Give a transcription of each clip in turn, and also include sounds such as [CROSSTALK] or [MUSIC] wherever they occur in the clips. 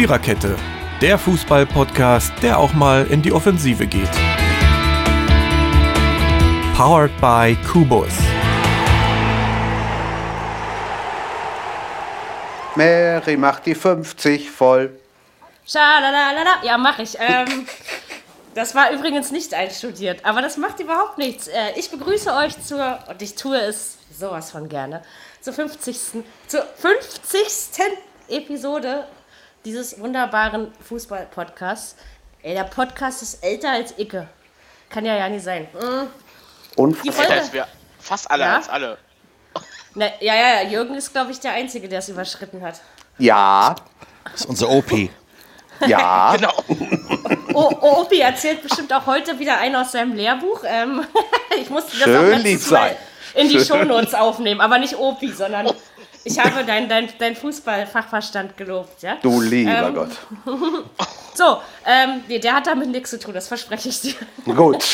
Viererkette, der Fußball-Podcast, der auch mal in die Offensive geht. Powered by Kubus. Mary macht die 50 voll. Schalalala. Ja, mach ich. Ähm, das war übrigens nicht einstudiert, aber das macht überhaupt nichts. Äh, ich begrüße euch zur, und ich tue es sowas von gerne, zur 50. zur 50. Episode dieses wunderbaren Fußball-Podcasts. Ey, der Podcast ist älter als Icke. Kann ja ja nicht sein. Mhm. Und Die Folge, Älter als wir. Fast alle, Ja? als alle. Na, ja, ja, Jürgen ist, glaube ich, der Einzige, der es überschritten hat. ja, Das ist unser OP. ja, [LAUGHS] Genau. Oh, Opi erzählt bestimmt auch heute wieder einen aus seinem Lehrbuch. Ähm, [LAUGHS] ich musste das auch Schön letztes lieb Mal in die Schön. Shownotes aufnehmen, aber nicht Opi, sondern [LAUGHS] ich habe dein, dein, dein Fußballfachverstand gelobt, ja? du lieber Ähm, Gott. [LAUGHS] So, ähm, nee, der hat damit nichts zu tun, das verspreche ich dir. Gut.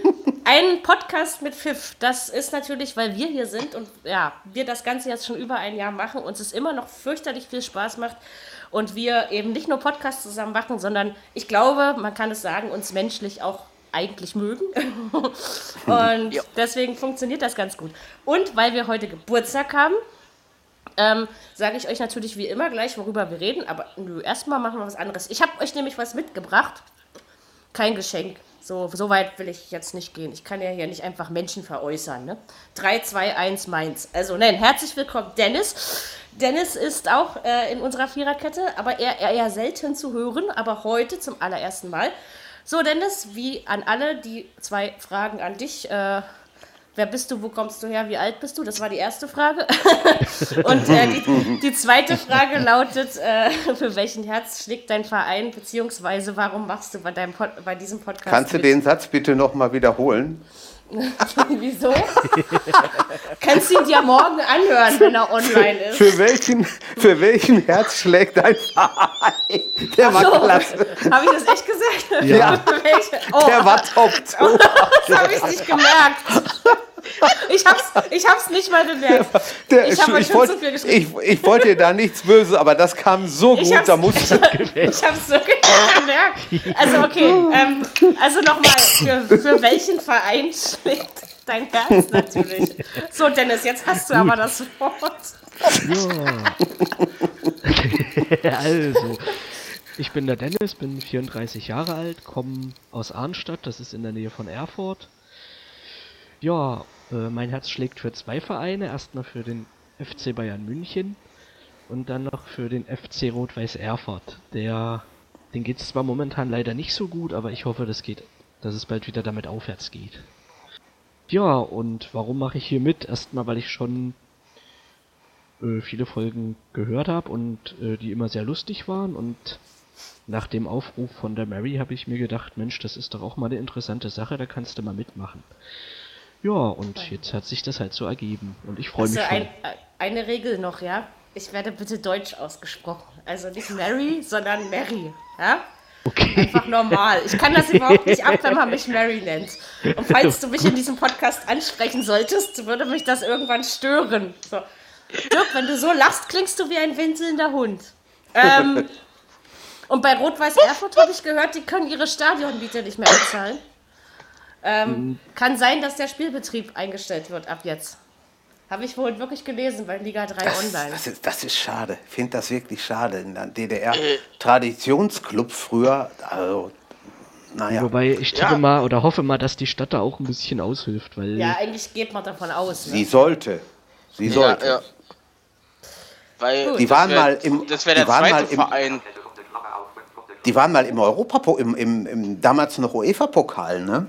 [LAUGHS] Ein Podcast mit Pfiff, das ist natürlich, weil wir hier sind und ja, wir das Ganze jetzt schon über ein Jahr machen, uns es immer noch fürchterlich viel Spaß macht und wir eben nicht nur Podcasts zusammen machen, sondern ich glaube, man kann es sagen, uns menschlich auch eigentlich mögen. [LAUGHS] und Ja. deswegen funktioniert das ganz gut. Und weil wir heute Geburtstag haben, ähm, sage ich euch natürlich wie immer gleich, worüber wir reden, aber nö, erstmal machen wir was anderes. Ich habe euch nämlich was mitgebracht kein Geschenk. So, so weit will ich jetzt nicht gehen. Ich kann ja hier nicht einfach Menschen veräußern. Ne? 3, 2, 1, meins. Also, nein, herzlich willkommen, Dennis. Dennis ist auch äh, in unserer Viererkette, aber eher, eher, selten zu hören, aber heute zum allerersten Mal. So, Dennis, wie an alle die zwei Fragen an dich. Äh, wer bist du, wo kommst du her, wie alt bist du? Das war die erste Frage. [LAUGHS] Und äh, die, die zweite Frage lautet, äh, für welchen Herz schlägt dein Verein, beziehungsweise warum machst du bei, deinem Pod, bei diesem Podcast Kannst du mit? den Satz bitte nochmal wiederholen? [LAUGHS] Wieso? Kannst du ihn dir morgen anhören, wenn er online ist. Für welchen, für welchen Herz schlägt dein Verein? Der war So, klasse. Habe ich das echt gesagt? Ja. Welche? Oh, Der war top. [LAUGHS] das habe ich nicht gemerkt. Ich hab's, ich hab's nicht mal bemerkt. Der, Ich hab euch ich, viel geschrieben. ich, ich wollte dir da nichts Böses, aber das kam so Ich gut, da musste [LAUGHS] ich hab's so gemerkt. Also okay, ähm, also nochmal, für, für welchen Verein schlägt dein Herz natürlich? So Dennis, jetzt hast du aber das Wort. [LAUGHS] also, ich bin der Dennis, bin 34 Jahre alt, komme aus Arnstadt, das ist in der Nähe von Erfurt. Ja, äh, mein Herz schlägt für zwei Vereine. Erstmal für den FC Bayern München und dann noch für den FC Rot-Weiß Erfurt. Der, den geht es zwar momentan leider nicht so gut, aber ich hoffe, das geht, dass es bald wieder damit aufwärts geht. Ja, und warum mache ich hier mit? Erstmal, weil ich schon äh, viele Folgen gehört habe und äh, die immer sehr lustig waren und nach dem Aufruf von der Mary habe ich mir gedacht, Mensch, das ist doch auch mal eine interessante Sache, da kannst du mal mitmachen. Ja, und jetzt hat sich das halt so ergeben und ich freue mich schon. ein, äh, eine Regel noch, ja? Ich werde bitte deutsch ausgesprochen. Also nicht Mary, sondern Mary. Ja? Okay. Einfach normal. Ich kann das überhaupt nicht ab, wenn man mich Mary nennt. Und falls du mich in diesem Podcast ansprechen solltest, würde mich das irgendwann stören. So. Dirk, wenn du so lachst, klingst du wie ein winselnder Hund. Ähm, und bei Rot-Weiß Erfurt habe ich gehört, die können ihre Stadionmiete nicht mehr bezahlen. Ähm, kann sein, dass der Spielbetrieb eingestellt wird ab jetzt. Habe ich wohl wirklich gelesen bei Liga 3 Das, Online. das, ist, das ist schade. Ich finde das wirklich schade. In der DDR Äh. Traditionsclub früher, also, naja. Wobei ich tippe Ja. mal oder hoffe mal, dass die Stadt da auch ein bisschen aushilft, weil Ja, eigentlich geht man davon aus. Sie Ne? sollte. Sie Ja, sollte. ja. Weil Die das waren wär- mal im- Das wäre die der waren zweite mal im- Verein. Die waren mal im Europapokal, im, im, im damals noch UEFA-Pokal, ne?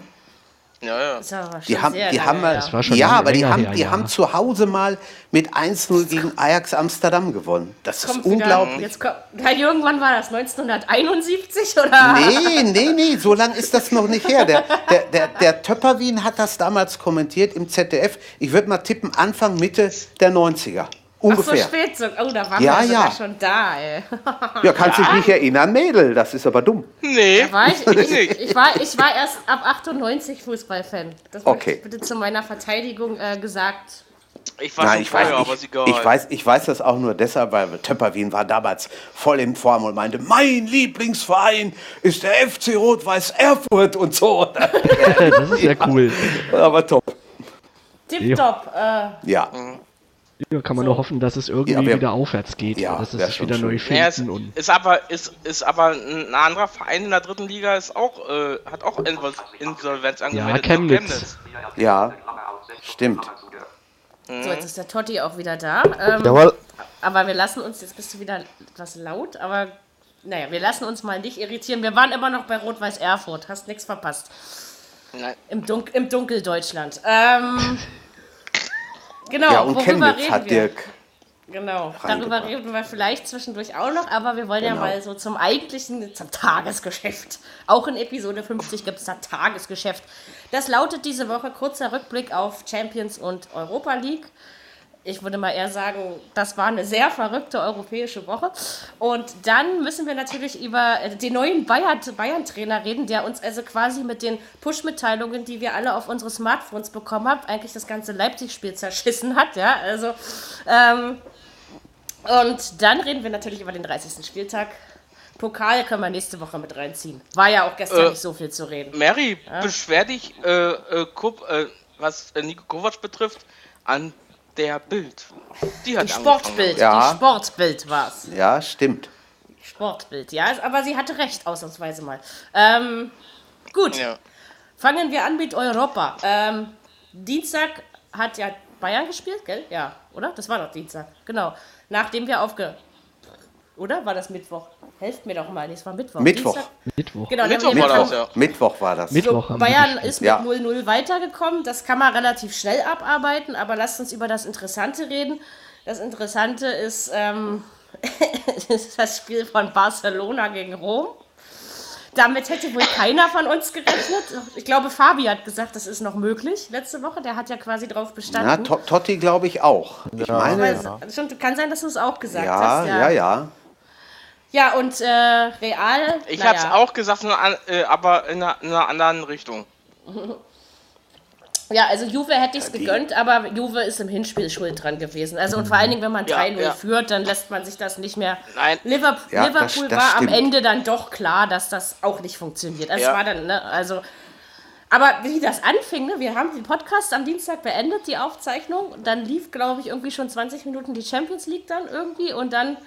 Ja, ja. Die haben, die lange haben mal, her. Das war schon ja, lange aber die haben, her, die ja. haben zu Hause mal mit 1-0 gegen Ajax Amsterdam gewonnen. Das ist unglaublich. Jetzt kommt, Herr Jürgen, wann war das? 1971 oder? Nee, nee, nee, so lang ist das noch nicht her. Der, der, der, der Töpperwien hat das damals kommentiert im ZDF. Ich würde mal tippen, Anfang, Mitte der 90er. Ach so Ungefähr. spät so. Oh, da waren Ja, wir sogar ja. schon da, ey. [LAUGHS] ja, kannst dich nicht erinnern, Mädel. Das ist aber dumm. Nee. Da war ich, ich, ich, war, ich war erst ab 98 Fußballfan. Das Okay. ich bitte zu meiner Verteidigung äh, gesagt Ich war Nein, ich weiß, ich, ich, weiß, ich weiß das auch nur deshalb, weil Töpperwien war damals voll in Form und meinte, mein Lieblingsverein ist der FC Rot-Weiß Erfurt und so. [LAUGHS] das ist ja cool. Aber top. Tipptopp. Äh, Ja, Ja, kann man nur hoffen, dass es irgendwie Ja, wir- wieder aufwärts geht. Ja, dass es sich wieder neu Ja, es finden und. ist aber, ist, ist aber ein anderer Verein in der dritten Liga ist auch, äh, hat auch Insolvenz angemeldet. Chemnitz. ja, stimmt. so, jetzt ist der Totti auch wieder da. Ähm, Jawohl. Aber wir lassen uns, jetzt bist du wieder etwas laut, aber naja, wir lassen uns mal nicht irritieren. Wir waren immer noch bei Rot-Weiß Erfurt, hast nichts verpasst. Nein. Im, Dunk im Dunkeldeutschland. Ähm, [LAUGHS] genau, Ja, und worüber Chemnitz reden hat wir? Dirk. Genau, darüber reden wir vielleicht zwischendurch auch noch, aber wir wollen ja Genau. mal so zum eigentlichen, zum Tagesgeschäft. Auch in Episode 50 gibt es da Tagesgeschäft. Das lautet diese Woche kurzer Rückblick auf Champions und Europa League. Ich würde mal eher sagen, das war eine sehr verrückte europäische Woche. Und dann müssen wir natürlich über äh, den neuen Bayern- Bayern-Trainer reden, der uns also quasi mit den Push-Mitteilungen, die wir alle auf unsere Smartphones bekommen haben, eigentlich das ganze Leipzig-Spiel zerschissen hat. Ja, also ähm, und dann reden wir natürlich über den 30. Spieltag. Pokal können wir nächste Woche mit reinziehen. War ja auch gestern Äh, nicht so viel zu reden. Mary, beschwer dich, äh, äh, äh, was äh, Nico Kovac betrifft, an der Bild. Die hat Die. Sportbild, Ja. die Sportbild war's. Ja, stimmt. Sportbild, ja, aber sie hatte recht, ausnahmsweise mal. Ähm, gut, Ja. fangen wir an mit Europa. Ähm, Dienstag hat ja Bayern gespielt, gell? Ja, oder? Das war doch Dienstag, genau. Nachdem wir aufge... Oder? War das Mittwoch? Helft mir doch mal, es war Mittwoch. Mittwoch. Dienstag? Mittwoch. Genau, Mittwoch war das, Mittwoch- ja. Mittwoch war das. Mittwoch wir Bayern ist mit Ja. 0-0 weitergekommen. Das kann man relativ schnell abarbeiten, aber lasst uns über das Interessante reden. Das Interessante ist, ähm, [LAUGHS] ist das Spiel von Barcelona gegen Rom. Damit hätte wohl keiner von uns gerechnet. Ich glaube, Fabi hat gesagt, das ist noch möglich letzte Woche. Der hat ja quasi drauf Na, bestanden. To- Totti glaube ich auch. Ich meine, Weil- Schon, kann sein, dass du es auch gesagt ja, hast. ja, ja. Ja, und äh, Real. Ich naja. hab's auch gesagt, nur an, äh, aber in einer, in einer anderen Richtung. Ja, also Juve hätte ich es gegönnt, aber Juve ist im Hinspiel schuld dran gewesen. Also und vor allen Dingen, wenn man Ja, 3-0 ja. führt, dann lässt man sich das nicht mehr. Nein. Liverpool, Ja, das- Liverpool das war stimmt. am Ende dann doch klar, dass das auch nicht funktioniert. Also Ja. es war dann, ne, also. Aber wie das anfing, ne, wir haben den Podcast am Dienstag beendet, die Aufzeichnung. Und dann lief, glaube ich, irgendwie schon 20 Minuten die Champions League dann irgendwie. Und dann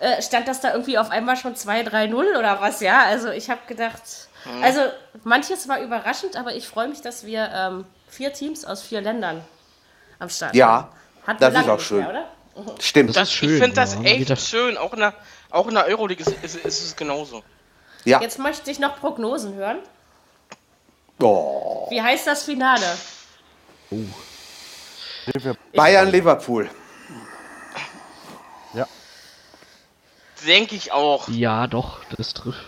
äh, stand das da irgendwie auf einmal schon 2-3-0 oder was, ja. Also ich habe gedacht, Mhm. also manches war überraschend, aber ich freue mich, dass wir ähm, vier Teams aus vier Ländern am Start Ja, haben. Hatten das ist auch schön. Mehr, oder? Stimmt. Das ist schön. ich finde das ja. echt Wieder- schön. Auch in der, auch in der Euroleague ist, ist, ist es genauso. Ja. Jetzt möchte ich noch Prognosen hören. Oh. Wie heißt das Finale? Bayern, Liverpool. Denke ich auch. Ja, doch, das trifft.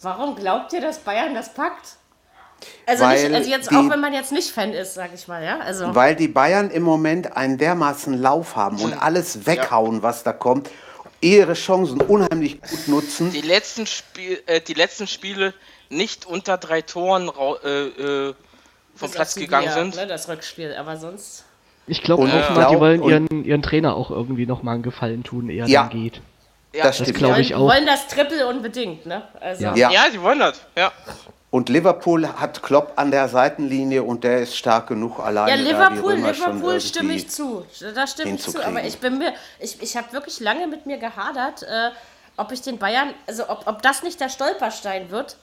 Warum glaubt ihr, dass Bayern das packt? Also, Weil nicht, also jetzt die- auch wenn man jetzt nicht Fan ist, sag ich mal, ja. Also Weil die Bayern im Moment einen dermaßen Lauf haben und alles weghauen, was da kommt, ihre Chancen unheimlich gut nutzen. Die letzten, Spiel, äh, die letzten Spiele nicht unter drei Toren äh, äh, vom bis Platz gegangen Sevilla, sind. Ne, das Rückspiel, aber sonst. Ich glaube auch mal, glaub- die wollen ihren, ihren Trainer auch irgendwie nochmal einen Gefallen tun, eher Ja. dann geht. Ja, Das Das glaube wollen, ich auch. wollen das Triple unbedingt, ne? Also, Ja. Ja. ja, die wollen das. Ja. Und Liverpool hat Klopp an der Seitenlinie und der ist stark genug alleine. Ja, die Liverpool, Liverpool stimme ich zu. Da stimme ich zu. Aber ich bin mir, ich, ich habe wirklich lange mit mir gehadert, äh, ob ich den Bayern, also ob, ob das nicht der Stolperstein wird.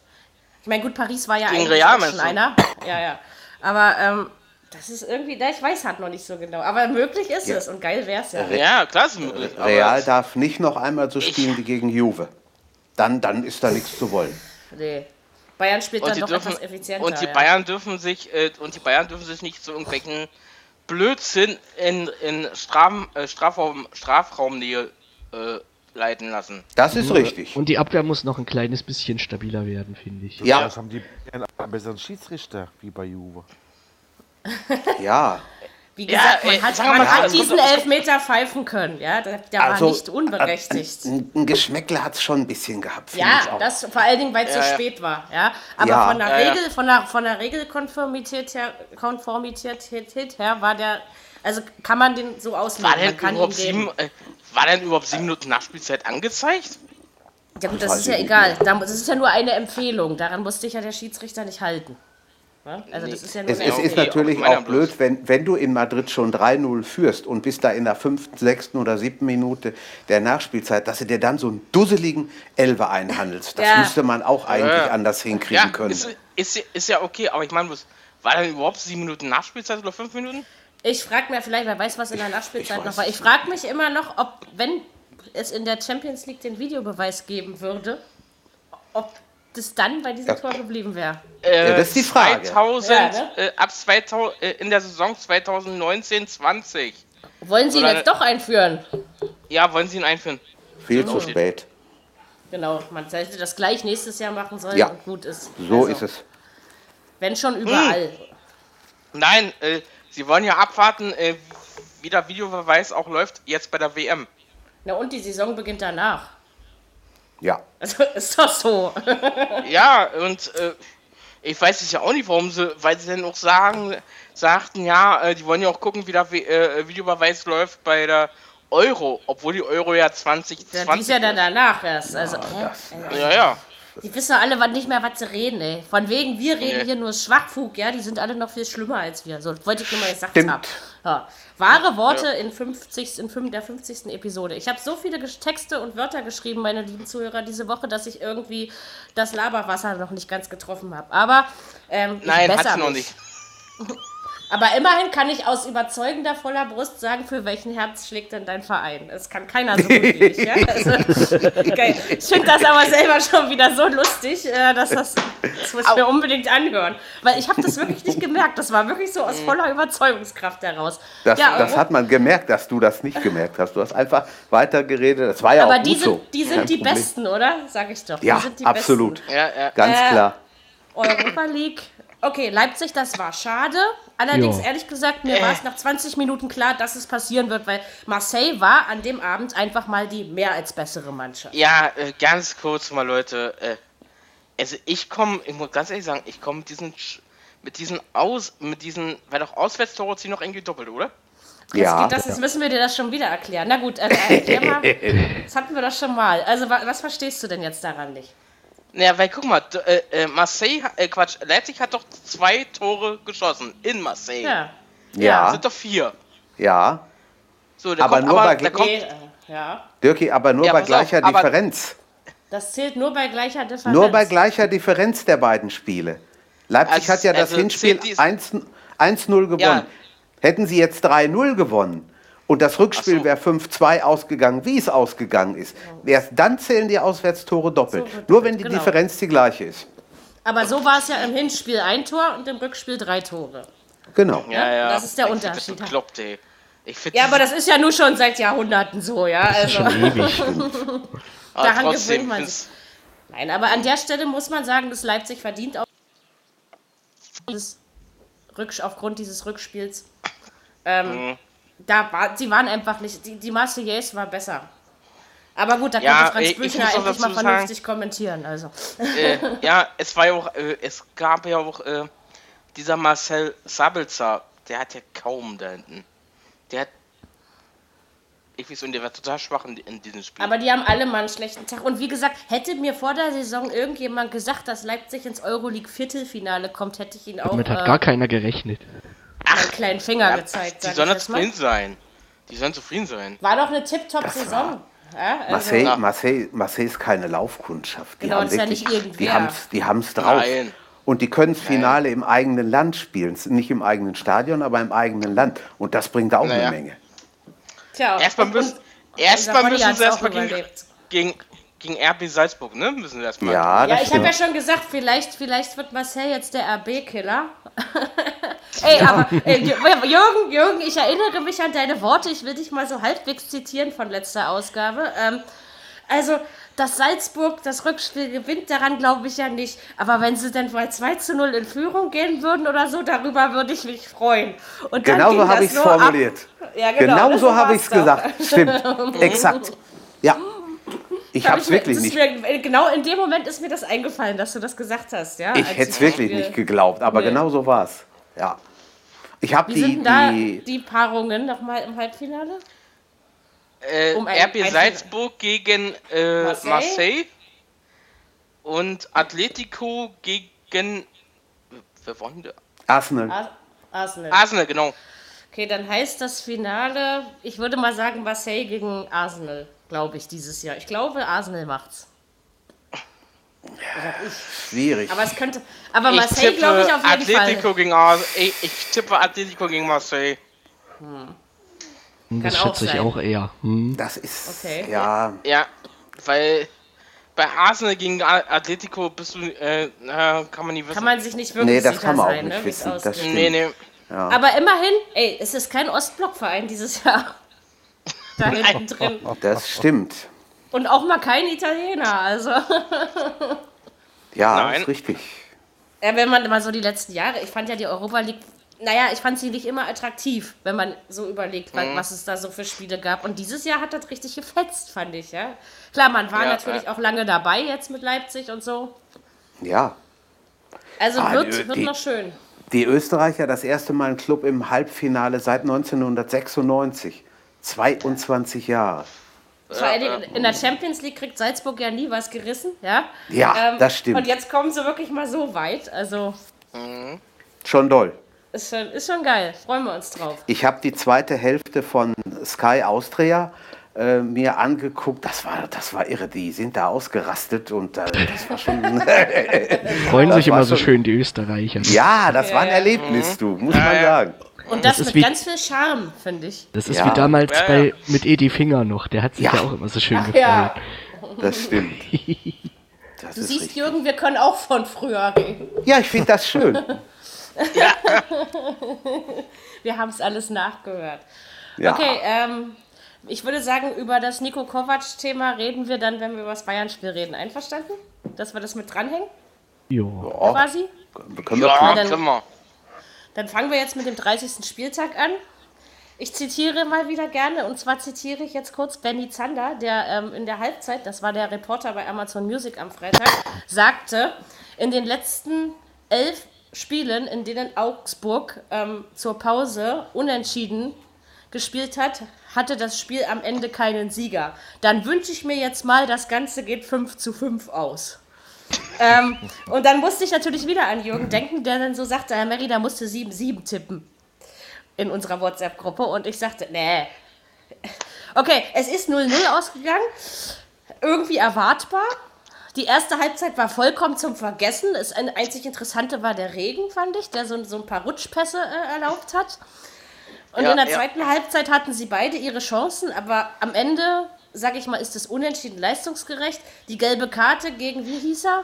Ich meine, gut, Paris war ja Gegen eigentlich Real, schon einer. Ja, ja. Aber ähm, das ist irgendwie, ich weiß halt noch nicht so genau. Aber möglich ist Ja. es und geil wäre es ja. ja, klar ist möglich. Real darf nicht noch einmal so spielen wie gegen Juve. Dann, dann ist da nichts zu wollen. Nee. Bayern spielt und dann doch dürfen etwas effizienter. und die ja. Bayern dürfen sich äh, und die Bayern dürfen sich nicht zu irgendwelchen Blödsinn in, in Straf, äh, Strafraum, Strafraumnähe äh, leiten lassen. Das ist richtig. Und die Abwehr muss noch ein kleines bisschen stabiler werden, finde ich. Ja, Das haben die Bayern einen besseren Schiedsrichter wie bei Juve. [LAUGHS] ja. Wie Ja, gesagt, man ey, hat, man mal hat es diesen Elfmeter pfeifen können. Ja, der, der Also, war nicht unberechtigt. Ein, ein Geschmäckle hat es schon ein bisschen gehabt. Ja, auch. das vor allen Dingen, weil es Ja, so ja. spät war. Ja, aber Ja. von der Ja, ja. Regel, von der von der Regelkonformität her, Konformität her war der Also kann man den so auslegen. War man denn, kann überhaupt sieben, äh, war denn überhaupt sieben Minuten Nachspielzeit angezeigt? Ja gut, das Weiß ist ja egal. Da- Das ist ja nur eine Empfehlung. Daran musste sich ja der Schiedsrichter nicht halten. Ja? Also das ist ja nur Es, es ist natürlich auch blöd, wenn, wenn du in Madrid schon 3-0 führst und bist da in der fünften, sechsten oder siebten Minute der Nachspielzeit, dass du dir dann so einen dusseligen Elfer einhandelst. Das Ja. müsste man auch eigentlich Ja. anders hinkriegen Ja, können. ist, ist, ist ja okay, aber ich meine, was- war denn überhaupt sieben Minuten Nachspielzeit oder fünf Minuten? Ich frage mir vielleicht, wer weiß, was in der Nachspielzeit Ich noch weiß war. Ich frage mich immer noch, ob, wenn es in der Champions League den Videobeweis geben würde, ob das dann bei diesem Ja. Tor geblieben wäre. Äh, Ja, das ist die Frage. 2000, Ja, ne? äh, ab 2000, äh, in der Saison 2019-20. Wollen Sie ihn Oder- jetzt doch einführen? Ja, wollen Sie ihn einführen? Viel zu spät. Genau, man hätte das gleich nächstes Jahr machen sollen Ja. und gut ist. So Also, ist es. Wenn schon überall. Nein, äh, Sie wollen ja abwarten, äh, wie der Videobeweis auch läuft jetzt bei der WM. Na und die Saison beginnt danach. Ja. Also ist doch so. [LAUGHS] Ja, und äh, ich weiß es ja auch nicht, warum sie, weil sie dann auch sagen, sagten, ja, äh, die wollen ja auch gucken, wie der äh, Videobeweis läuft bei der Euro, obwohl die Euro ja 2020 Ja, die ist ja dann danach erst. Also, Ja, ja. die wissen alle nicht mehr, was sie reden, ey. Von wegen, wir reden Nee. hier nur Schwachfug, ja, die sind alle noch viel schlimmer als wir. So, wollte ich nur mal gesagt Stimmt. haben. Ja. Wahre Worte in, 50, in fünf- der 50. Episode. Ich habe so viele Texte und Wörter geschrieben, meine lieben Zuhörer, diese Woche, dass ich irgendwie das Laberwasser noch nicht ganz getroffen habe. Aber ähm, Nein, hat sie noch mich. nicht. [LAUGHS] Aber immerhin kann ich aus überzeugender voller Brust sagen, für welchen Herz schlägt denn dein Verein. Das kann keiner so gut wie ich. Ja? [LAUGHS] Also, geil. Ich finde das aber selber schon wieder so lustig, äh, dass das, das muss ich mir unbedingt anhören. Weil ich habe das wirklich nicht gemerkt. Das war wirklich so aus voller Überzeugungskraft heraus. Das, ja, das hat man gemerkt, dass du das nicht gemerkt hast. Du hast einfach weitergeredet. Das war ja aber auch die gut sind, so. die Kein sind die Problem. Besten, oder? Sag ich doch. Ja, die sind die absolut. Besten. Ja, ja. Ganz Äh, klar. Europa League. Okay, Leipzig, das war schade. Allerdings, Ja. ehrlich gesagt, mir war es nach 20 Minuten klar, dass es passieren wird, weil Marseille war an dem Abend einfach mal die mehr als bessere Mannschaft. Ja, äh, ganz kurz mal, Leute. Äh, also ich komme, ich muss ganz ehrlich sagen, ich komme mit diesen, Sch- mit diesen Aus, mit diesen, weil doch Auswärtstore ziehen noch irgendwie doppelt, oder? Ja. Geht das, jetzt müssen wir dir das schon wieder erklären. Na gut, äh, erklär mal. [LAUGHS] Das hatten wir doch schon mal. Also, wa was verstehst du denn jetzt daran nicht? Naja, weil guck mal, äh, äh, Marseille, äh, Quatsch, Leipzig hat doch zwei Tore geschossen in Marseille. Ja. Ja, Sind doch vier. ja. So, Aber kommt nur aber, bei- kommt, Nee, äh, ja. Dirki, aber nur Ja, bei auf, gleicher aber- Differenz. Das zählt nur bei gleicher Differenz. Nur bei gleicher Differenz der beiden Spiele. Leipzig Also- hat ja das also Hinspiel zählt dies- 1 1-0 gewonnen. Ja. Hätten sie jetzt 3-0 gewonnen und das Rückspiel so. wäre 5-2 ausgegangen, wie es ausgegangen ist, erst dann zählen die Auswärtstore doppelt. So Nur wenn die genau. Differenz die gleiche ist. Aber so war es ja im Hinspiel ein Tor und im Rückspiel drei Tore. Genau. ja, ja. Das ist der Ich Unterschied. Das bekloppt, ey. Ich Ja, aber das ist ja nur schon seit Jahrhunderten so, ja. Also, Schon ewig. [LAUGHS] aber daran trotzdem, gewöhnt man sich. Nein, aber an der Stelle muss man sagen, dass Leipzig verdient auch dieses aufgrund dieses Rückspiels. Ähm, Mhm. Da war, sie waren einfach nicht, die, die Marseillaise war besser. Aber gut, da Ja, konnte Franz ich Büchner endlich mal sagen- vernünftig kommentieren. Also. äh, ja, es war ja auch, äh, es gab ja auch äh, dieser Marcel Sabelzer, der hat ja kaum da hinten. Der hat. Ich weiß nicht, der war total schwach in, in diesem Spiel. Aber die haben alle mal einen schlechten Tag. Und wie gesagt, hätte mir vor der Saison irgendjemand gesagt, dass Leipzig ins Euroleague-Viertelfinale kommt, hätte ich ihn auch Damit hat äh, gar keiner gerechnet. Einen kleinen Finger gezeigt. die sollen zufrieden sein. Die sollen zufrieden sein. War doch eine Tip-Top-Saison. Ja, also, Marseille, Ja. Marseille, Marseille ist keine Laufkundschaft. Die Genau, haben ja wirklich, nicht irgendwer. die haben's, die haben's drauf. Nein. Und die können das Finale im eigenen Land spielen. Nicht im eigenen Stadion, aber im eigenen Land. Und das bringt auch Naja. eine Menge. Tja, Erstmal müssen, unser Ronny müssen sie auch erstmal gegen, überlebt. gegen, gegen RB Salzburg, ne? Müssen sie erstmal. Ja, das Ja, ich habe ja schon gesagt, vielleicht, vielleicht wird Marcel jetzt der RB-Killer. [LAUGHS] ey, aber Jü- Jürgen, Jürgen, ich erinnere mich an deine Worte. Ich will dich mal so halbwegs zitieren von letzter Ausgabe. Ähm, also, dass Salzburg das Rückspiel gewinnt, daran glaube ich ja nicht. Aber wenn sie dann bei 2 zu 0 in Führung gehen würden oder so, darüber würde ich mich freuen. Und Genau so habe ich es so ab. formuliert. Ja, genau, Genau so habe ich es gesagt. Stimmt. [LAUGHS] Exakt. Ja. Ich Hab habe es wirklich nicht. Mir, genau in dem Moment ist mir das eingefallen, dass du das gesagt hast. Ja, Ich hätte es wirklich nicht geglaubt, aber Nee. genau so war es. Ja. Ich habe Wie die, sind da die, die Paarungen nochmal im Halbfinale? Äh, Um ein- RB ein- Salzburg gegen äh, Marseille? Marseille? und Atletico gegen. Wer war denn der? Arsenal. Ar Arsenal. Arsenal, genau. Okay, dann heißt das Finale, ich würde mal sagen Marseille gegen Arsenal, glaube ich, dieses Jahr. Ich glaube, Arsenal macht's. Schwierig. Aber es könnte. Aber Marseille glaube ich auf jeden Atletico Fall. gegen Arsenal. Ich, ich tippe Atletico gegen Marseille. Hm, Kann Das auch schätze ich auch eher. Hm. Das ist, Okay. ja, Ja, weil bei Arsenal gegen Atletico bist du, äh, kann man nie wissen. Kann man sich nicht wirklich nee, das kann man auch sein, nicht ne, wissen. Das stimmt. nee, nee. Aber immerhin, ey, es ist kein Ostblockverein dieses Jahr. [LAUGHS] Da hinten drin. Das stimmt. Und auch mal kein Italiener. Also, Ja, Nein. ist richtig. ja, wenn man mal so die letzten Jahre, ich fand ja die Europa League, naja, ich fand sie nicht immer attraktiv, wenn man so überlegt, wa- was es da so für Spiele gab. Und dieses Jahr hat das richtig gefetzt, fand ich, ja. Klar, man war Ja, natürlich ja. auch lange dabei jetzt mit Leipzig und so. Ja. Also Ah, wird, die- wird die- noch schön. Die Österreicher das erste Mal ein Club im Halbfinale seit 1996. 22 Jahre. Vor Dingen in der Champions League kriegt Salzburg ja nie was gerissen, ja. Ähm, Ja, das stimmt. Und jetzt kommen sie wirklich mal so weit. Also Schon doll. ist schon, ist schon geil. Freuen wir uns drauf. Ich habe die zweite Hälfte von Sky Austria äh, mir angeguckt. Das war, das war irre. Die sind da ausgerastet und äh, das war schon. [LAUGHS] Freuen sich immer so schon- schön, die Österreicher. ja, das war ein Ja. Erlebnis, du, muss man sagen. Und das, ist mit wie- ganz viel Charme, finde ich. Das ist Ja. wie damals Ja, ja. bei mit Edi Finger noch. Der hat sich ja, Ja. auch immer so schön gefreut. Ja. Das stimmt. [LAUGHS] Das Du ist siehst, richtig. Jürgen, wir können auch von früher reden. Ja, ich finde das schön. [LAUGHS] Wir haben es alles nachgehört. Ja. Okay, ähm, ich würde sagen, über das Nico Kovac-Thema reden wir dann, wenn wir über das Bayern-Spiel reden. Einverstanden? Dass wir das mit dranhängen. Oh, quasi? können wir Ja, dann- können wir. Dann fangen wir jetzt mit dem 30. Spieltag an. Ich zitiere mal wieder gerne, und zwar zitiere ich jetzt kurz Benny Zander, der ähm, in der Halbzeit, das war der Reporter bei Amazon Music am Freitag, sagte, in den letzten elf Spielen, in denen Augsburg ähm, zur Pause unentschieden gespielt hat, hatte das Spiel am Ende keinen Sieger. Dann wünsche ich mir jetzt mal, das Ganze geht 5 zu 5 aus. ähm, und dann musste ich natürlich wieder an Jürgen denken, der dann so sagte, Herr Mary, da musste 7-7 tippen in unserer WhatsApp-Gruppe. Und ich sagte, nee. Okay, es ist 0-0 ausgegangen. Irgendwie erwartbar. Die erste Halbzeit war vollkommen zum Vergessen. Das ein- einzig Interessante war der Regen, fand ich, der so, so ein paar Rutschpässe äh, erlaubt hat. Und Ja, in der ja. zweiten Halbzeit hatten sie beide ihre Chancen, aber am Ende, sag ich mal, ist es unentschieden leistungsgerecht. Die gelbe Karte gegen, wie hieß er?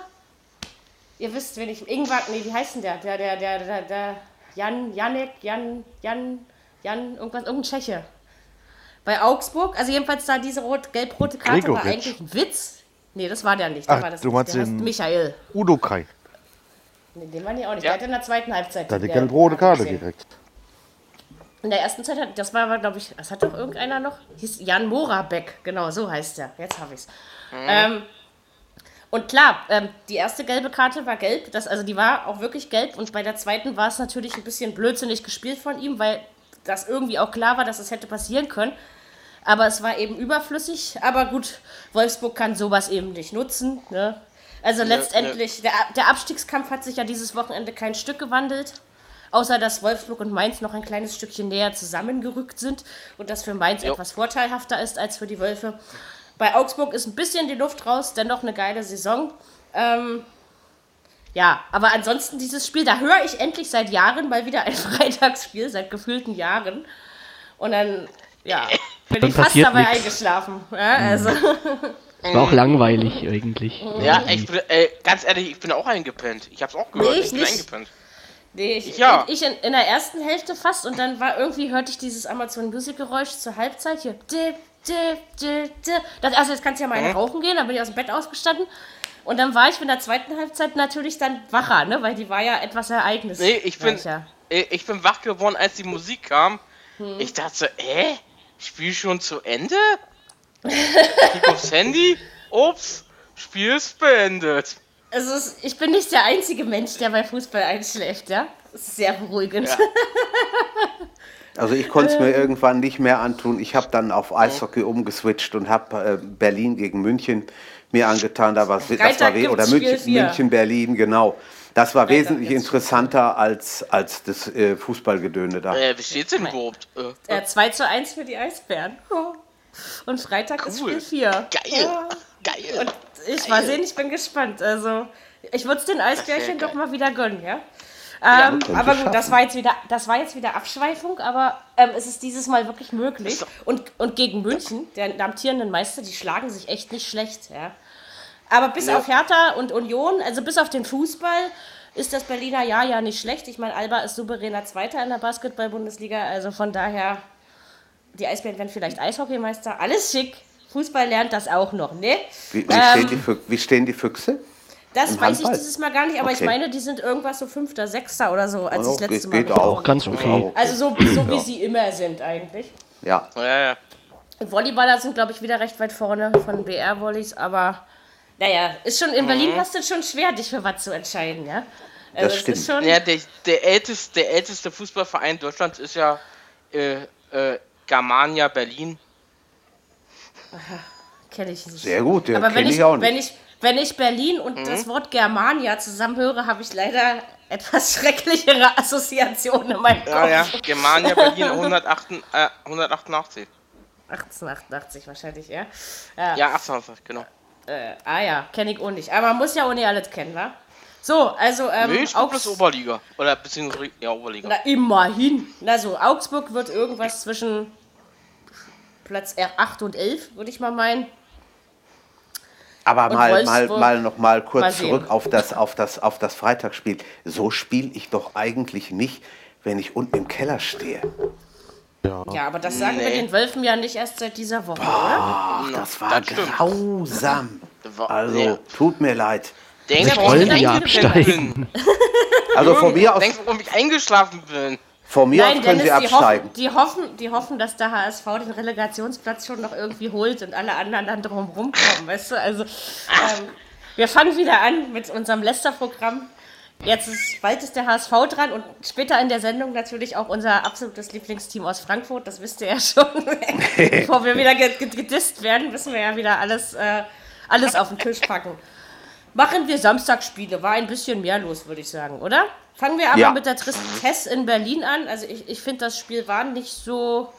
Ihr wisst, wen ich. Ingvar, nee, wie heißt denn der? Der, der, der, der, der Jan, Janek, Jan, Jan, Jan, irgendwas, irgendein Tscheche. Bei Augsburg, also jedenfalls da diese rot, gelb-rote Karte war Gregoritsch. eigentlich ein Witz. Nee, das war der nicht. Der Ach, war das du nicht. meinst der den- Michael. Udo Kai. Nee, den waren die auch nicht. Ja. Der hat in der zweiten Halbzeit. Da die gelb-rote Karte gesehen. direkt. In der ersten Zeit hat, das war aber, glaube ich, das hat doch irgendeiner noch, hieß Jan Morabeck, genau, so heißt er. Jetzt habe ich es. Ähm, und klar, ähm, die erste gelbe Karte war gelb, das, also die war auch wirklich gelb und bei der zweiten war es natürlich ein bisschen blödsinnig gespielt von ihm, weil das irgendwie auch klar war, dass es hätte passieren können. Aber es war eben überflüssig. Aber gut, Wolfsburg kann sowas eben nicht nutzen. Ne? Also letztendlich, Der, der Abstiegskampf hat sich ja dieses Wochenende kein Stück gewandelt. Außer dass Wolfsburg und Mainz noch ein kleines Stückchen näher zusammengerückt sind und das für Mainz Jo. etwas vorteilhafter ist als für die Wölfe. Bei Augsburg ist ein bisschen die Luft raus, dennoch eine geile Saison. Ähm, ja, aber ansonsten dieses Spiel, da höre ich endlich seit Jahren mal wieder ein [LAUGHS] Freitagsspiel, seit gefühlten Jahren. Und dann, ja, bin Dann ich fast dabei nix. eingeschlafen. Ja, also, [LAUGHS] War auch langweilig eigentlich. Ja, ich bin, äh, ganz ehrlich, ich bin auch eingepennt. Ich hab's auch gehört. Nee, ich ich bin nicht. eingepennt. Nee, ich, Ja. ich in, in der ersten Hälfte fast und dann war irgendwie, hörte ich dieses Amazon Music Geräusch zur Halbzeit hier. Dip, dip, dip, dip. Das, also jetzt kannst du ja mal eine rauchen gehen, dann bin ich aus dem Bett ausgestanden. Und dann war ich in der zweiten Halbzeit natürlich dann wacher, ne? weil die war ja etwas Ereignis. Nee, ich bin, äh, ich bin wach geworden, als die Musik kam. Hm. Ich dachte so, hä? Spiel schon zu Ende? Klick aufs Handy? Ups, Spiel ist beendet. Also es, ich bin nicht der einzige Mensch, der bei Fußball einschläft, ja. Sehr beruhigend. Ja. [LAUGHS] Also ich konnte es mir irgendwann nicht mehr antun. Ich habe dann auf Eishockey umgeswitcht und habe äh, Berlin gegen München mir angetan. Da war, das war Freitag we- oder München. München, Berlin, genau. Das war wesentlich gibt's interessanter als, als das äh, Fußballgedöne da. Äh, wie steht's denn überhaupt? Äh, Äh, 2 zu 1 für die Eisbären. Und Freitag ist Cool. Spiel 4. geil! Geil! Und ich mal sehen, ich bin gespannt. Also, ich würde es den Eisbärchen doch mal wieder gönnen, ja? Ähm, könnte aber gut, das war jetzt wieder, das war jetzt wieder Abschweifung, aber ähm, es ist dieses Mal wirklich möglich. Und, und gegen München, der amtierenden Meister, die schlagen sich echt nicht schlecht, ja. Aber bis Ja. auf Hertha und Union, also bis auf den Fußball, ist das Berliner Jahr ja nicht schlecht. Ich meine, Alba ist souveräner Zweiter in der Basketball-Bundesliga, also von daher, die Eisbären werden vielleicht Eishockeymeister, alles schick. Fußball lernt das auch noch, ne? Wie, wie, Ähm, stehen, die Fü- wie stehen die Füchse? Das Im weiß ich Handball? dieses Mal gar nicht, aber ich Okay. meine, die sind irgendwas so Fünfter, Sechster oder so, als ich Oh, das letzte geht, Mal geht auch. Ganz okay. Also so, so wie sie immer sind eigentlich. Ja. Ja, ja. Volleyballer sind, glaube ich, wieder recht weit vorne von BR-Volleys, aber naja, ist schon, in Berlin hast du es schon schwer, dich für was zu entscheiden, ja? Also Das stimmt. Ist schon, Ja, der, der, älteste, der älteste Fußballverein Deutschlands ist ja äh, äh, Germania Berlin. Kenne ich nicht. Sehr gut, ja, aber wenn ich, ich auch nicht. Wenn ich, wenn ich Berlin und Mhm. das Wort Germania zusammenhöre, habe ich leider etwas [LAUGHS] schrecklichere Assoziationen in meinem Kopf. Ja, ja. Germania Berlin [LAUGHS] 108, äh, 188. 1888 wahrscheinlich, ja. Ja, Ja, 88, genau. Äh, ah ja, kenne ich auch nicht. Aber man muss ja auch nicht alles kennen, wa? So, also, ähm, Nee, ich Augs- das Oberliga. Oder beziehungsweise, ja, Oberliga. Na, immerhin. Na so, Augsburg wird irgendwas zwischen Platz 8 und 11, würde ich mal meinen. Aber Und mal, mal, Wolfsburg- mal noch mal kurz Mal zurück auf das, auf das, auf das Freitagsspiel. So spiele ich doch eigentlich nicht, wenn ich unten im Keller stehe. Ja, aber das sagen wir Nee. den Wölfen ja nicht erst seit dieser Woche, oder? Ach, das war das grausam. [LAUGHS] Also, ja. tut mir leid. Denk, Wir ich die ja absteigen. bin. Also von mir aus, Denk, warum ich eingeschlafen bin. Von mir Nein, aus können Dennis, Sie die absteigen. hoffen, die, hoffen, die hoffen, dass der HSV den Relegationsplatz schon noch irgendwie holt und alle anderen dann drum rumkommen, weißt du? Also, ähm, wir fangen wieder an mit unserem Leicester-Programm. Jetzt ist, bald ist der HSV dran und später in der Sendung natürlich auch unser absolutes Lieblingsteam aus Frankfurt, das wisst ihr ja schon. [LAUGHS] Bevor wir wieder ge- ge- gedisst werden, müssen wir ja wieder alles, äh, alles auf den Tisch packen. Machen wir Samstagsspiele, war ein bisschen mehr los, würde ich sagen, oder? Fangen wir aber Ja. mit der Tristesse in Berlin an. Also ich, ich finde, das Spiel war nicht so...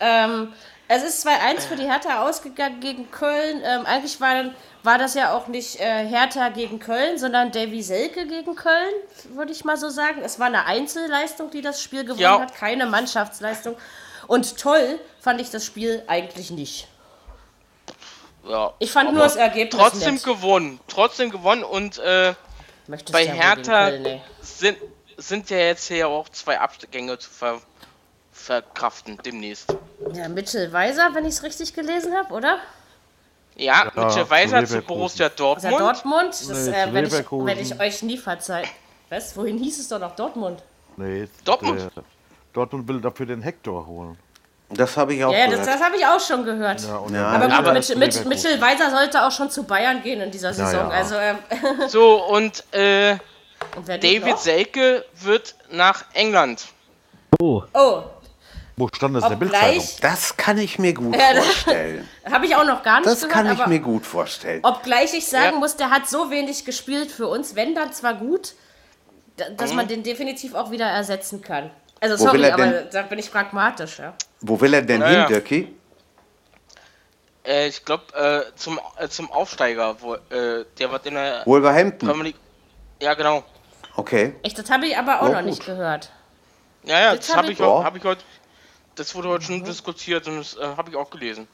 Ähm, es ist 2-1 für die Hertha ausgegangen gegen Köln. Ähm, eigentlich war, war das ja auch nicht äh, Hertha gegen Köln, sondern Davy Selke gegen Köln, würde ich mal so sagen. Es war eine Einzelleistung, die das Spiel gewonnen Ja. hat, keine Mannschaftsleistung. Und toll fand ich das Spiel eigentlich nicht. Ja. Ich fand nur das Ergebnis Trotzdem nett. gewonnen. Trotzdem gewonnen und äh, Möchtest bei ja Hertha Köln, sind, sind ja jetzt hier auch zwei Abgänge zu ver verkraften demnächst. Ja, Mitchell Weiser, wenn ich es richtig gelesen habe, oder? Ja, Ja, Mitchell zu Weiser zu Leverkusen. Borussia Ist er Dortmund. Dortmund? Das Nee, äh, zu werde ich, werd ich euch nie verzeihen. Was? Wohin hieß es doch noch Dortmund? Nee, Dortmund. der- Dortmund will dafür den Hector holen. Das habe ich auch Ja, ja das, gehört. das habe ich auch schon gehört. Ja, Ja, Aber gut, er mit, mit. Mitchell Weiser sollte auch schon zu Bayern gehen in dieser Saison. ja. Also, ähm, [LAUGHS] So, und äh, und David? Selke wird nach England. Oh, Oh, Wo stand das in der Bildzeitung? Das kann ich mir gut [LAUGHS] Ja, das- vorstellen. [LAUGHS] habe ich auch noch gar nicht Das gehört, kann ich aber mir gut vorstellen. obgleich ich sagen Ja. muss, der hat so wenig gespielt für uns, wenn dann zwar gut, da- dass Mhm. man den definitiv auch wieder ersetzen kann. Also Wo will sorry, er aber denn- da bin ich pragmatisch, ja. Wo will er denn Naja. hin, Dirki? Äh, ich glaube, äh, zum, äh, zum Aufsteiger. Wo, äh, der wird in der Wolverhampton. Premier League. Ja, genau. Okay. Echt, das habe ich aber auch Ja, noch gut. nicht gehört. Ja, ja, Das das hab habe ich- ich, hab ich heute. Das wurde heute Mhm. schon diskutiert und das äh, habe ich auch gelesen.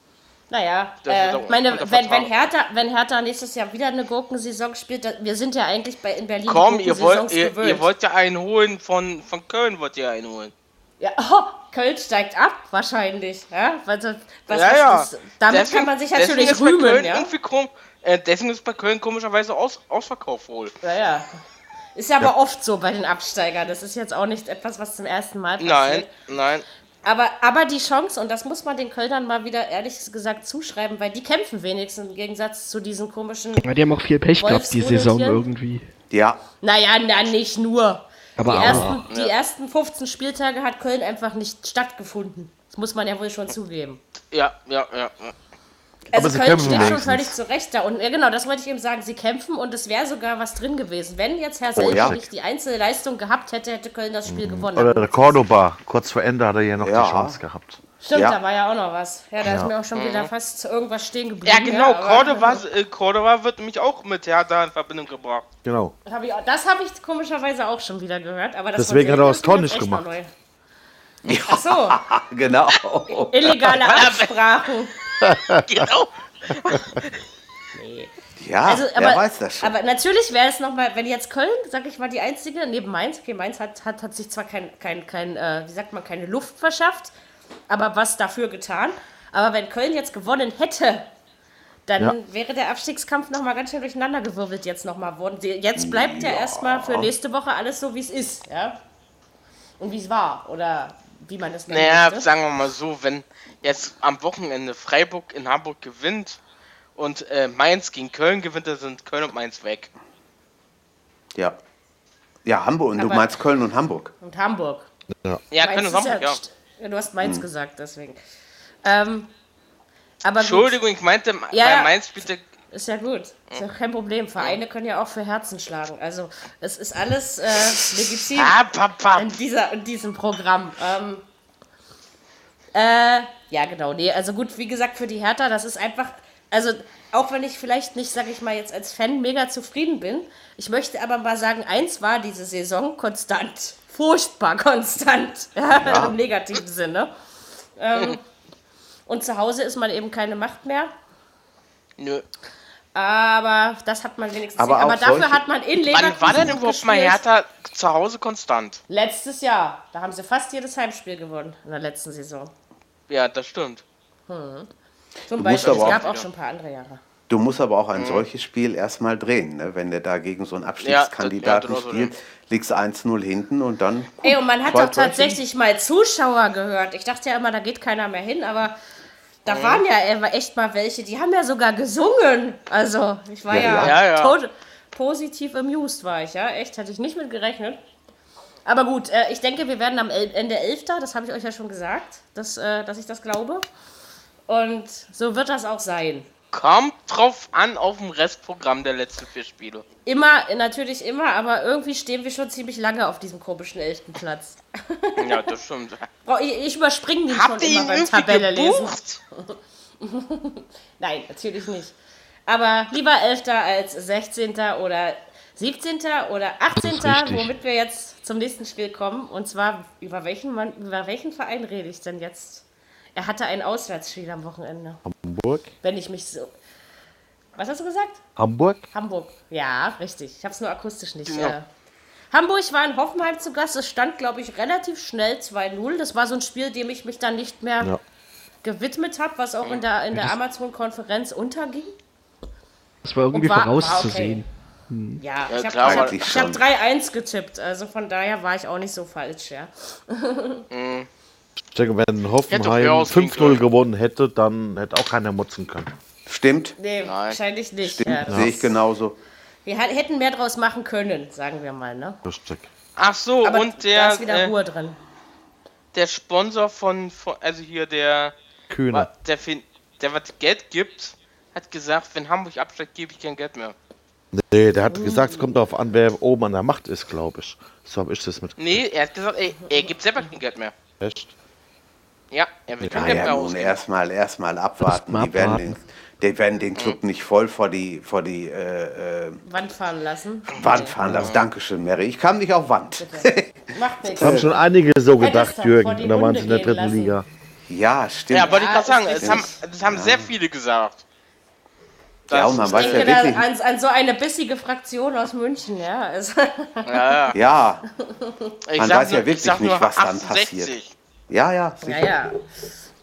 Naja, äh, meine, wenn, wenn. Hertha, wenn Hertha nächstes Jahr wieder eine Gurkensaison spielt, da, wir sind ja eigentlich bei, in Berlin Komm, ihr wollt, ihr, ihr wollt ja einen holen von, von Köln, wollt ihr einen holen. Ja, [LAUGHS] oh, Köln steigt ab, wahrscheinlich. Ja? Was, was, ja, was, ja. das- damit Deswegen- kann man sich natürlich rühmen. Ja? kom äh, deswegen ist bei Köln komischerweise aus ausverkauft wohl. Ja, ja. Ist ja aber oft so bei den Absteigern. Das ist jetzt auch nicht etwas, was zum ersten Mal passiert. Nein, nein. Aber, aber die Chance, und das muss man den Kölnern mal wieder ehrlich gesagt zuschreiben, weil die kämpfen wenigstens im Gegensatz zu diesen komischen. ja, die haben auch viel Pech gehabt, die Saison irgendwie. Ja. Naja, na, nicht nur. Aber Die auch. ersten, die ersten 15 Spieltage hat Köln einfach nicht stattgefunden. Das muss man ja wohl schon zugeben. Ja, ja, ja. ja. Also sie Köln kämpfen steht schon völlig zurecht da. Und ja, genau, das wollte ich eben sagen. Sie kämpfen und es wäre sogar was drin gewesen. Wenn jetzt Herr Selke ja. nicht die Einzelleistung gehabt hätte, hätte Köln das Spiel gewonnen. Oder der Cordoba, kurz vor Ende hat er ja noch Ja. die Chance gehabt. Stimmt, Ja. da war ja auch noch was. Ja, da ist mir auch schon wieder fast irgendwas stehen geblieben. Ja, genau, aber- Cordoba, äh, Cordoba wird nämlich auch mit Hertha in Verbindung gebracht. Genau. Hab ich, auch- das habe ich komischerweise auch schon wieder gehört. Aber das Deswegen hat er das Selke Tor ist nicht echt noch gemacht. Ach so, [LAUGHS] Genau. illegale [LAUGHS] Absprachen. [LAUGHS] Genau. Ja, Also, wer aber, weiß das schon. aber natürlich wäre es nochmal, wenn jetzt Köln, sag ich mal, die einzige, neben Mainz, okay, Mainz hat, hat, hat sich zwar kein, kein, kein äh, wie sagt man, keine Luft verschafft, aber was dafür getan. Aber wenn Köln jetzt gewonnen hätte, dann Ja. wäre der Abstiegskampf nochmal ganz schön durcheinandergewirbelt jetzt nochmal worden. Die- Jetzt bleibt ja, erstmal für nächste Woche alles so, wie es ist, ja. Und wie es war, oder wie man es nennt. Naja, sagen wir mal so, wenn jetzt am Wochenende Freiburg in Hamburg gewinnt und äh, Mainz gegen Köln gewinnt, dann sind Köln und Mainz weg. ja. Ja, Hamburg. Und du meinst Köln und Hamburg. Und Hamburg. Ja, Mainz Köln und Hamburg, ja. ja. Du hast Mainz gesagt, deswegen. Ähm, aber gut. Entschuldigung, ich meinte, Ja, bei ja. Mainz bitte. Ist ja gut. Ist ja kein Problem. Vereine können ja auch für Herzen schlagen. Also es ist alles äh, legitim in, dieser, in diesem Programm. Ähm, äh, ja, genau. Nee, also gut, wie gesagt, für die Hertha, das ist einfach. Also, auch wenn ich vielleicht nicht, sag ich mal, jetzt als Fan mega zufrieden bin, ich möchte aber mal sagen, eins war diese Saison konstant. Furchtbar konstant. [LAUGHS] Ja, Im negativen Sinne. Ähm, und zu Hause ist man eben keine Macht mehr. Nö. Aber das hat man wenigstens. Aber aber dafür solche- hat man in Leverkusen Wann war denn gut überhaupt mal. Hertha zu Hause konstant? Letztes Jahr. Da haben sie fast jedes Heimspiel gewonnen in der letzten Saison. Ja, das stimmt. Zum musst Beispiel. Es aber auch- gab auch schon ein paar andere Jahre. Du musst aber auch Mhm. ein solches Spiel erstmal drehen, ne? wenn du da gegen so einen Abstiegskandidaten ja, das- ja, spielst, liegst 1-0 hinten und dann. Ey, und man hat doch tatsächlich mal Zuschauer gehört. Ich dachte ja immer, da geht keiner mehr hin, aber da Mhm. waren ja echt mal welche, die haben ja sogar gesungen. Also, ich war Ja, ja, ja. Ja, ja. tot- positiv amused, war ich, ja. Echt, hatte ich nicht mit gerechnet. Aber gut, äh, ich denke, wir werden am El Ende 11. Das habe ich euch ja schon gesagt, dass, äh, dass ich das glaube. Und so wird das auch sein. Kommt drauf an auf dem Restprogramm der letzten vier Spiele. Immer, natürlich immer, aber irgendwie stehen wir schon ziemlich lange auf diesem komischen 11. Platz. [LAUGHS] Ja, das stimmt. Ich, ich überspringe den Habt schon immer beim Tabelle lesen. [LAUGHS] Nein, natürlich nicht. Aber lieber 11. als 16. oder 17. oder 18. richtig. womit wir jetzt zum nächsten Spiel kommen. Und zwar, über welchen, Mann, über welchen Verein rede ich denn jetzt? Er hatte ein Auswärtsspiel am Wochenende. Hamburg? Wenn ich mich so. Was hast du gesagt? Hamburg? Hamburg. Ja, richtig. Ich habe es nur akustisch nicht. Ja. Äh. Hamburg war in Hoffenheim zu Gast. Es stand, glaube ich, relativ schnell 2-0. Das war so ein Spiel, dem ich mich dann nicht mehr Ja. gewidmet habe, was auch in der, in der Amazon-Konferenz unterging. Das war irgendwie war- vorauszusehen. Ja, Ja, ich habe klar, hab, hab schon. 3-1 getippt. Also von daher war ich auch nicht so falsch, ja. Denke, [LAUGHS] wenn Hätte Hoffenheim auch ausgehen 5-0 können. gewonnen hätte, dann hätte auch keiner mutzen können. Stimmt, Nee, Nein. wahrscheinlich nicht. stimmt, Ja, sehe ich genauso. Wir hätten mehr draus machen können, sagen wir mal, ne? Lustig. Ach so, Aber und da der, ist wieder äh, Ruhe drin. der Sponsor von, von, also hier der, Kühne. der, fin- der was Geld gibt, hat gesagt, wenn Hamburg absteigt, gebe ich kein Geld mehr. Nee, der hat gesagt, es kommt darauf an, wer oben an der Macht ist, glaube ich. So habe ich das mit. Nee, er hat gesagt, ey, er gibt selber kein Geld mehr. Echt? Ja, er Geld Naja, mehr nun erstmal erstmal abwarten. Mal Die werden, den, die werden den Club nicht voll vor die, vor die äh, äh, Wand fahren lassen. Wand fahren lassen. Dankeschön, Mary. Ich kam nicht auf Wand. Macht [LAUGHS] nichts. Das haben schon einige so gedacht, doch Jürgen. dann waren sie in der dritten lassen. Liga. ja, stimmt. Ja, wollte ich Ja, gerade sagen, es haben, das haben sehr viele gesagt. ja, und man Ich weiß ja denke da wirklich. an, an so eine bissige Fraktion aus München, ja. Also, Ja, ja. Ja, Ich Man sag weiß ja nur- ich wirklich nicht, was dann 68. passiert. Ja, ja. ja, sicher. ja.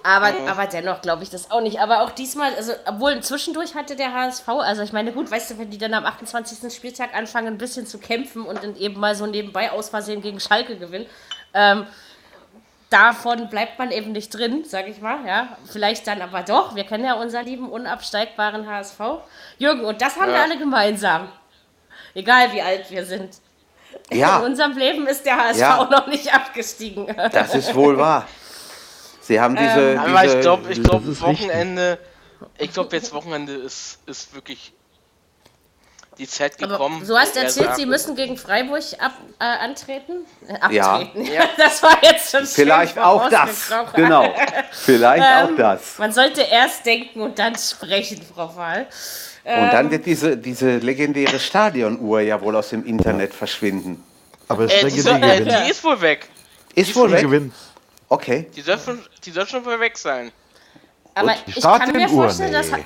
Aber, aber dennoch glaube ich das auch nicht. Aber auch diesmal, also, obwohl zwischendurch hatte der HSV, also ich meine, gut, weißt du, wenn die dann am 28. Spieltag anfangen, ein bisschen zu kämpfen und dann eben mal so nebenbei aus Versehen gegen Schalke gewinnen, ähm, davon bleibt man eben nicht drin, sag ich mal, ja. Vielleicht dann aber doch. Wir kennen ja unseren lieben, unabsteigbaren HSV. Jürgen, und das haben wir Ja. alle gemeinsam. Egal wie alt wir sind. Ja. In unserem Leben ist der HSV Ja. noch nicht abgestiegen. Das ist wohl wahr. Sie haben diese. Ähm, Aber diese ich glaube, ich glaube, ist richtig. Wochenende, ich glaube, jetzt Wochenende ist, ist wirklich die Zeit Aber gekommen. du hast wo er erzählt, sagt, sie müssen gegen Freiburg ab, äh, antreten? Äh, Ja. abtreten. Ja. [LAUGHS] Das war jetzt schon schön Vielleicht auch das. Genau. Vielleicht [LAUGHS] auch Ähm, das. Man sollte erst denken und dann sprechen, Frau Wahl. Und Ähm. dann wird diese, diese legendäre Stadionuhr ja wohl aus dem Internet verschwinden. Aber es Äh, denke die, soll, äh, die ist wohl weg. Ist wohl Die weg. gewinnt. Okay. Die soll, schon- die soll schon wohl weg sein. Aber ich kann mir vorstellen, dass Nee. Ha-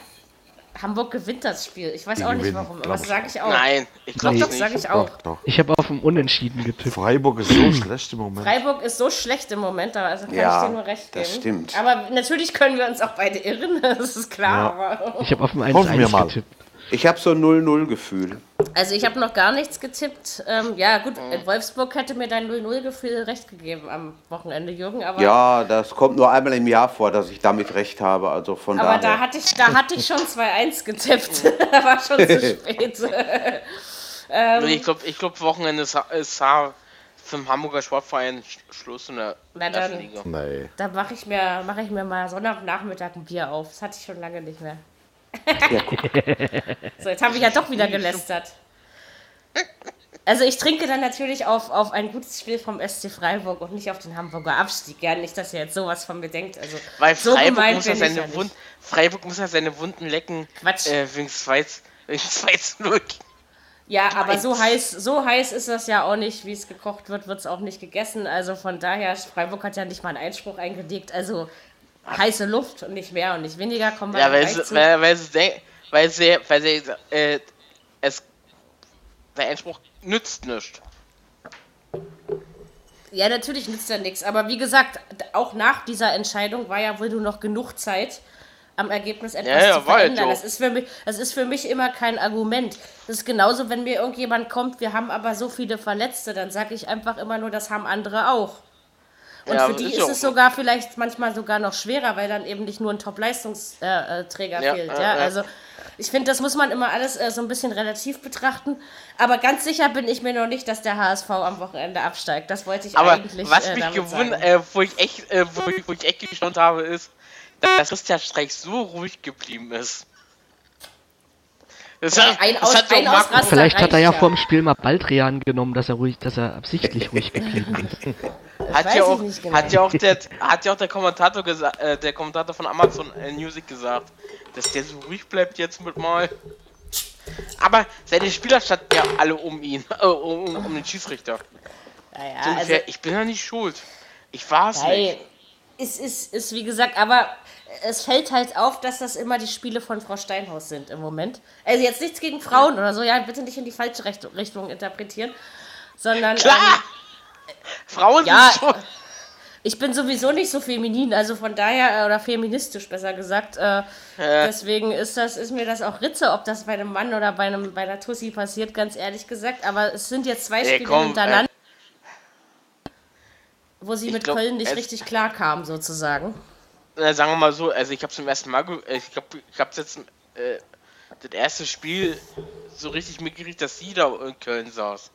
Hamburg gewinnt das Spiel. Ich weiß Die auch nicht gewinnen, warum, aber glaub das ich sage ich auch. Nein, ich glaube Doch, nicht. sage ich auch. Doch, doch. Ich habe auf ein Unentschieden getippt. Freiburg ist so schlecht im Moment. Freiburg ist so schlecht im Moment, also kann Ja, ich dir nur recht geben. das stimmt. Aber natürlich können wir uns auch beide irren, [LAUGHS] das ist klar. Aber Ich habe auf ein Hoffen wir 1-1 mal. getippt. Ich habe so ein 0-0-Gefühl. Also ich habe noch gar nichts getippt. Ähm, ja gut, in Wolfsburg hätte mir dein 0-0-Gefühl recht gegeben am Wochenende, Jürgen. Aber, Ja, das kommt nur einmal im Jahr vor, dass ich damit recht habe. Also von aber da daher. hatte ich, da hatte ich schon 2-1 getippt. [LAUGHS] da war schon zu [LAUGHS] spät. [LAUGHS] Ähm. ich glaube, ich glaub, Wochenende ist, ist für den Hamburger Sportverein Sch- Schluss in der Na dann. Liga. Nee. Da mache ich, mir- mach ich mir mal Sonntagnachmittag ein Bier auf. Das hatte ich schon lange nicht mehr. Ja. [LAUGHS] So, jetzt habe ich ja doch wieder gelästert. Also ich trinke dann natürlich auf, auf ein gutes Spiel vom SC Freiburg und nicht auf den Hamburger Abstieg. Gern nicht, dass ihr jetzt sowas von mir denkt. Also Weil so Freiburg, muss ja seine ja. Wund, Freiburg muss ja seine Wunden lecken. Quatsch. Äh, wegen 2 wegen 2 zu 0. Ja, aber so heiß, so heiß ist das ja auch nicht, wie es gekocht wird, wird es auch nicht gegessen. Also von daher, Freiburg hat ja nicht mal einen Einspruch eingelegt. Also heiße Luft und nicht mehr und nicht weniger. Kommen wir Ja, weil zu. weil, weil sie, weil sie, weil sie, äh, es, der Einspruch nützt nichts. Ja, natürlich nützt ja nichts. Aber wie gesagt, auch nach dieser Entscheidung war ja wohl nur noch genug Zeit, am Ergebnis etwas Ja, ja, zu verändern. Das ist, für mich, das ist für mich immer kein Argument. Das ist genauso, wenn mir irgendjemand kommt, wir haben aber so viele Verletzte, dann sage ich einfach immer nur, das haben andere auch. Und Ja, für die ist ist, es so. sogar vielleicht manchmal sogar noch schwerer, weil dann eben nicht nur ein Top-Leistungsträger Träger Ja, fehlt. ja. Also ich finde, das muss man immer alles äh, so ein bisschen relativ betrachten. Aber ganz sicher bin ich mir noch nicht, dass der HSV am Wochenende absteigt. Das wollte ich Aber eigentlich was äh, mich gewundert, äh, wo ich echt, äh, wo, ich, wo ich echt gestaunt habe, ist, dass Christian Streich so ruhig geblieben ist. Das, hat- ein das Aus- hat ein Vielleicht hat er ja ja. vor dem Spiel mal Baldrian genommen, dass er ruhig, dass er absichtlich ruhig geblieben ist. [LAUGHS] hat ja auch, genau. hat ja auch der, hat ja auch der Kommentator gesagt, äh, der Kommentator von Amazon äh, Music gesagt, dass der so ruhig bleibt jetzt mit mal. Aber seine Spieler standen ja alle um ihn, [LAUGHS] äh, um, um den Schiedsrichter. Ja, So ja, also, ungefähr, ich bin ja nicht schuld. Ich war es nicht. es ist, ist wie gesagt, aber es fällt halt auf, dass das immer die Spiele von Frau Steinhaus sind im Moment. Also jetzt nichts gegen Frauen oder so, ja, bitte nicht in die falsche Recht Richtung interpretieren, sondern Klar! Ähm, Frauen ja, sind schon. ich bin sowieso nicht so feminin, also von daher, äh, oder feministisch besser gesagt, äh, deswegen ist das, ist mir das auch Ritze, ob das bei einem Mann oder bei, einem, bei einer Tussi passiert, ganz ehrlich gesagt, aber es sind jetzt zwei Ey, Spiele komm, hintereinander, wo sie ich mit glaub, Köln nicht richtig klar kam, sozusagen. äh, sagen wir mal so, also ich habe zum ersten Mal, äh, ich glaube, ich habe jetzt äh, das erste Spiel so richtig mitgekriegt, dass sie da in Köln saß.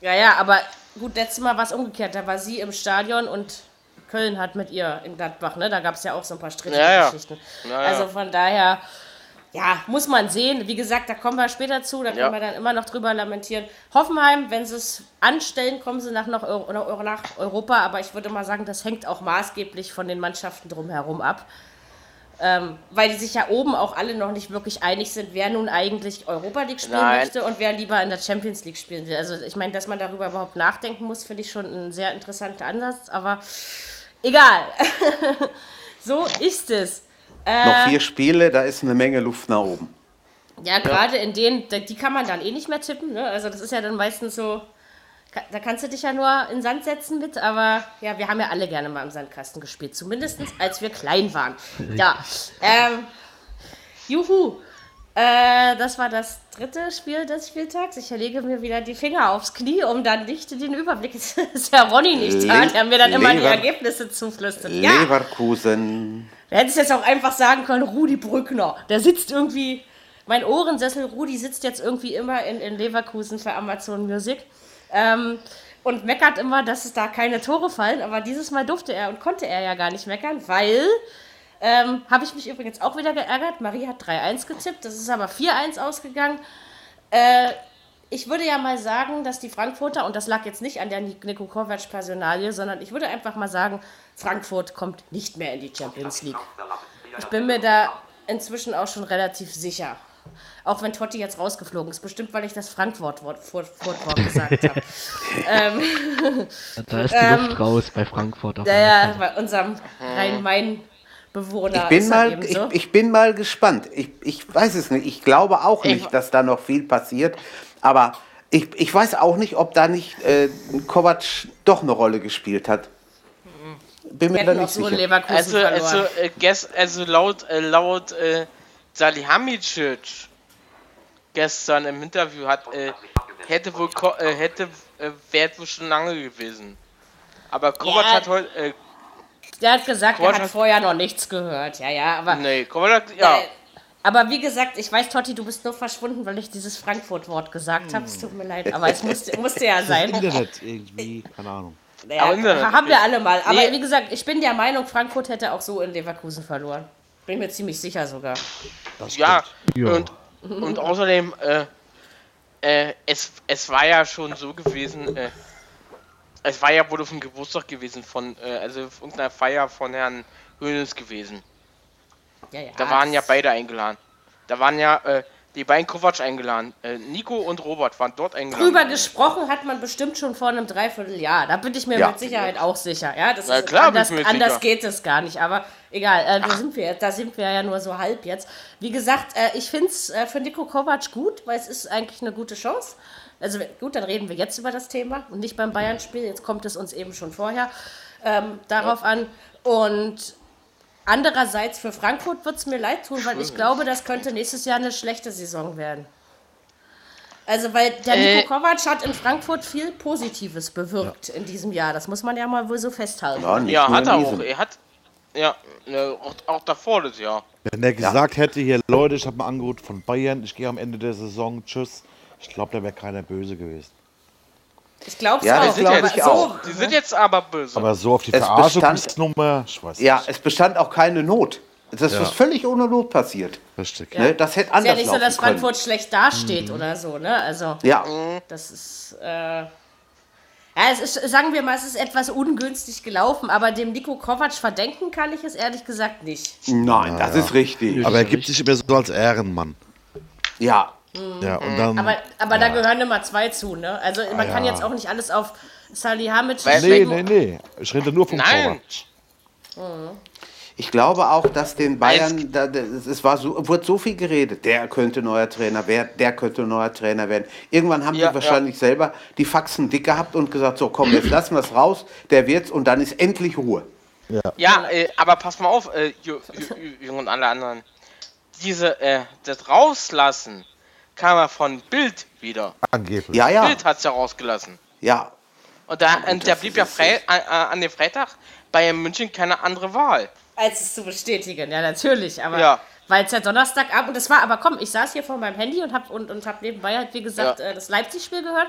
Ja, ja, aber gut, letztes Mal war es umgekehrt. Da war sie im Stadion und Köln hat mit ihr in Gladbach, ne? Da gab es ja auch so ein paar strittige Ja, ja. Geschichten. Ja. Also von daher, ja, muss man sehen. Wie gesagt, da kommen wir später zu, da können wir dann immer noch drüber lamentieren. Hoffenheim, wenn sie es anstellen, kommen sie nach, nach- nach Europa, aber ich würde mal sagen, das hängt auch maßgeblich von den Mannschaften drumherum ab. Ähm, weil die sich ja oben auch alle noch nicht wirklich einig sind, wer nun eigentlich Europa League spielen Nein. möchte und wer lieber in der Champions League spielen will. Also ich meine, dass man darüber überhaupt nachdenken muss, finde ich schon ein sehr interessanter Ansatz, aber egal. [LAUGHS] so ist es. Noch vier Spiele, da ist eine Menge Luft nach oben. Ja, gerade in denen, die kann man dann eh nicht mehr tippen. Ne? Also das ist ja dann meistens so, da kannst du dich ja nur in den Sand setzen mit, aber ja, wir haben ja alle gerne mal im Sandkasten gespielt, zumindest als wir klein waren. Ja, ähm, juhu. Äh, das war das dritte Spiel des Spieltags. Ich lege mir wieder die Finger aufs Knie, um dann nicht den Überblick. [LAUGHS] Das ist ja Ronny nicht da, der mir dann immer die Lever- Ergebnisse zuflüstert. Ja, Leverkusen. Du hättest jetzt auch einfach sagen können, Rudi Brückner. Der sitzt irgendwie mein Ohrensessel Rudi sitzt jetzt irgendwie immer in, in Leverkusen für Amazon Music. Ähm, und meckert immer, dass es da keine Tore fallen, aber dieses Mal durfte er und konnte er ja gar nicht meckern, weil, ähm, habe ich mich übrigens auch wieder geärgert, Marie hat 3-1 getippt, das ist aber 4-1 ausgegangen. Äh, ich würde ja mal sagen, dass die Frankfurter, und das lag jetzt nicht an der Niko Kovac-Personalie, sondern ich würde einfach mal sagen, Frankfurt kommt nicht mehr in die Champions League. Ich bin mir da inzwischen auch schon relativ sicher. Auch wenn Totti jetzt rausgeflogen ist. Bestimmt, weil ich das Frankfurt-Wort gesagt habe. [LAUGHS] ähm, Da ist die Luft raus bei Frankfurt. Ja, bei unserem Rhein-Main-Bewohner. Ich bin, ist mal, ich, ich bin mal gespannt. Ich, ich weiß es nicht. Ich glaube auch Ich- nicht, dass da noch viel passiert. Aber ich, ich weiß auch nicht, ob da nicht äh, Kovac doch eine Rolle gespielt hat. Bin mir da nicht sicher. Also, also, äh, gest, also laut, äh, laut äh, Salihamidzic gestern im Interview hat, äh, hätte wohl, Ko äh, hätte, äh, wäre wohl schon lange gewesen. Aber Kovac Ja. hat heute, äh, Der hat gesagt, er Kovac hat hat- vorher noch nichts gehört. Ja, ja, aber. nee, Kovac hat, ja, Äh, Aber wie gesagt, ich weiß, Totti, du bist nur verschwunden, weil ich dieses Frankfurt-Wort gesagt habe. Es tut mir leid, aber es musste, musste ja [LAUGHS] sein. Internet irgendwie, keine Ahnung. Ja, Aber Internet, haben wir alle mal. Aber Nee. wie gesagt, ich bin der Meinung, Frankfurt hätte auch so in Leverkusen verloren. Bin mir ziemlich sicher sogar. ja, Ja. und, und außerdem, äh, äh, es, es war ja schon so gewesen, äh, es war ja wohl auf dem Geburtstag gewesen von, äh, also auf irgendeiner Feier von Herrn Hönes gewesen. Ja, ja, Da waren ja beide eingeladen. Da waren ja äh, die beiden Kovac eingeladen. Äh, Nico und Robert waren dort eingeladen. Drüber gesprochen hat man bestimmt schon vor einem Dreivierteljahr. Da bin ich mir Ja. mit Sicherheit auch sicher. Ja, das Na ist, klar bin anders, anders sicher. geht es gar nicht. Aber egal, äh, da, sind wir, da sind wir ja nur so halb jetzt. Wie gesagt, äh, ich finde es äh, für Nico Kovac gut, weil es ist eigentlich eine gute Chance. Also gut, dann reden wir jetzt über das Thema und nicht beim Bayern-Spiel. Jetzt kommt es uns eben schon vorher ähm, darauf an. Und andererseits für Frankfurt wird es mir leid tun, weil ich glaube, das könnte nächstes Jahr eine schlechte Saison werden. Also, weil der Äh. Nico Kovac hat in Frankfurt viel Positives bewirkt in diesem Jahr. Das muss man ja mal wohl so festhalten. Ja, Ja, hat er auch. Er hat. Ja, ne, auch, auch davor das Jahr. Wenn er gesagt hätte, hier Leute, ich habe mal Angebot von Bayern, ich gehe am Ende der Saison, tschüss. Ich glaube, da wäre keiner böse gewesen. Ich glaube es Ja, auch. glaub ich so, auch. Die sind jetzt aber böse. Aber so auf die Es Verarschungsnummer, Ja, es bestand auch keine Not. Das Ja. ist völlig ohne Not passiert. Richtig. Ne? Das hätte ist ja anders nicht so, laufen dass können. Frankfurt schlecht dasteht oder so, ne? Also, Ja, das ist. Äh, ja, es ist, sagen wir mal, es ist etwas ungünstig gelaufen, aber dem Nico Kovac verdenken kann ich es ehrlich gesagt nicht. nein, das ist richtig. Aber er gibt sich immer so als Ehrenmann. Ja, Ja, und dann. Aber, aber da gehören immer zwei zu, ne? Also man kann ja. jetzt auch nicht alles auf Salihamidzic Weil- nee, nee, nee. Ich rede nur vom Nein. Kovac. ich glaube auch, dass den Bayern, da, es war so, wurde so viel geredet, der könnte neuer Trainer werden, der könnte neuer Trainer werden. Irgendwann haben Ja, die wahrscheinlich selber die Faxen dick gehabt und gesagt, so komm, jetzt lassen wir es raus, der wird's und dann ist endlich Ruhe. Ja, äh, aber pass mal auf, äh, Jung und alle anderen. Diese, äh, das Rauslassen kam ja von Bild wieder. Angeblich. Ja, ja, Bild hat's ja rausgelassen. ja. Und da, und der blieb ja es frei, äh, äh, an dem Freitag Bayern München keine andere Wahl. Als es zu bestätigen, ja, natürlich. Aber Ja. weil es ja Donnerstagabend und das war, aber komm, ich saß hier vor meinem Handy und hab, und, und hab nebenbei halt, wie gesagt, Ja. äh, das Leipzig-Spiel gehört.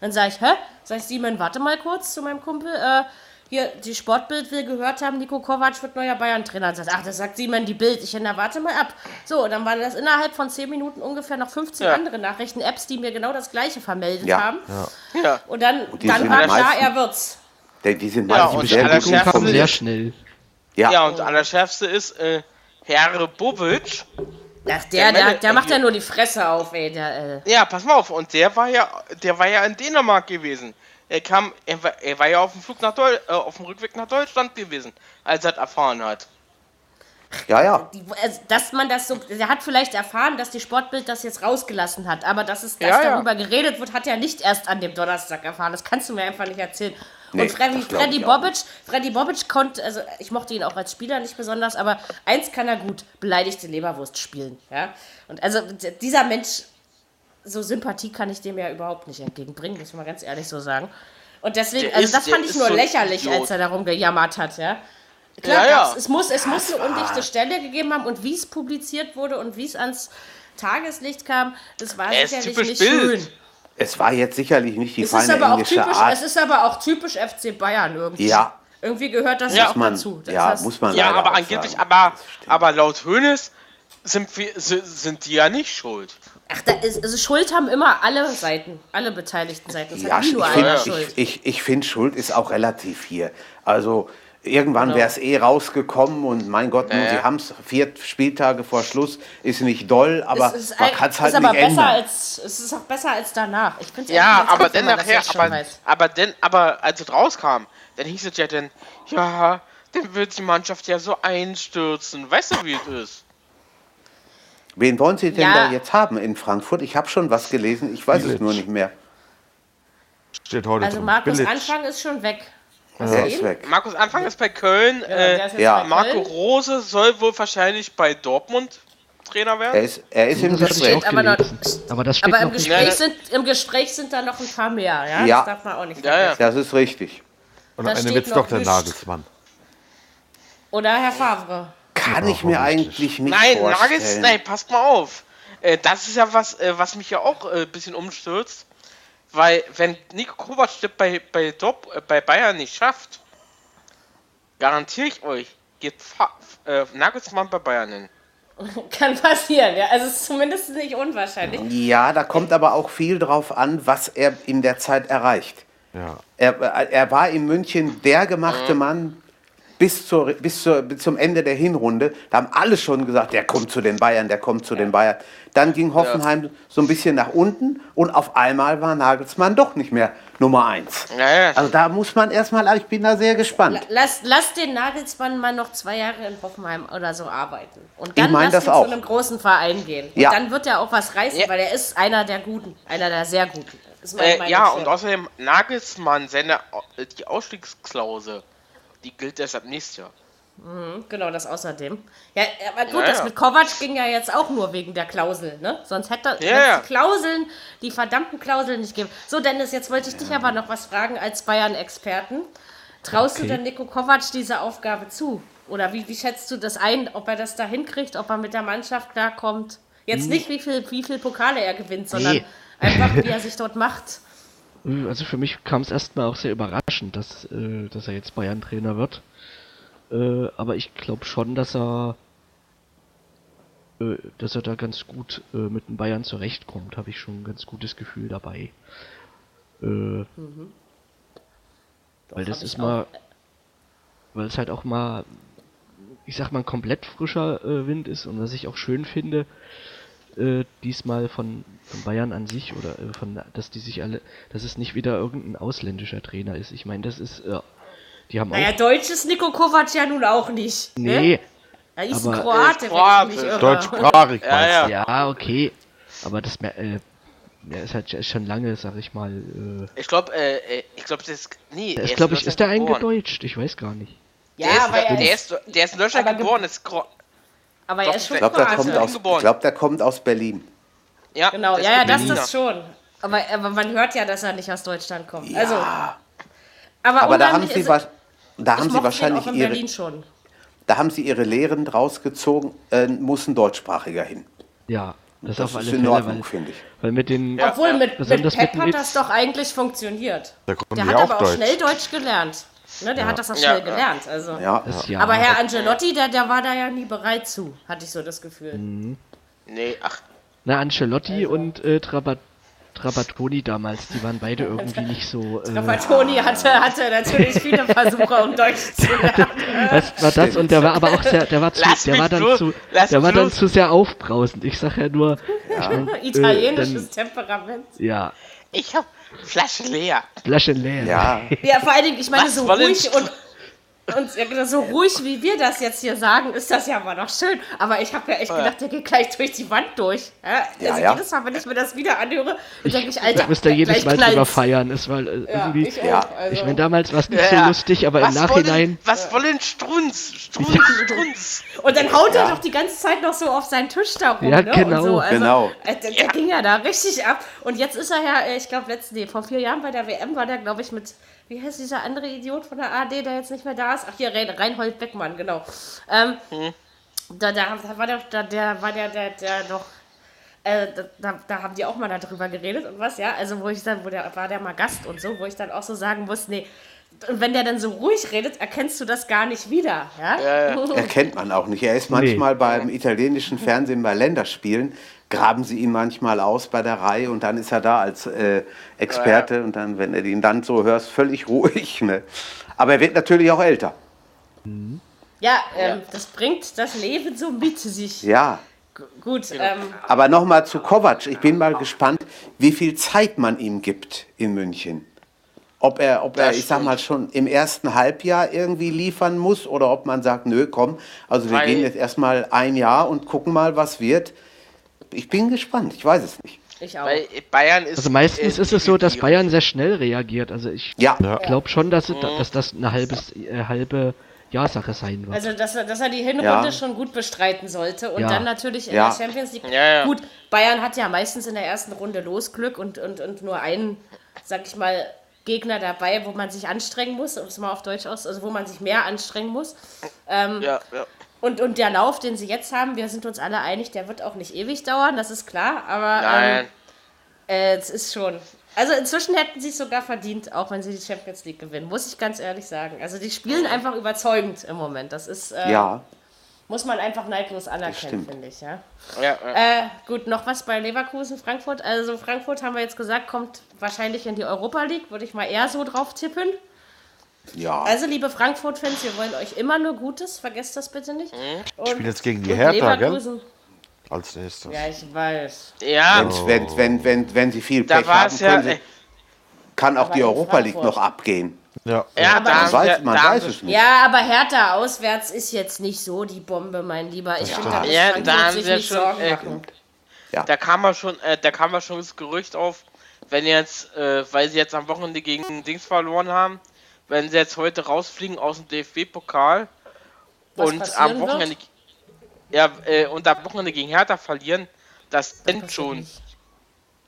Dann sag ich, hä? Sag ich, Simon, warte mal kurz zu meinem Kumpel. Äh, hier, die Sportbild will gehört haben, Nico Kovac wird neuer Bayern-Trainer. Und sagt, ach, das sagt Simon die Bild. Ich, na, warte mal ab. So, und dann waren das innerhalb von 10 Minuten ungefähr noch 15 Ja. andere Nachrichten-Apps, die mir genau das Gleiche vermeldet Ja. haben. Ja. Und dann, die dann war klar, er wird's. Die, die sind Ja, meistens und sehr gut Schärfste- sehr schnell. Ja, Ja, und allerschärfste ist, äh, Herr Bobic. Ach, der, der, Melle- der macht ja nur die Fresse auf, ey. Der, äh, Ja, pass mal auf, und der war ja, der war ja in Dänemark gewesen. Er kam, er war, er war ja auf dem Flug nach Deu äh, auf dem Rückweg nach Deutschland gewesen, als er das erfahren hat. ja, ja. also, dass man das so, der hat vielleicht erfahren, dass die Sportbild das jetzt rausgelassen hat, aber dass es dass Ja, ja. darüber geredet wird, hat er nicht erst an dem Donnerstag erfahren. Das kannst du mir einfach nicht erzählen. Nee, und Freddy, Freddy Bobic, Freddy Bobic konnte, also ich mochte ihn auch als Spieler nicht besonders, aber eins kann er gut, beleidigte Leberwurst spielen. Ja? Und also dieser Mensch, so Sympathie kann ich dem ja überhaupt nicht entgegenbringen, muss man ganz ehrlich so sagen. Und deswegen, Der also ist- das fand ich ist nur so lächerlich, Idiot. als er darum gejammert hat, ja. Klar, Ja, ja. es muss, es muss eine undichte Stelle gegeben haben und wie es publiziert wurde und wie es ans Tageslicht kam, das war ist sicherlich nicht Bild. schön. Es war jetzt sicherlich nicht die Es ist, feine aber auch englische typisch, Art. es ist aber auch typisch FC Bayern irgendwie. Ja. Irgendwie gehört das Ja. ja auch man, dazu. Das ja, heißt, muss man Ja, aber auch angeblich, sagen. aber, aber laut Hönes sind, wir, sind die ja nicht schuld. Ach, da ist, also Schuld haben immer alle Seiten, alle beteiligten Seiten. Es Ja, hat ich nie nur finde, einer ich, Schuld. ich, ich find, Schuld ist auch relativ hier. Also irgendwann Genau. wäre es eh rausgekommen und mein Gott, nun, sie haben es vier Spieltage vor Schluss, ist nicht doll, aber es ist, man kann es halt ist aber nicht besser ändern. als es ist auch besser als danach. Ich find's Ja, aber gut, dann das nachher, aber, weiß. aber dann, aber als es rauskam, dann hieß es ja dann, ja, dann wird die Mannschaft ja so einstürzen. Weißt du, wie es ist? Wen wollen Sie denn Ja. da jetzt haben in Frankfurt? Ich habe schon was gelesen, ich weiß es Bilic. nur nicht mehr. Steht heute Also drin. Markus Bilic. Anfang ist schon weg. Er du ist weg. Markus Anfang ist bei Köln. Ja, äh, ja. bei Marco Köln. Rose soll wohl wahrscheinlich bei Dortmund Trainer Er werden. ist, er ist im Das Gespräch. Aber noch-. Aber das Aber im noch nicht. Gespräch, Ja, sind, im Gespräch sind da noch ein paar mehr, ja? Ja. Das darf man auch nicht Ja, ja. vergessen. Das ist richtig. Und am Ende wird es doch der nicht. Nagelsmann. Oder Herr Favre. Kann ich mir eigentlich nicht Nein, vorstellen. Nagels, nein, passt mal auf. Äh, das ist ja was, äh, was mich ja auch äh, ein bisschen umstürzt. Weil, wenn Nico Kovac das bei, bei, äh, bei Bayern nicht schafft, garantiere ich euch, geht Fa äh, Nagelsmann bei Bayern hin. [LAUGHS] Kann passieren, ja. Also es ist zumindest nicht unwahrscheinlich. Ja, da kommt aber auch viel drauf an, was er in der Zeit erreicht. Ja. Er, er war in München der gemachte Mann bis, zur, bis, zur, bis zum Ende der Hinrunde. Da haben alle schon gesagt, der kommt zu den Bayern, der kommt zu den Bayern. Dann ging Hoffenheim so ein bisschen nach unten und auf einmal war Nagelsmann doch nicht mehr Nummer eins. Ja, ja. Also da muss man erstmal, ich bin da sehr gespannt. Lass, lass den Nagelsmann mal noch zwei Jahre in Hoffenheim oder so arbeiten. Und Ich dann mein lass das ihn auch. zu einem großen Verein gehen. Und Ja. dann wird er auch was reißen, Ja. weil er ist einer der Guten. Einer der sehr Guten. Äh, ja, für. und außerdem Nagelsmann, seine, die Ausstiegsklausel, die gilt erst ab nächstes Jahr. Genau, das außerdem. Ja, aber gut, Ja, das ja. mit Kovac ging ja jetzt auch nur wegen der Klausel, ne? Sonst hätte Ja, die Klauseln, die verdammten Klauseln nicht geben. So, Dennis, jetzt wollte ich dich aber noch was fragen als Bayern-Experten. Traust du Okay. denn Nico Kovac diese Aufgabe zu? Oder wie, wie schätzt du das ein, ob er das da hinkriegt, ob er mit der Mannschaft klarkommt? Jetzt nicht, wie viel, wie viel Pokale er gewinnt, sondern Nee. einfach, wie er sich dort macht. [LAUGHS] Also für mich kam es erstmal auch sehr überraschend, dass, äh, dass er jetzt Bayern-Trainer wird. Äh, aber ich glaube schon, dass er äh, dass er da ganz gut äh, mit den Bayern zurechtkommt. Habe ich schon ein ganz gutes Gefühl dabei. Äh, weil das hab ist mal, weil es halt auch mal, ich sag mal, ein komplett frischer äh, Wind ist und was ich auch schön finde, äh, diesmal von, von Bayern an sich oder äh, von, dass die sich alle, dass es nicht wieder irgendein ausländischer Trainer ist. Ich meine, das ist, äh, die haben Naja, auch, Deutsch ist Nico Kovac ja nun auch nicht. Ne? nee, Er ist aber- ein Kroate, Äh, wenn Kroate. ich mich irre. Deutschsprachig Ja, ja. ja, okay, aber das, mer- äh, er ist halt schon lange, sag ich mal, äh, Ich glaube, ich glaube, das ist. Nee, der er ist, glaube ich, ist der eingedeutscht? Ich weiß gar nicht. Ja, der, ist, aber er der, ist, ist, der ist in Deutschland geboren, ist Kro aber Doch, er ist schon Ich glaube, der, kommt aus- Geboren. ich glaub, der kommt aus Berlin. Ja, Genau, ist ja, ja, das ist schon. Aber, aber man hört ja, dass er nicht aus Deutschland kommt. Ja. Also, aber, Aber da haben sie, ist- wa- da ich haben sie wahrscheinlich auch in ihre, Berlin schon. da haben sie ihre Lehren draus gezogen, äh, muss ein Deutschsprachiger hin. Ja, das, Das auf alle ist in Fälle, Ordnung, weil, finde ich. weil mit den, Ja. Obwohl mit, mit Pep hat das doch eigentlich funktioniert. Der Der ja hat auch aber auch Deutsch. schnell Deutsch gelernt. Ne, der hat das auch Ja, schnell ja. gelernt. Also. Ja, ja. ja, Aber Herr Angelotti, der, der war da ja nie bereit zu, hatte ich so das Gefühl. Mhm. Nee, ach, Na, Ancelotti Also. und äh, Trabat Trapattoni damals, die waren beide irgendwie nicht so. Äh, Aber Toni hatte, hatte natürlich viele Versuche, um Deutsch zu [LAUGHS] lernen. das war das und der war aber auch sehr, der war zu, Lass der war dann zu, lass der war dann zu sehr aufbrausend. Ich sag ja nur, ich mein, äh, Italienisches dann, Temperament. ja, ich hab Flasche leer. Flasche leer. ja. Ja, vor allen Dingen, ich meine, Was so wollen ruhig und, und ja, genau, so ruhig, wie wir das jetzt hier sagen, ist das ja mal noch schön. Aber ich habe ja echt gedacht, der geht gleich durch die Wand durch. Ja, also ja. jedes Mal, wenn ich mir das wieder anhöre, denke ich, Alter, Ich muss da jedes Mal knallt's. drüber feiern. Es war äh, Ja, irgendwie. ich. Ja. Also. Ich meine, damals war es nicht Ja. so lustig, aber im was Nachhinein. Wollen, was wollen Strunz? Strunz, Strunz. und dann haut er doch die ganze Zeit noch so auf seinen Tisch da rum. Ja, ne? genau. Und so. also, Genau. äh, Der, der ging ja da richtig ab. Und jetzt ist er ja, äh, ich glaube, letzten, nee, vor vier Jahren bei der WM war der, glaube ich, mit, wie heißt dieser andere Idiot von der AD, der jetzt nicht mehr da ist? Ach, hier, Rein- Reinhold Beckmann, genau. Ähm, da, da, da war der, da, der war der, der, der noch äh, da, da, da haben die auch mal darüber geredet und was, ja. Also wo ich dann, wo der war der mal Gast und so, wo ich dann auch so sagen muss, nee, und wenn der dann so ruhig redet, erkennst du das gar nicht wieder, ja. Erkennt man auch nicht. Er ist manchmal beim italienischen Fernsehen bei Länderspielen, graben sie ihn manchmal aus bei der Reihe und dann ist er da als äh, Experte und dann, wenn du ihn dann so hörst, völlig [LAUGHS] ruhig. Ne? Aber er wird natürlich auch älter. Ja, ähm, das bringt das Leben so mit sich. Ja. G- Gut, ähm, Aber nochmal zu Kovac. Ich bin mal gespannt, wie viel Zeit man ihm gibt in München. Ob er, ob er ich sag mal, schon im ersten Halbjahr irgendwie liefern muss oder ob man sagt, nö, komm, also wir Weil- gehen jetzt erstmal ein Jahr und gucken mal, was wird. Ich bin gespannt, ich weiß es nicht. ich auch. Weil Bayern ist. Also meistens äh, ist es so, dass. Bayern sehr schnell reagiert. Also ich Ja, glaube schon, dass, es- dass das eine halbes, äh, halbe Jahrsache sein wird. Also, dass er, dass er die Hinrunde Ja. schon gut bestreiten sollte und Ja. dann natürlich in Ja. der Champions League. Ja, ja. Gut, Bayern hat ja meistens in der ersten Runde Losglück und, und, und nur einen, sag ich mal, Gegner dabei, wo man sich anstrengen muss, um es mal auf Deutsch aus, also wo man sich mehr anstrengen muss. Ja, ja. Und, und der Lauf, den sie jetzt haben, wir sind uns alle einig, der wird auch nicht ewig dauern, das ist klar, aber Nein. ähm, äh, es ist schon. Also inzwischen hätten sie es sogar verdient, auch wenn sie die Champions League gewinnen, muss ich ganz ehrlich sagen. Also die spielen einfach überzeugend im Moment. Das ist, äh, ja, muss man einfach neidlos anerkennen, finde ich, ja. ja, ja. Äh, gut, noch was bei Leverkusen, Frankfurt. Also Frankfurt haben wir jetzt gesagt, kommt wahrscheinlich in die Europa League, würde ich mal eher so drauf tippen. Ja. Also, liebe Frankfurt-Fans, wir wollen euch immer nur Gutes, vergesst das bitte nicht. Und, Spielt jetzt gegen die Hertha, gell? Als nächstes. Ja, ich weiß. ja. Wenn's, wenn, wenn, wenn, wenn sie viel Da Pech haben, ja. können sie, äh, kann auch die Europa League Frankfurt. noch abgehen. Ja. Ja, Man weiß, man weiß es nicht. Ja, aber Hertha auswärts ist jetzt nicht so die Bombe, mein Lieber. Ich finde, da Ja, da Frankfurt haben sich ja nicht schon, Sorgen äh, machen. Da kam man schon, äh, da kam man schon das Gerücht auf, wenn jetzt, äh, weil sie jetzt am Wochenende gegen Dings verloren haben, wenn sie jetzt heute rausfliegen aus dem DFB-Pokal und am Wochenende, ja, äh, und am Wochenende gegen Hertha verlieren, das denkt schon,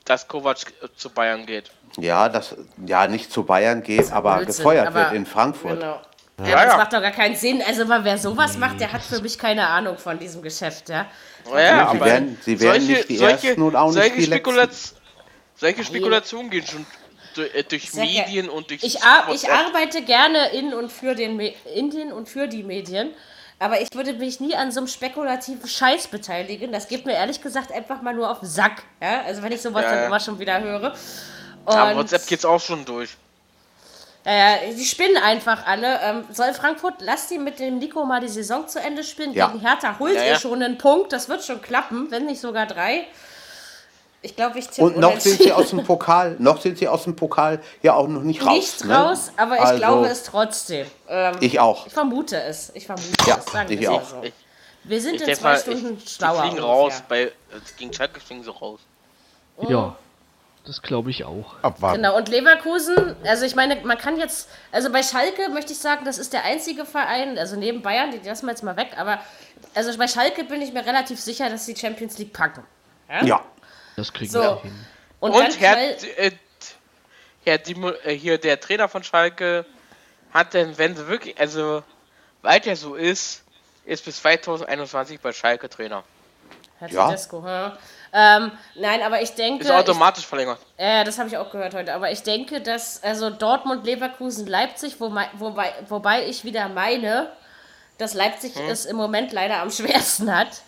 dass Kovac äh, zu Bayern geht. Ja, das ja nicht zu Bayern geht, aber Blödsinn, gefeuert aber- wird in Frankfurt. Genau. Ja, Ja, das ja. macht doch gar keinen Sinn. Also, aber wer sowas macht, der hat für mich keine Ahnung von diesem Geschäft, ja. Ja, sie werden- sie werden nicht die Ersten und auch nicht solche die Letzten. Spekulaz- Solche Spekulationen gehen schon durch, äh, durch Sehr Medien und durch Ich, ar ich arbeite gerne in und für den Me in den und für die Medien, aber ich würde mich nie an so einem spekulativen Scheiß beteiligen. Das geht mir ehrlich gesagt einfach mal nur auf den Sack. Ja? Also wenn ich sowas Ja, dann immer schon wieder höre. Und, Ja, WhatsApp geht's auch schon durch. Ja, ja, die spinnen einfach alle. Ähm, soll Frankfurt, lasst die mit dem Nico mal die Saison zu Ende spielen. Ja. Gegen Hertha holt Ja, ihr schon einen Punkt. Das wird schon klappen, wenn nicht sogar drei. Ich glaube, ich tippe Und noch sind sie aus dem Pokal, noch sind sie aus dem Pokal ja auch noch nicht raus. Nicht ne? raus, aber ich Also, glaube es trotzdem. Ähm, Ich auch. Ich vermute es. Ich vermute Ja, es. Sagen ich auch. so. Ich, Wir sind ich in zwei mal, Stunden ich, die schlauer. fliegen raus. Bei, äh, gegen Schalke fliegen sie raus. Ja, das glaube ich auch. Abwarten. Genau, und Leverkusen, also ich meine, man kann jetzt, also bei Schalke möchte ich sagen, das ist der einzige Verein, also neben Bayern, die lassen wir jetzt mal weg, aber also bei Schalke bin ich mir relativ sicher, dass sie Champions League packen. Ja, Das kriegen So. wir hin. Und, Und Herr, äh, Herr Dimo, äh, hier der Trainer von Schalke hat denn, wenn sie wirklich, also weiter so ist, ist bis 2021 bei Schalke Trainer. Herr Ja. Tedesco, ja. Ähm, nein, aber ich denke, Ist automatisch verlängert. ich, äh, das habe ich auch gehört heute, aber ich denke, dass also Dortmund, Leverkusen, Leipzig, wobei, wobei, wobei ich wieder meine, dass Leipzig Hm. es im Moment leider am schwersten hat.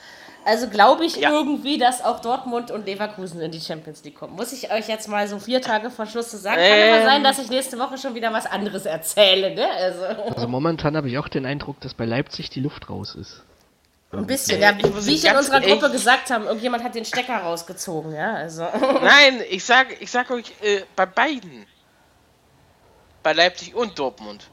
Also glaube ich Ja. irgendwie, dass auch Dortmund und Leverkusen in die Champions League kommen. Muss ich euch jetzt mal so vier Tage vor Schluss so sagen? Kann aber Ähm. sein, dass ich nächste Woche schon wieder was anderes erzähle, ne? Also Also momentan habe ich auch den Eindruck, dass bei Leipzig die Luft raus ist. ein bisschen. Ja, wie ich in unserer Gruppe gesagt habe, irgendjemand hat den Stecker rausgezogen, ja? Also. [LAUGHS] Nein, ich sag, ich sag euch, äh, bei beiden. Bei Leipzig und Dortmund.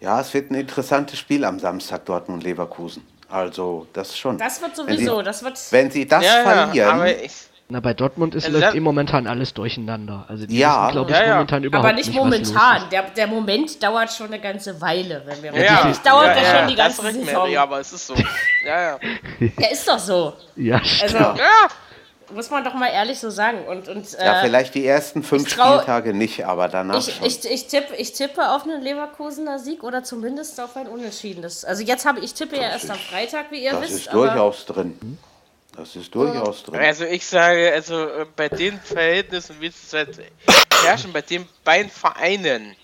ja, es wird ein interessantes Spiel am Samstag Dortmund-Leverkusen. Also, das schon. Das wird Wenn sie- sowieso, das wird. Wenn sie das Ja, ja, verlieren, aber ich, Na, bei Dortmund ist, Also läuft eh momentan alles durcheinander. Also die Ja. glaube ich, Ja, ja. momentan überhaupt Aber nicht nicht, momentan. Der, der Moment dauert schon eine ganze Weile, wenn wir ja, Eigentlich dauert ja, ja, schon die ganze Saison. Mary, aber es ist so. Ja, ja. Ja, ist doch so. [LAUGHS] Ja, Also, stimmt. Ja, muss man doch mal ehrlich so sagen. Und, und ja, äh, vielleicht die ersten fünf trau- Spieltage nicht, aber danach ich, schon. ich, ich, tippe, ich tippe auf einen Leverkusener Sieg oder zumindest auf ein Unentschiedenes. Also jetzt habe ich tippe ja erst am Freitag, wie ihr das wisst. ist aber durchaus drin. Das ist durchaus drin. Also ich sage, also äh, bei den Verhältnissen, wie es halt herrschen, bei den beiden Vereinen,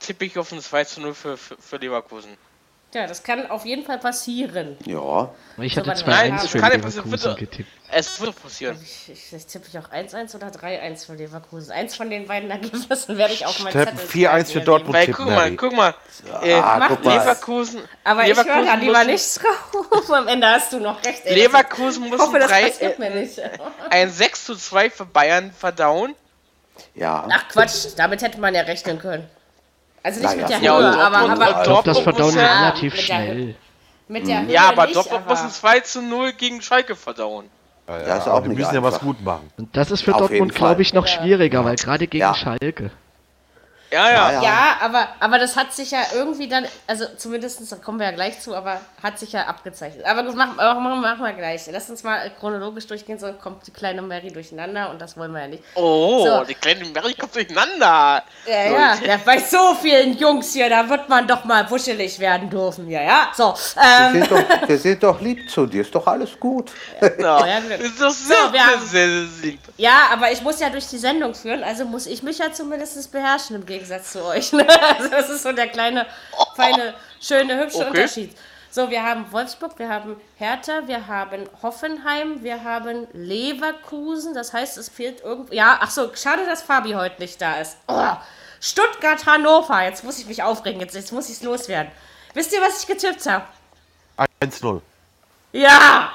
tippe ich auf ein 2 zu 0 für, für, für Leverkusen. Ja, das kann auf jeden Fall passieren. Ja, Ich So, hatte warte, 2-1 nein, für das kann ja Leverkusen getippt. Es wird passieren. Ich, ich, ich tippe ich auch 1-1 oder 3-1 für Leverkusen. Eins von den beiden Ergebnissen werde ich mein Steppen Zettel 4-1 schreiben, für Dortmund. Weil Tipp, guck mal, guck mal. Äh, Ah, guck mal. Leverkusen. Aber ich höre Leverkusen da lieber nichts drauf. Am Ende hast du noch recht. Ey. Leverkusen muss hoffe, drei, äh, mir nicht. ein 6 zu 2 für Bayern verdauen. ja. Ach Quatsch, damit hätte man ja rechnen können. Also nicht Na mit ja, der Ja, Höhe, aber, Dortmund- aber und Ich glaube, das verdauen ja- relativ mit der- schnell. mit der Höhe Ja, aber nicht, Dortmund muss aber ein 2 zu 0 gegen Schalke verdauen. Ja, Das ist ja, auch aber die müssen ja was einfach. gut machen. Und das ist für Auf Dortmund, glaube ich, noch schwieriger, weil gerade gegen Ja. Schalke. Ja, ja. Ja, ja. Aber, aber das hat sich ja irgendwie dann, also zumindest, da kommen wir ja gleich zu, aber hat sich ja abgezeichnet. Aber gut, machen, machen, machen, machen wir gleich. Lass uns mal chronologisch durchgehen, sonst kommt die kleine Mary durcheinander und das wollen wir ja nicht. Oh, So. die kleine Mary kommt durcheinander. Ja, ja, ja, bei so vielen Jungs hier, da wird man doch mal wuschelig werden dürfen. Ja, ja, so. Wir Ähm, sind, doch, wir sind doch lieb zu dir, ist doch alles gut. Ja, [LAUGHS] Ja, gut. ist doch sehr, wir haben- sehr, sehr lieb. ja, aber ich muss ja durch die Sendung führen, also muss ich mich ja zumindest beherrschen im Gegensatz zu euch. Ne? [LAUGHS] Also das ist so der kleine, feine, schöne, hübsche Okay. Unterschied. So, wir haben Wolfsburg, wir haben Hertha, wir haben Hoffenheim, wir haben Leverkusen. Das heißt, es fehlt irgendwo. Ja, ach so, schade, dass Fabi heute nicht da ist. Oh, Stuttgart, Hannover. Jetzt muss ich mich aufregen. Jetzt, jetzt muss ich es loswerden. Wisst ihr, was ich getippt habe? 1-0. Ja!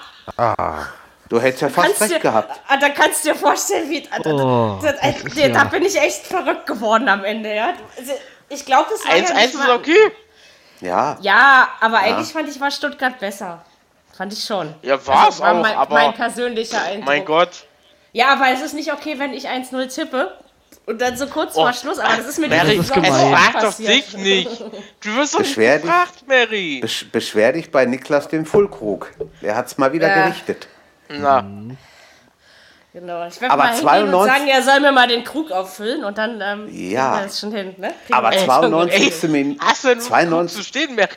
Du hättest ja fast recht dir, gehabt. Ah, da kannst du dir vorstellen, wie. da- da- Oh, da, ist da, ja- bin ich echt verrückt geworden am Ende, ja. Also, Ich glaube, das war 1 ja 1 nicht ist okay. Ja, Ja, aber eigentlich fand ich war Stuttgart besser. Fand ich schon. Ja, war's war auch, mein, aber- mein persönlicher Eindruck. Mein Gott. Ja, aber es ist nicht okay, wenn ich 1-0 tippe und dann so kurz vor Oh, Schluss, aber das ist mir Mary, es auch fragt doch dich nicht. Du wirst doch nicht Beschwer dich. gefragt, Mary. besch beschwer dich bei Niklas dem Fullkrug. Der hat's mal wieder Ja. gerichtet. Na, Genau. Ich werde Aber mal hingehen und 92 sagen, er soll mir mal den Krug auffüllen und dann ähm, Ja. kriegen wir das schon hin. Ne? Aber wir das schon 92. hin. Min hast du denn zu 92, stehen, Mary?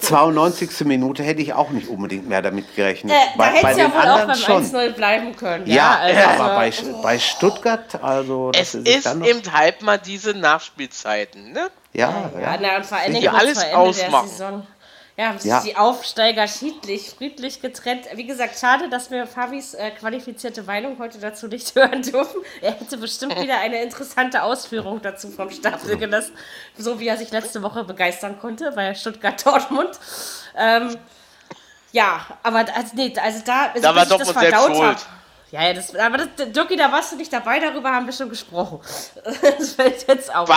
92. Minute hätte ich auch nicht unbedingt mehr damit gerechnet. Äh, da hätte es ja wohl auch beim schon. 1-0 bleiben können. Ja, Ja, also, aber bei, bei Stuttgart, also das Es ist dann noch, eben halt mal diese Nachspielzeiten, ne? ja, Ja, ja. na, und vor allen Die Dingen alles vor Ende ausmachen. Ja, Ja. die Aufsteiger schiedlich, friedlich getrennt. Wie gesagt, schade, dass wir Fabis äh, qualifizierte Meinung heute dazu nicht [LAUGHS] hören dürfen. Er hätte bestimmt [LAUGHS] wieder eine interessante Ausführung dazu vom Stapel gelassen, so wie er sich letzte Woche begeistern konnte bei Stuttgart-Dortmund. Ähm, ja, aber also, nee, also da, also Da war Dortmund selbst schuld. hab- Ja, ja, das, aber das, Dirki, da warst du nicht dabei, darüber haben wir schon gesprochen. [LAUGHS] Das fällt jetzt auf.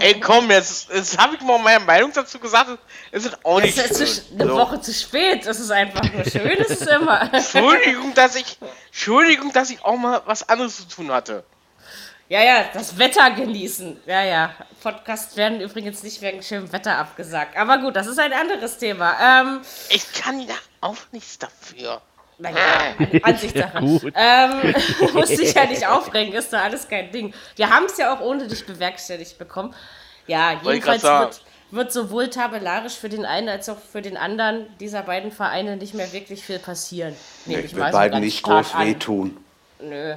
Ey, komm, jetzt, jetzt habe ich mal meine Meinung dazu gesagt. Es ist auch Es nicht ist zu, schön. eine So. Woche zu spät. Das ist einfach nur schön. Das ist immer. [LAUGHS] Entschuldigung, dass ich, Entschuldigung, dass ich auch mal was anderes zu tun hatte. Ja, ja, das Wetter genießen. Ja, ja. Podcasts werden übrigens nicht wegen schönem Wetter abgesagt. Aber gut, das ist ein anderes Thema. Ähm, Ich kann ja auch nichts dafür. Naja, [LAUGHS] Ansichtssache. Ähm, [LAUGHS] muss dich ja nicht [LAUGHS] aufregen, ist doch alles kein Ding. Wir haben es ja auch ohne dich bewerkstelligt bekommen. Ja, jedenfalls wird, wird sowohl tabellarisch für den einen als auch für den anderen dieser beiden Vereine nicht mehr wirklich viel passieren. Nehme ich will beiden nicht groß an. wehtun. Nö.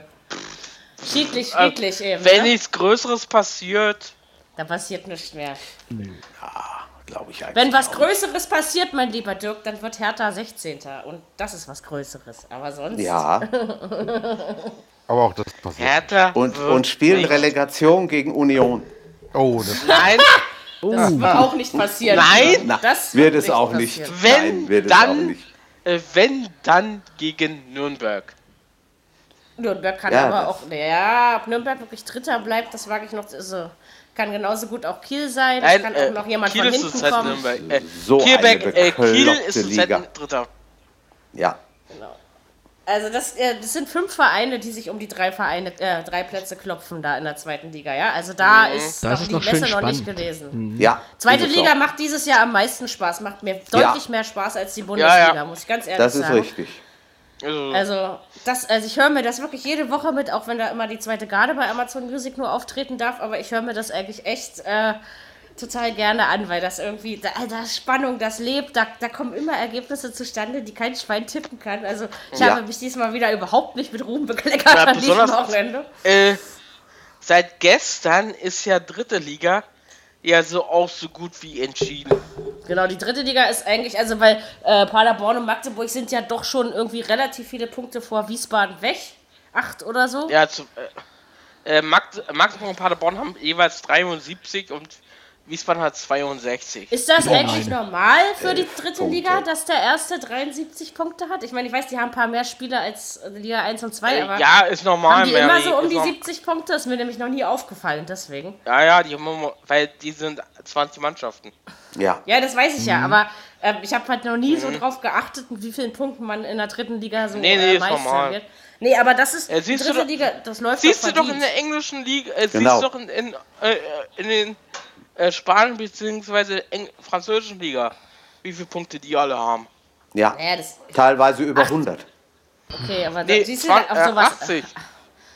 Schiedlich, friedlich eben. Wenn ne? nichts Größeres passiert, Da passiert nichts mehr. Glaube ich eigentlich. Wenn was auch. Größeres passiert, mein lieber Dirk, dann wird Hertha 16. Und das ist was Größeres. Aber sonst. Ja, [LAUGHS] Aber auch das passiert. Hertha und, wird und spielen nicht- Relegation gegen Union. Oh, das [LAUGHS] Nein, Das wird auch nicht passieren. Nein. Na, das wird es auch nicht. passieren. Wenn, Nein, wird es auch dann- nicht. äh, wenn dann gegen Nürnberg. Nürnberg kann Ja, aber auch. Ja, ob Nürnberg wirklich Dritter bleibt, das wage ich noch. Also, kann genauso gut auch Kiel sein. Es Nein, kann äh, auch noch jemand Kiel von ist hinten kommen. Nürnberg. Äh, So Kielbeck, eine äh, Kiel ist zurzeit Dritter. Ja, Also das, äh, das sind fünf Vereine, die sich um die drei Vereine, äh, drei Plätze klopfen da in der zweiten Liga, ja. Also da ist noch ist es die noch Messe noch nicht spannend. gelesen. ja. Zweite ist Liga auch. macht dieses Jahr am meisten Spaß, macht mir deutlich mehr Spaß als die Ja, Bundesliga, ja. muss ich ganz ehrlich Das ist sagen. richtig. Also, Also, das, also ich höre mir das wirklich jede Woche mit, auch wenn da immer die zweite Garde bei Amazon Music nur auftreten darf, aber ich höre mir das eigentlich echt äh, total gerne an, weil das irgendwie, da, da ist Spannung, das lebt, da, da kommen immer Ergebnisse zustande, die kein Schwein tippen kann. Also ich Ja. habe mich diesmal wieder überhaupt nicht mit Ruhm bekleckert Ja, an diesem Wochenende. Äh, seit gestern ist ja dritte Liga ja so auch so gut wie entschieden. Genau, die dritte Liga ist eigentlich, also weil äh, Paderborn und Magdeburg sind ja doch schon irgendwie relativ viele Punkte vor Wiesbaden weg. Acht oder so. Ja, zu, äh, äh, Magd Magdeburg und Paderborn haben jeweils 73 und Wiesbaden hat 62. Ist das Oh, eigentlich meine. normal für die dritte Punkte. Liga, dass der erste 73 Punkte hat? Ich meine, ich weiß, die haben ein paar mehr Spieler als äh, Liga 1 und 2, aber Äh, ja, ist normal, haben die immer Mary. so um die norm- 70 Punkte? Ist mir nämlich noch nie aufgefallen, deswegen. Ja, ja, die haben immer, weil die sind 20 Mannschaften. Ja. Ja, das weiß ich Mhm. ja, aber ähm, ich habe halt noch nie so drauf geachtet, mit wie vielen Punkten man in der dritten Liga so Nee, nee, äh, ist Meister normal. wird. Nee, aber das ist du dritte doch- Liga, das läuft Siehst du doch doch in der englischen Liga, äh, Genau. siehst du doch in, in, äh, in den äh, Spanien bzw. Eng französischen Liga, wie viele Punkte die alle haben. Ja. Naja, das, Teilweise über 100. okay, aber Nee, da, siehst du, 20, auf äh, sowas, [LAUGHS] 80.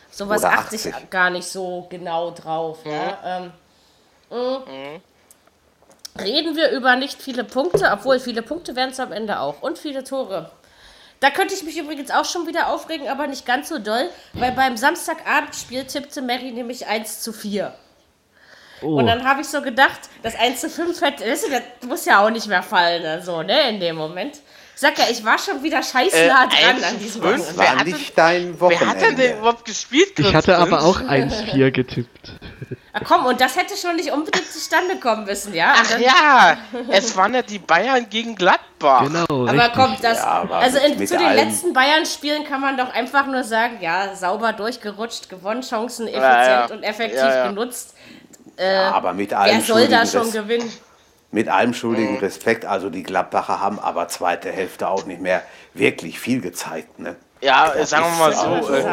sowas Oder achte ich 80. gar nicht so genau drauf. Ja? Ähm, mm. Reden wir über nicht viele Punkte, obwohl viele Punkte werden es am Ende auch. Und viele Tore. Da könnte ich mich übrigens auch schon wieder aufregen, aber nicht ganz so doll, weil beim Samstagabendspiel tippte Mary nämlich 1 zu 4. Oh, Und dann habe ich so gedacht, das 1 zu 5 hätte, weißt du, das muss ja auch nicht mehr fallen, also, ne, in dem Moment. Ich sag ja, ich war schon wieder scheiß Äh, nah dran 1 an zu diesem 5? Wochenende. Wer War hat nicht dein Wer hat denn denn Wochenende. überhaupt gespielt? ich hatte aber auch 1-4 getippt. Ah, komm, und das hätte schon nicht unbedingt zustande kommen müssen, ja? Ach ja, es waren ja die Bayern gegen Gladbach. Genau, Aber richtig. komm, das, Ja, aber also in, zu den letzten Bayern-Spielen kann man doch einfach nur sagen, ja, sauber durchgerutscht, gewonnen, Chancen effizient Ja, ja. und effektiv Ja, genutzt. Ja, aber mit Wer allem, soll da schuldigen schon Res- gewinnen? mit allem schuldigen Respekt, also die Gladbacher haben aber zweite Hälfte auch nicht mehr wirklich viel gezeigt. Ne? Ja, äh, sagen wir mal so, äh,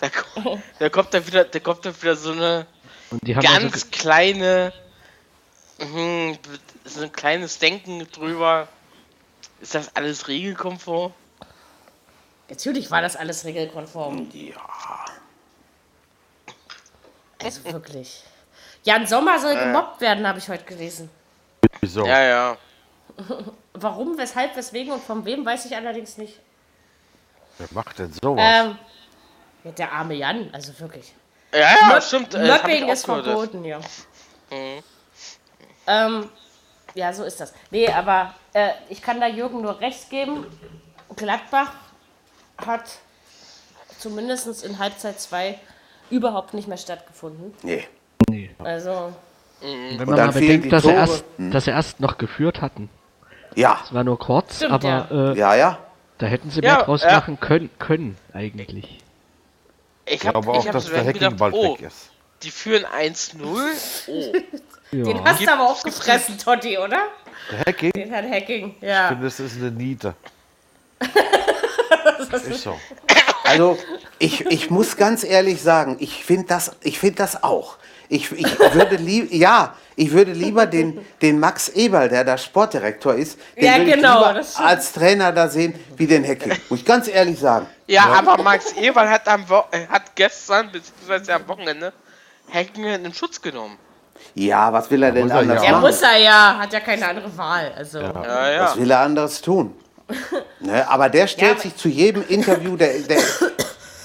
da, ko- da kommt da wieder, da kommt da wieder so eine Und die haben also ganz kleine, mhm, so ein kleines Denken drüber. Ist das alles regelkonform? Natürlich war das alles regelkonform. Ja. Also wirklich. Jan Sommer soll gemobbt werden, habe ich heute gelesen. Wieso? Ja, ja. [LAUGHS] Warum, weshalb, weswegen und von wem, weiß ich allerdings nicht. Wer macht denn sowas? Ähm, ja, der arme Jan, also wirklich. Ja, ja, Mob- stimmt. Äh, auch ist verboten, ja. Ähm, ja, so ist das. Nee, aber äh, ich kann da Jürgen nur recht geben. Gladbach hat zumindest in Halbzeit 2 überhaupt nicht mehr stattgefunden. Nee. Also, Wenn Und man dann mal bedenkt, dass, er Tore. erst, dass er erst noch geführt hatten. Ja, Es war nur kurz, Stimmt, aber äh, ja, ja. da hätten sie Ja, mehr draus ja. machen können, können eigentlich. Ich Ich glaube ich auch, dass der gedacht, Hacking bald oh, weg ist. die führen 1-0. Oh. [LAUGHS] den Ja. hast du aber auch gefressen, Totti, oder? Der Hacking? Den hat Hacking, Ich ja. finde, das ist eine Niete. [LAUGHS] ist so. Also, ich, ich muss ganz ehrlich sagen, ich finde das, ich find das auch. Ich, ich würde lieb, ja, ich würde lieber den, den Max Eberl, der da Sportdirektor ist, den Ja, würde genau, ich lieber als Trainer da sehen, wie den Hecking. Muss ich ganz ehrlich sagen. Ja, aber Max Eberl hat, am Wo äh, hat gestern, beziehungsweise am Wochenende, Hacken in Schutz genommen. Ja, was will er denn er anders ja. Der machen? muss er ja, hat ja keine andere Wahl. Also, Ja, ja. Was will er anderes tun? [LAUGHS] Ne, aber der stellt Ja, sich zu jedem Interview, der, der,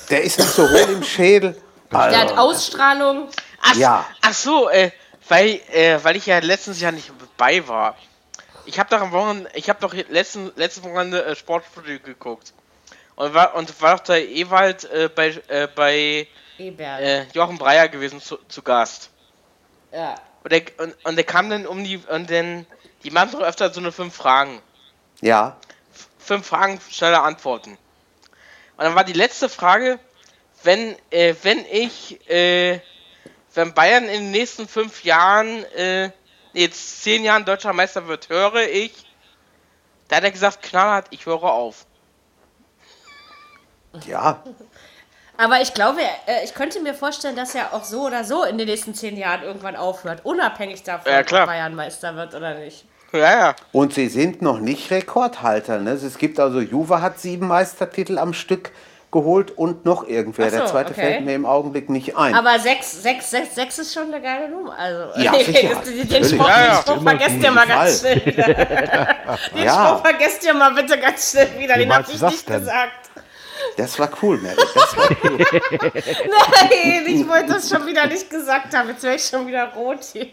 der ist nicht so hohl im Schädel. der hat Also, Ausstrahlung. Ach, Ja. ach so, äh, weil, äh, weil ich ja letztens Jahr nicht bei war. Ich habe doch am Wochenende, ich habe doch letzten, letztes Wochenende äh, Sportstudio geguckt. Und war, und war doch der Ewald äh, bei, äh, bei äh, Jochen Breyer gewesen zu, zu Gast. Ja. Und der, und, und der kam dann um die, und dann, die machen doch öfter so eine fünf Fragen. ja, Fünf Fragen, schnelle Antworten. Und dann war die letzte Frage, wenn, äh, wenn ich, äh, wenn Bayern in den nächsten fünf Jahren, äh, jetzt zehn Jahren deutscher Meister wird, höre ich, da hat er gesagt, knallhart, ich höre auf. ja. Aber ich glaube, äh, ich könnte mir vorstellen, dass er auch so oder so in den nächsten zehn Jahren irgendwann aufhört, unabhängig davon, Ja, klar. ob Bayern Meister wird oder nicht. Ja, ja. Und sie sind noch nicht Rekordhalter. Ne? Es gibt also, Juve hat sieben Meistertitel am Stück. Geholt und noch irgendwer. So, der zweite okay. fällt mir im Augenblick nicht ein. Aber 6, 6, 6, 6 ist schon eine geile Nummer. Also, Ja, [LAUGHS] sicher, den. Spruch, Ja, ja. den Spruch vergesst ihr mal Fall. ganz schnell wieder. [LAUGHS] Den Ja. [LAUGHS] Spruch vergesst ihr mal bitte ganz schnell wieder. Wie Den hab meinst du ich nicht denn? gesagt. Das war cool, Mary. Das war cool. [LAUGHS] Nein, ich wollte das schon wieder nicht gesagt haben. Jetzt wäre ich schon wieder rot hier.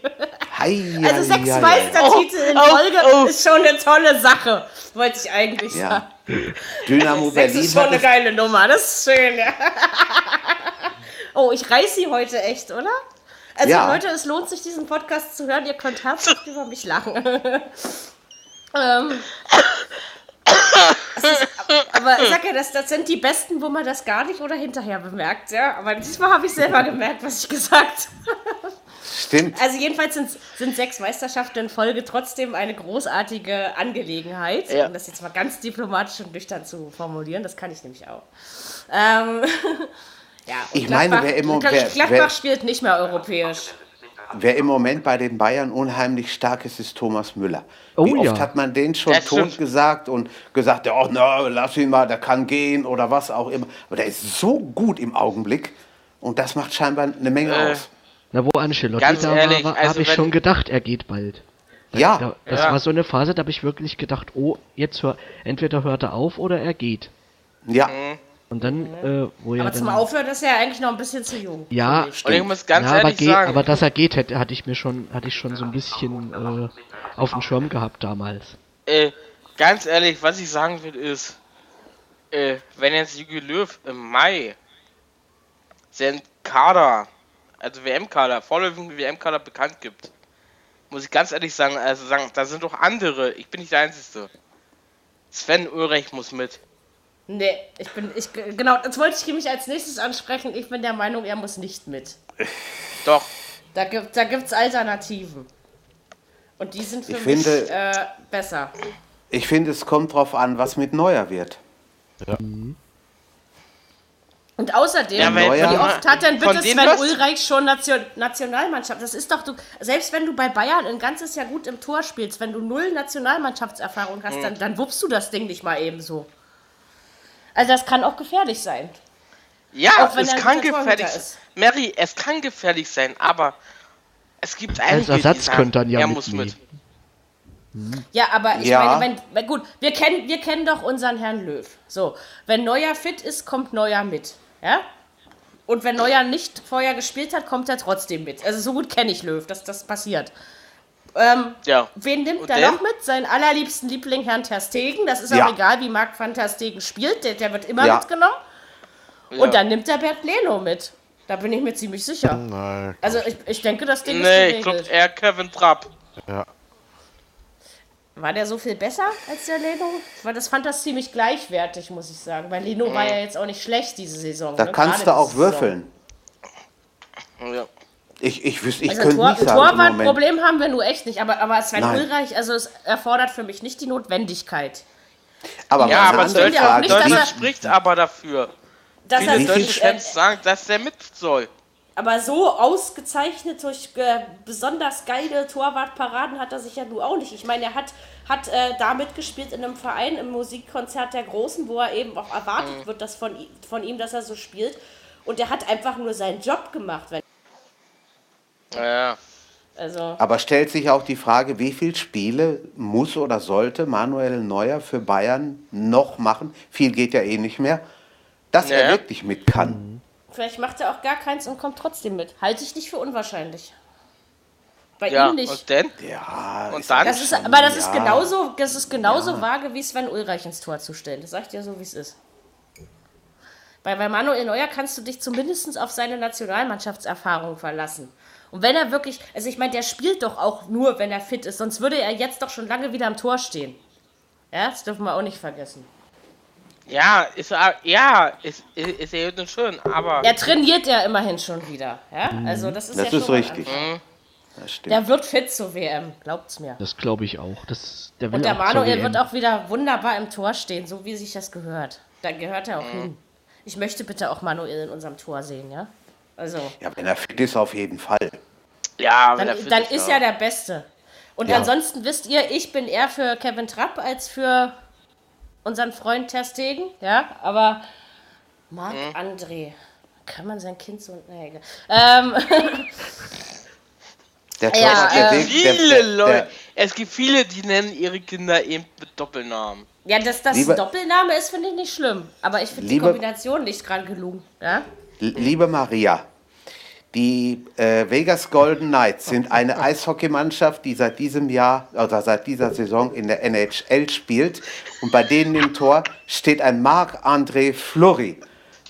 Hei, Also sechs hei. Meistertitel in oh, Folge oh. ist schon eine tolle Sache. Wollte ich eigentlich Ja. sagen. Dynamo Sechs Berlin ist schon eine geile Nummer. Das ist schön, ja. [LAUGHS] Oh, ich reiß sie heute echt, oder? Also Ja. Leute, es lohnt sich, diesen Podcast zu hören. Ihr könnt herzlich [LAUGHS] über mich lachen. ähm, ist, aber ich [LAUGHS] sag ja, das, das sind die besten, wo man das gar nicht oder hinterher bemerkt. Ja? Aber diesmal habe ich selber gemerkt, was ich gesagt habe. stimmt. Also jedenfalls sind, sind sechs Meisterschaften in Folge trotzdem eine großartige Angelegenheit. Ja. Um das jetzt mal ganz diplomatisch und nüchtern zu formulieren. Das kann ich nämlich auch. Ähm, [LAUGHS] ja, Ich meine, Gladbach- wer immer- Gladbach wer- Gladbach wer- spielt nicht mehr europäisch. Wer im Moment bei den Bayern unheimlich stark ist, ist Thomas Müller. Oh Wie oft ja. hat man den schon Das tot gesagt und gesagt, ja, na, lass ihn mal, der kann gehen oder was auch immer. Aber der ist so gut im Augenblick und das macht scheinbar eine Menge Äh, aus. Na, wo Ancelotti Ganz da ehrlich, war, also habe ich schon gedacht, er geht bald. Ja, Da, das Ja. war so eine Phase, da habe ich wirklich gedacht, oh, jetzt hör, entweder hört er auf oder er geht. ja. Mhm. Und dann, äh, wo er Aber dann, zum Aufhören ist er eigentlich noch ein bisschen zu jung. Ja, finde ich. Und ich muss ganz ja, aber, ehrlich geht, sagen, aber dass er geht, hätte, hatte ich mir schon, hatte ich schon so ein bisschen äh, auf dem Schirm gehabt damals. äh, ganz ehrlich, was ich sagen will ist, äh, wenn jetzt Jürgen Löw im Mai seinen Kader, also WM-Kader, vorläufigen WM-Kader bekannt gibt, muss ich ganz ehrlich sagen, also sagen, da sind doch andere, ich bin nicht der Einzige. Sven Ulreich muss mit. Nee, ich bin, ich, genau, das wollte ich nämlich als nächstes ansprechen. Ich bin der Meinung, er muss nicht mit. Doch, Da gibt da gibt's Alternativen. Und die sind für Ich mich finde- äh, besser. Ich finde, es kommt drauf an, was mit Neuer wird. Und außerdem, Ja, wie oft hat denn bitte Sven was? Ulreich schon Nation Nationalmannschaft? Das ist doch, du, selbst wenn du bei Bayern ein ganzes Jahr gut im Tor spielst, wenn du null Nationalmannschaftserfahrung hast, Mhm. dann, dann wuppst du das Ding nicht mal eben so. Also das kann auch gefährlich sein. ja, Auch wenn es kann gefährlich sein. Mary, es kann gefährlich sein, aber es gibt einige, Ersatz die sagen, könnte er ja er muss mit. Ja, aber ich Ja. meine, wenn, wenn, gut, wir kennen, wir kennen doch unseren Herrn Löw. So, wenn Neuer fit ist, kommt Neuer mit. Ja? Und wenn Neuer nicht vorher gespielt hat, kommt er trotzdem mit. Also so gut kenne ich Löw, dass das passiert. Ähm, Ja. wen nimmt er der? noch mit? Seinen allerliebsten Liebling, Herrn Ter Stegen. Das ist Ja. auch egal, wie Marc van Ter Stegen spielt. Der, der wird immer Ja. mitgenommen. Ja. Und dann nimmt er Bert Leno mit. Da bin ich mir ziemlich sicher. Nein. Also ich, ich denke, das Ding Nee, ist ich geregelt. glaube eher Kevin Trapp. Ja. War der so viel besser als der Leno? Weil das fand das ziemlich gleichwertig, muss ich sagen. Weil Leno war ja jetzt auch nicht schlecht diese Saison. Da ne? kannst Gerade du auch diese Saison. würfeln. Ja. Ich, ich, wüs- ich Also könnte Tor, nicht sagen. Torwartproblem haben wir nur echt nicht. Aber, aber Sven Nein. Ulreich, also es erfordert für mich nicht die Notwendigkeit. Aber Ja, aber ja er- spricht aber dafür. Dass Viele er, viel deutsche sich, äh, Fans sagen, dass der mit soll. aber so ausgezeichnet durch äh, besonders geile Torwartparaden hat er sich ja nun auch nicht. Ich meine, er hat, hat äh, da mitgespielt in einem Verein im Musikkonzert der Großen, wo er eben auch erwartet wird, dass von, von ihm, dass er so spielt. Und er hat einfach nur seinen Job gemacht. Wenn, Ja. also Aber stellt sich auch die Frage, wie viele Spiele muss oder sollte Manuel Neuer für Bayern noch machen? Viel geht ja eh nicht mehr. Dass Ja. er wirklich mit kann. Vielleicht macht er auch gar keins und kommt trotzdem mit. Halte ich nicht für unwahrscheinlich. Bei Ja, ihm nicht. und denn? Ja, Und ist dann? aber Das ist, aber das ist ja. genauso, das ist genauso vage, wie Sven Ulreich ins Tor zu stellen. Das sagt ja so, wie es ist. Bei, bei Manuel Neuer kannst du dich zumindest auf seine Nationalmannschaftserfahrung verlassen. Und wenn er wirklich, also ich meine, der spielt doch auch nur, wenn er fit ist, sonst würde er jetzt doch schon lange wieder am Tor stehen. Ja, das dürfen wir auch nicht vergessen. Ja, ist er- ja, ist, ist, ist ja gut und schön, aber Er trainiert ja immerhin schon wieder. Ja, also das ist Das ja ist schon richtig. Anfang. Das stimmt. Der wird fit zur WM, glaubt's mir. Das glaube ich auch. Das, der will Und der auch zur Manuel WM. wird auch wieder wunderbar im Tor stehen, so wie sich das gehört. Da gehört er auch hin. Ich möchte bitte auch Manuel in unserem Tor sehen, ja? Also, Ja, wenn er fit ist, auf jeden Fall. ja, wenn er dann, fit dann ist ja. er der Beste. Und Ja. ansonsten wisst ihr, ich bin eher für Kevin Trapp als für unseren Freund Ter Stegen, ja? Aber Marc-André. Kann man sein Kind so. Nee, egal. Ähm, [LAUGHS] Der, Ja, der Weg- der- Viele der- Leute. der- Es gibt viele, die nennen ihre Kinder eben mit Doppelnamen. ja, dass das Liebe- ein Doppelname ist, finde ich nicht schlimm. Aber ich finde die Kombination nicht gerade gelungen. Ja? Liebe Maria, die äh, Vegas Golden Knights sind eine Eishockeymannschaft, die seit diesem Jahr oder seit dieser Saison in der NHL spielt. Und bei denen im Tor steht ein Marc-André Fleury.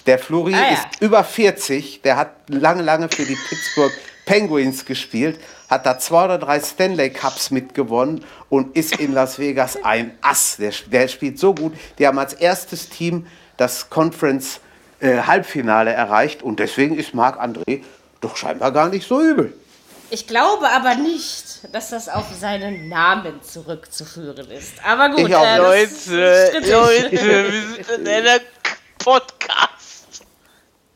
Der Fleury Ah, ja. ist über 40, der hat lange, lange für die Pittsburgh Penguins gespielt, hat da zwei oder drei Stanley Cups mitgewonnen und ist in Las Vegas ein Ass. Der, der spielt so gut. Die haben als erstes Team das Conference äh, Halbfinale erreicht und deswegen ist Marc-André doch scheinbar gar nicht so übel. Ich glaube aber nicht, dass das auf seinen Namen zurückzuführen ist. Aber gut, Ich auch äh, das Leute. Leute, wir sind in einer Podcast.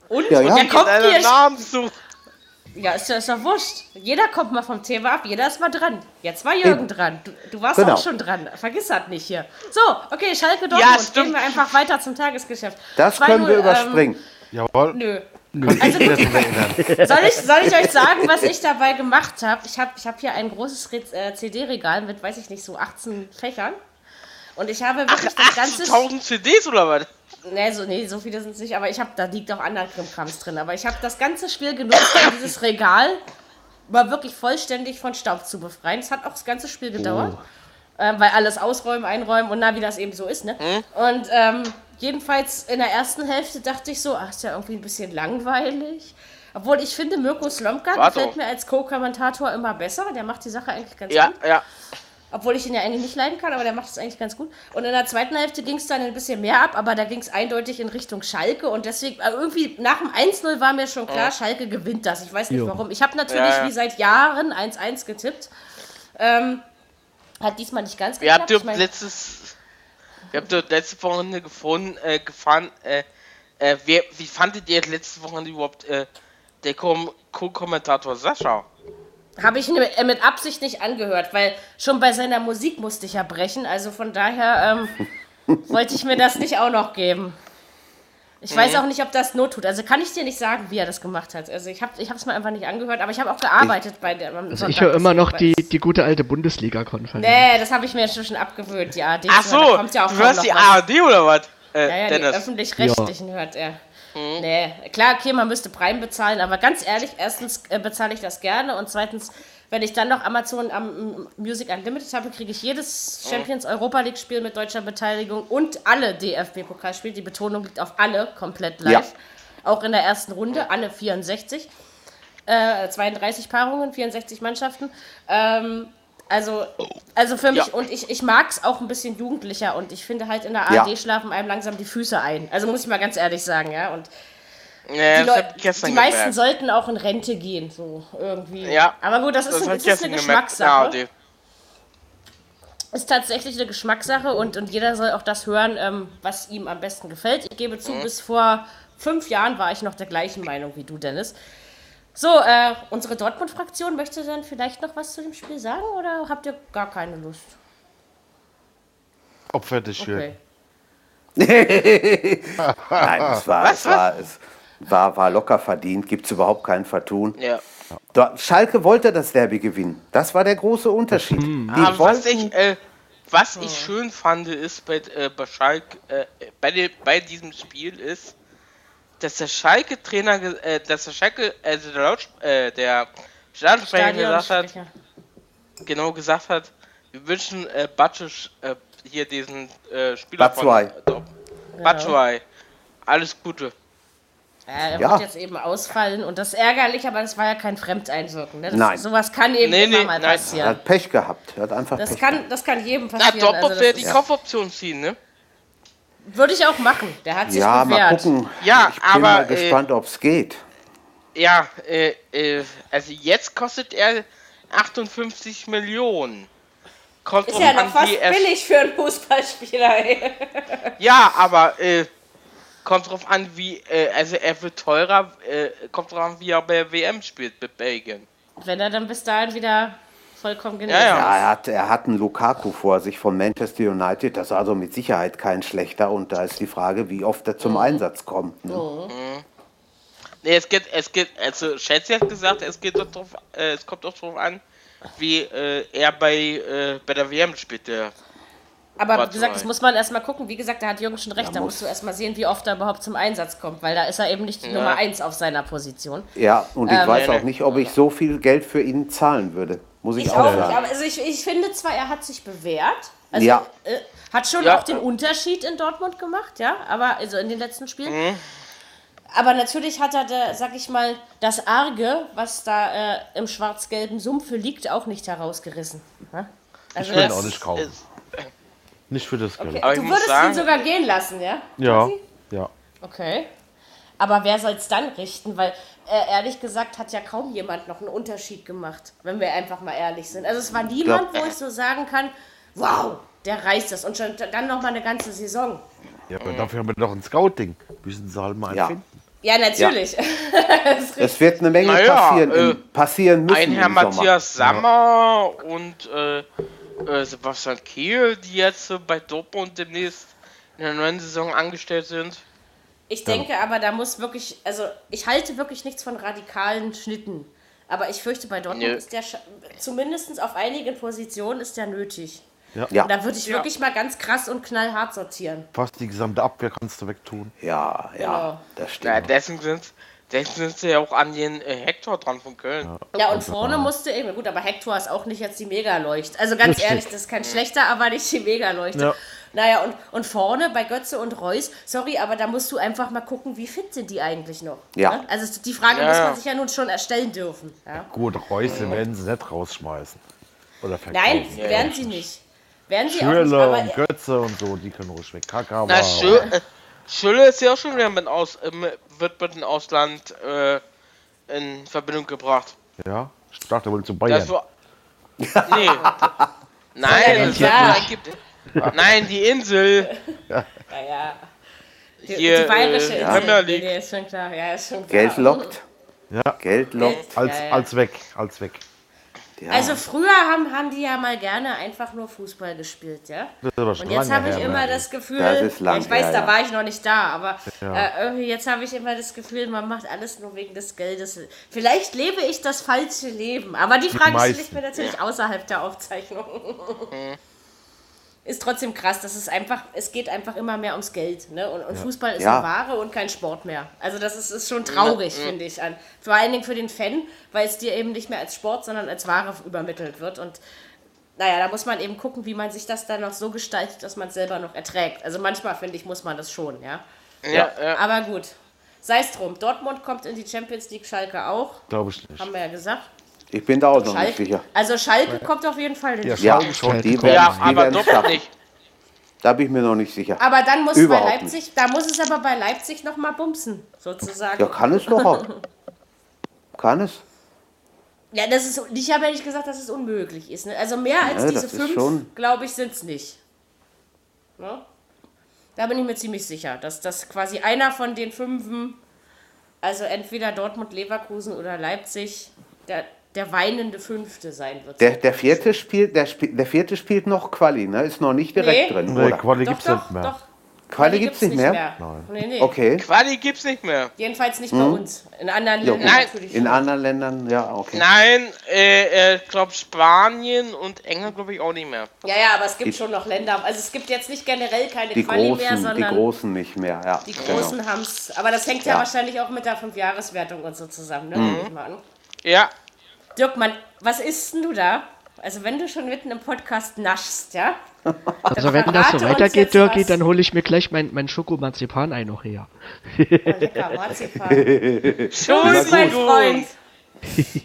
Und, Ja, und ja. dann kommt Deinen ihr. Ja, ist ja, ist wurscht. Jeder kommt mal vom Thema ab, jeder ist mal dran. Jetzt war Jürgen Eben. dran. Du, du warst Genau. auch schon dran. Vergiss das nicht hier. So, okay, Schalke Dortmund. stimmt. Gehen wir einfach weiter zum Tagesgeschäft. Das 2-0, können wir ähm, überspringen. Jawohl. Nö. Nö, Also. [LAUGHS] Soll ich, soll ich euch sagen, was ich dabei gemacht habe? Ich habe ich hab hier ein großes äh, CD-Regal mit, weiß ich nicht, so 18 Fächern. Und ich habe Ach, wirklich das ganze... 18.000 CDs oder was? Nee, so, nee, so viele sind es nicht, aber ich habe, da liegt auch anderer Krimkrams drin. Aber ich habe das ganze Spiel genutzt, um dieses Regal mal wirklich vollständig von Staub zu befreien. Es hat auch das ganze Spiel gedauert. Ähm, weil alles ausräumen, einräumen und na, wie das eben so ist, ne? Und ähm, jedenfalls in der ersten Hälfte dachte ich so, ach, ist ja irgendwie ein bisschen langweilig. Obwohl ich finde, Mirko Slomka gefällt mir als Co-Kommentator immer besser. Der macht die Sache eigentlich ganz Ja, gut. ja. Obwohl ich ihn ja eigentlich nicht leiden kann, aber der macht es eigentlich ganz gut. Und in der zweiten Hälfte ging es dann ein bisschen mehr ab, aber da ging es eindeutig in Richtung Schalke. Und deswegen, äh, irgendwie nach dem 1-0 war mir schon klar, Schalke gewinnt das. Ich weiß nicht Jo. warum. Ich habe natürlich Ja, ja. wie seit Jahren 1-1 getippt. Ähm, hat diesmal nicht ganz Wir habt geklappt. ihr Ich mein, letztes. Wir habt ihr letzte Wochenende gefunden, äh, gefahren. Äh, äh, wer, wie fandet ihr letzte Wochenende überhaupt äh, der Kom- Co-Kommentator Sascha? Habe ich äh, mit Absicht nicht angehört, weil schon bei seiner Musik musste ich ja brechen. Also von daher ähm, [LAUGHS] wollte ich mir das nicht auch noch geben. Ich weiß auch nicht, ob das Not tut. Also kann ich dir nicht sagen, wie er das gemacht hat. Also ich habe ich es mir einfach nicht angehört, aber ich habe auch gearbeitet bei der. Also Sonntag, ich höre immer noch die, die gute alte Bundesliga-Konferenz. Nee, das habe ich mir schon abgewöhnt, die ARD. Ach so, kommt ja auch du hörst die. ARD oder was? Äh, Ja, ja, die Dennis. öffentlich-rechtlichen hört er. Nee, klar, okay, man müsste Prime bezahlen, aber ganz ehrlich, erstens äh, bezahle ich das gerne und zweitens, wenn ich dann noch Amazon am Music Unlimited habe, kriege ich jedes Champions Europa League Spiel mit deutscher Beteiligung und alle DFB-Pokalspiele. Die Betonung liegt auf alle komplett live. Ja. Auch in der ersten Runde, alle 64. Äh, 32 Paarungen, 64 Mannschaften. Ähm, also, also für mich, Ja. und ich, ich mag es auch ein bisschen jugendlicher und ich finde halt in der Ja. ARD schlafen einem langsam die Füße ein. Also muss ich mal ganz ehrlich sagen, ja. Und Ja, die, das Leu- hab ich gestern die meisten sollten auch in Rente gehen, so irgendwie. Ja. Aber gut, das ist, Das ein, das ich ist eine. Geschmackssache. Ja, ist tatsächlich eine Geschmackssache und, und jeder soll auch das hören, ähm, was ihm am besten gefällt. Ich gebe zu, Mhm. bis vor fünf Jahren war ich noch der gleichen Meinung wie du, Dennis. So, äh, unsere Dortmund-Fraktion möchte dann vielleicht noch was zu dem Spiel sagen oder habt ihr gar keine Lust? Fertig wird. Okay. [LAUGHS] Nein, es war, es war, es war, war locker verdient, gibt es überhaupt kein Vertun. ja. Dort- Schalke wollte das Derby gewinnen. Das war der große Unterschied. Die Aber was ich, äh, was ich schön fand, ist bei, äh, bei Schalke, äh, bei, de, bei diesem Spiel ist, dass der Schalke-Trainer, ge- äh, dass der Schalke, also der, Laut, äh, der Stadionsprecher gesagt hat, genau gesagt hat, wir wünschen äh, Batschisch, äh, hier diesen äh, Spieler Batshuayi. von äh, Batshuayi. Alles Gute. Ja, er Ja. wird jetzt eben ausfallen und das ist ärgerlich, aber das war ja kein Fremdeinwirken. Ne? Das, Nein. Sowas kann eben Nee, immer nee, mal nein. er passieren. hat Pech gehabt. Er hat einfach Das Pech kann, das kann jedem Na, passieren. Dortmund also das die ist- Kaufoption ziehen, ne? Würde ich auch machen. Der hat sich Ja, bewährt. mal gucken. Ja, ich bin aber, mal äh, gespannt, ob es geht. Ja, äh, äh, also jetzt kostet er 58 Millionen. Kommt Ist drauf ja an, noch fast wie er- billig für einen Fußballspieler. Ey. Ja, aber äh, kommt drauf an, wie, äh, also er wird teurer, äh, kommt drauf an, wie er bei der WM spielt mit Belgien. Wenn er dann bis dahin wieder vollkommen genesen. Ja, ja. Ja, er hat, er hat einen Lukaku vor sich von Manchester United. Das ist also mit Sicherheit kein schlechter. Und da ist die Frage, wie oft er zum Einsatz kommt. Ne? Nee, es geht, es geht, also Schätze hat gesagt, es geht doch drauf, äh, es kommt doch drauf an, wie äh, er bei, äh, bei der WM spielt, der Aber Warte wie gesagt, mal. das muss man erstmal gucken. Wie gesagt, da hat Jürgen schon recht. Da musst du erstmal sehen, wie oft er überhaupt zum Einsatz kommt, weil da ist er eben nicht die Nummer 1 auf seiner Position. Ja, und ich weiß nee, auch nee. nicht, ob ich so viel Geld für ihn zahlen würde. Muss ich, Ich auch sagen. aber also ich, ich finde zwar, er hat sich bewährt. Also, Ja. äh, hat schon Ja. auch den Unterschied in Dortmund gemacht, ja, aber also in den letzten Spielen. Mhm. Aber natürlich hat er, da, sag ich mal, das Arge, was da äh, im schwarz-gelben Sumpfe liegt, auch nicht herausgerissen. ne? Also will ihn auch nicht kaufen. Nicht für das Geld. Okay. Ich Du würdest sagen- ihn sogar gehen lassen, ja? Ja, Quasi? ja. Okay. Aber wer soll es dann richten? Weil äh, ehrlich gesagt hat ja kaum jemand noch einen Unterschied gemacht, wenn wir einfach mal ehrlich sind. Also es war niemand, wo ich so sagen kann, wow, der reißt das. Und schon dann noch mal eine ganze Saison. Ja, aber dafür haben wir doch ein Scouting. Müssen sie halt mal Ja. finden. Ja, natürlich. Richtig. [LAUGHS] Es wird eine Menge Naja, passieren, äh, im, passieren müssen ein Herr im Sommer. Matthias Sammer und äh, äh, Sebastian Kehl, die jetzt äh, bei Dortmund demnächst in der neuen Saison angestellt sind. Ich denke aber, da muss wirklich, also ich halte wirklich nichts von radikalen Schnitten. Aber ich fürchte, bei Dortmund Nö. ist der, zumindest auf einigen Positionen ist der nötig. Ja, Und da würde ich wirklich mal ganz krass und knallhart sortieren. Fast die gesamte Abwehr kannst du wegtun. ja, ja, Genau. das Ja, stimmt. deswegen sind, deswegen sind sie ja auch an den äh, Hector dran von Köln. Ja, und vorne musste eben, gut, aber Hector ist auch nicht jetzt die Megaleucht. Also ganz Richtig. ehrlich, das ist kein schlechter, aber nicht die Megaleuchte. Ja. Naja, und, und vorne bei Götze und Reus, sorry, aber da musst du einfach mal gucken, wie fit sind die eigentlich noch. Ja. Ne? Also die Frage Ja, muss ja. man sich ja nun schon erstellen dürfen. Ja? Gut, Reus werden sie nicht rausschmeißen. Oder verkaufen. Nein, werden sie nicht. Werden sie auch nicht, Schürle aber und Götze und so, die können ruhig weg. Kaka Na. Schö Schülle ist ja auch schon wieder mit aus, äh, mit- wird mit dem Ausland äh, in Verbindung gebracht. Ja, ich dachte wohl zu [LAUGHS] Das Bayern. war. Nee. Nein, das sagen? gibt, Nein, die Insel. naja. Die, Hier, die bayerische äh, Insel. Premier Nee, ist schon klar. Ja, ist schon klar. Geld lockt. Ja. Geld lockt. Als, Ja, ja. als weg, als weg. Ja. Also früher haben, haben die ja mal gerne einfach nur Fußball gespielt, ja? Das ist aber schon Und jetzt habe ich her, immer ne? das Gefühl, Das lang ja, ich weiß, her, da ja. war ich noch nicht da, aber Ja. äh, irgendwie jetzt habe ich immer das Gefühl, man macht alles nur wegen des Geldes. Vielleicht lebe ich das falsche Leben, aber die Frage stelle ich mir natürlich außerhalb der Aufzeichnung. Ist trotzdem krass, dass es einfach, es geht einfach immer mehr ums Geld, ne? Und, und Fußball ist Ja. eine Ware und kein Sport mehr. Also das ist, ist schon traurig, finde ich. An. Vor allen Dingen für den Fan, weil es dir eben nicht mehr als Sport, sondern als Ware übermittelt wird. Und naja, da muss man eben gucken, wie man sich das dann noch so gestaltet, dass man es selber noch erträgt. Also manchmal, finde ich, muss man das schon, ja. Ja, ja. Aber gut. Sei es drum. Dortmund kommt in die Champions League, Schalke auch. Glaube ich nicht. Haben wir ja gesagt. Ich bin da auch noch nicht Schalke, sicher. also Schalke kommt auf jeden Fall die Ja, Ja, schon. die kommt. werden, ja die aber Dortmund schaffen. nicht. Da bin ich mir noch nicht sicher. Aber dann muss Überhaupt bei Leipzig, da muss es aber bei Leipzig noch mal bumsen, sozusagen. Ja, kann es doch auch. Kann es? Ja, das ist, ich habe ja nicht gesagt, dass es unmöglich ist. Ne? Also mehr als Ja, diese fünf, glaube ich, sind es nicht. Ne? Da bin ich mir ziemlich sicher, dass das quasi einer von den fünfen, also entweder Dortmund, Leverkusen oder Leipzig, der, der weinende Fünfte sein wird. Der, der, vierte spielt, der, der vierte spielt noch Quali, ne? Ist noch nicht direkt Nee. drin, Nee, oder? Quali gibt's doch, nicht mehr. doch. Quali gibt's nicht mehr? Nee, nee. Okay. Quali gibt's nicht mehr. Jedenfalls nicht bei uns. In anderen Jo. Ländern Nein. natürlich In schon. anderen Ländern, ja, okay. Nein, äh, äh, ich glaube Spanien und England glaube ich auch nicht mehr. Ja, ja, aber es gibt schon noch Länder. Also es gibt jetzt nicht generell keine Die Quali mehr, Großen, die sondern Großen nicht mehr, ja. Die genau. Großen haben es. Aber das hängt ja, Ja. wahrscheinlich auch mit der Fünfjahreswertung und so zusammen. Ne? Mhm. Nehme ich mal an. Ja, Dirk, Mann, was isst denn du da? Also wenn du schon mitten im Podcast naschst, ja? [LAUGHS] Also wenn das so weitergeht, Dirki, was. dann hole ich mir gleich mein, mein Schokomarzipan-Ei noch her. Lecker, Marzipan. Bist mein Freund.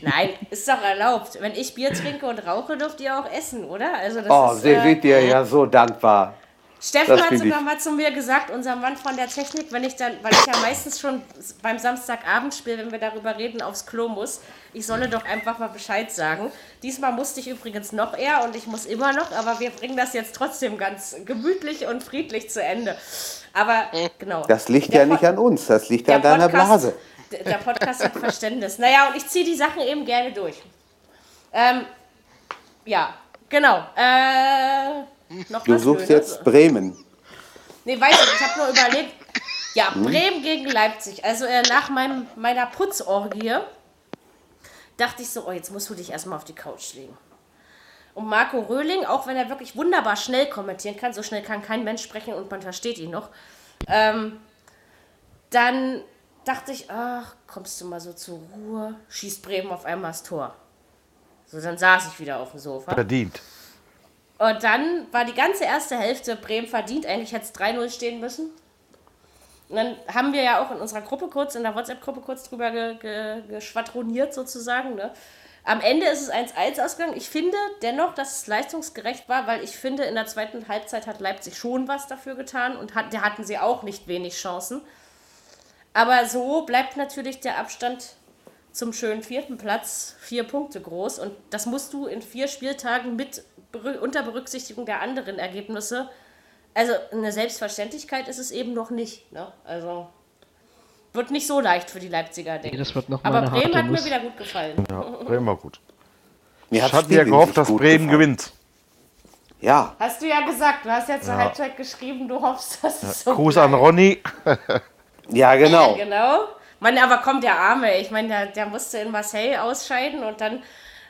Nein, ist doch erlaubt. Wenn ich Bier trinke und rauche, dürft ihr auch essen, oder? Also das Oh, ist, sie äh, wird dir ja so dankbar. Steffen Das hat sogar ich. mal zu mir gesagt, unser Mann von der Technik, wenn ich dann, weil ich ja meistens schon beim Samstagabendspiel, wenn wir darüber reden, aufs Klo muss, ich solle doch einfach mal Bescheid sagen. Diesmal musste ich übrigens noch eher und ich muss immer noch, aber wir bringen das jetzt trotzdem ganz gemütlich und friedlich zu Ende. Aber genau. Das liegt Der ja nicht an uns, das liegt an deiner Podcast- Blase. Der Podcast hat Verständnis. Naja, und ich ziehe die Sachen eben gerne durch. Ähm, Ja, genau. Äh, noch Du suchst Schönes. jetzt Bremen. Nee, weiß ich, nicht, ich habe nur überlegt. Ja, Bremen gegen Leipzig. Also äh, nach meinem, meiner Putzorgie dachte ich so, oh, jetzt musst du dich erstmal auf die Couch legen. Und Marco Röhling, auch wenn er wirklich wunderbar schnell kommentieren kann, so schnell kann kein Mensch sprechen und man versteht ihn noch, ähm, dann dachte ich, ach, kommst du mal so zur Ruhe, schießt Bremen auf einmal das Tor. So, dann saß ich wieder auf dem Sofa. Verdient. Und dann war die ganze erste Hälfte Bremen verdient. Eigentlich hätte es 3-0 stehen müssen. Und dann haben wir ja auch in unserer Gruppe kurz, in der WhatsApp-Gruppe kurz drüber ge, ge, geschwadroniert sozusagen. Ne? Am Ende ist es 1-1 ausgegangen. Ich finde dennoch, dass es leistungsgerecht war, weil ich finde, in der zweiten Halbzeit hat Leipzig schon was dafür getan und hat, da hatten sie auch nicht wenig Chancen. Aber so bleibt natürlich der Abstand zum schönen vierten Platz vier Punkte groß. Und das musst du in vier Spieltagen mit unter Berücksichtigung der anderen Ergebnisse. Also eine Selbstverständlichkeit ist es eben noch nicht. Ne? Also wird nicht so leicht für die Leipziger, denke Nee, ich. das wird noch mal Aber Bremen hat mir Nuss. wieder gut gefallen. Ja, Bremen war gut. Mir Ich hatte ja gehofft, dass Bremen gefallen. gewinnt. Ja, Hast du ja gesagt, du hast ja zur Halbzeit geschrieben, du hoffst, dass es so Gruß bleibt. an Ronny. ja [LAUGHS] genau. Genau. Mann, aber kommt der Arme. Ich meine, der, der musste in Marseille ausscheiden und dann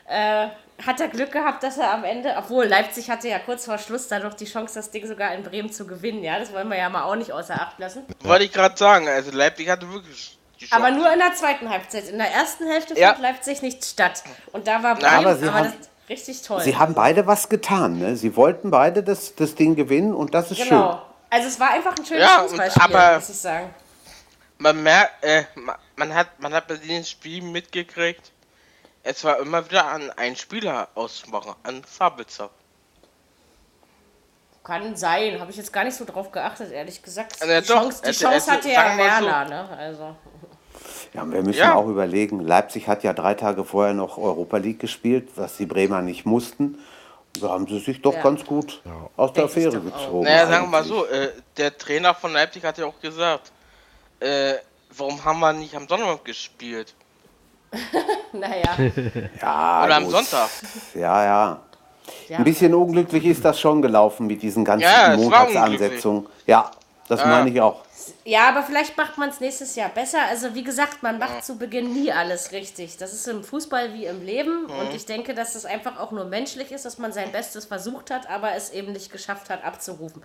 äh, hat er Glück gehabt, dass er am Ende, obwohl Leipzig hatte ja kurz vor Schluss dann noch die Chance, das Ding sogar in Bremen zu gewinnen. Ja, das wollen wir ja mal auch nicht außer Acht lassen. Wollte ich gerade sagen, also Leipzig hatte wirklich die Chance. Aber nur in der zweiten Halbzeit. In der ersten Hälfte Ja. fand Leipzig nicht statt. Und da war Bremen, aber, aber das richtig toll. Sie haben beide was getan. Ne? Sie wollten beide das, das Ding gewinnen und das ist genau. Also es war einfach ein schönes Ja, Fußballspiel, aber- muss ich sagen. man merkt, äh, ma- man hat, man hat bei den Spielen mitgekriegt, es war immer wieder an einen Spieler auszumachen, an Sabitzer. Kann sein. Habe ich jetzt gar nicht so drauf geachtet, ehrlich gesagt. Ja, die doch. Chance, die Es- Chance es- hatte ja sagen wir mal so. Werner, ne? Also. Ja, wir müssen Ja. auch überlegen, Leipzig hat ja drei Tage vorher noch Europa League gespielt, was die Bremer nicht mussten. Da haben sie sich doch Ja. ganz gut aus der Affäre gezogen. Naja, sagen wir mal so, äh, der Trainer von Leipzig hat ja auch gesagt, äh, warum haben wir nicht am Sonntag gespielt? [LAUGHS] Naja. [LAUGHS] Ja, Oder am gut. Sonntag? Ja, ja. Ja. Ein bisschen unglücklich ist das schon gelaufen mit diesen ganzen Ja, Montagsansetzungen. Ja, das Ja. meine ich auch. Ja, aber vielleicht macht man es nächstes Jahr besser. Also wie gesagt, man macht zu Beginn nie alles richtig. Das ist im Fußball wie im Leben. Und ich denke, dass es einfach auch nur menschlich ist, dass man sein Bestes versucht hat, aber es eben nicht geschafft hat abzurufen.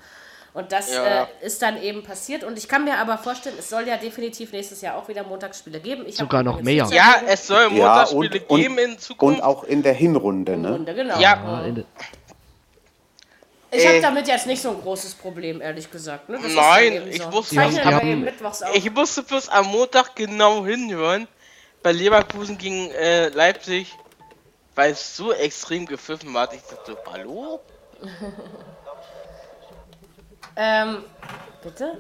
Und das Ja. äh, ist dann eben passiert. Und ich kann mir aber vorstellen, es soll ja definitiv nächstes Jahr auch wieder Montagsspiele geben. Ich Sogar noch mehr. Ja, es soll Ja, Montagsspiele und, geben in und, Zukunft. und auch in der Hinrunde. Ne? Runde, genau. Ja. In Ich habe Ey. damit jetzt nicht so ein großes Problem, ehrlich gesagt. Ne? Nein, eben ich so. wusste- wir haben-. Ich musste bloß am Montag genau hinhören, bei Leverkusen gegen äh, Leipzig, weil es so extrem gepfiffen war. Ich dachte, hallo? [LAUGHS] Ähm, bitte?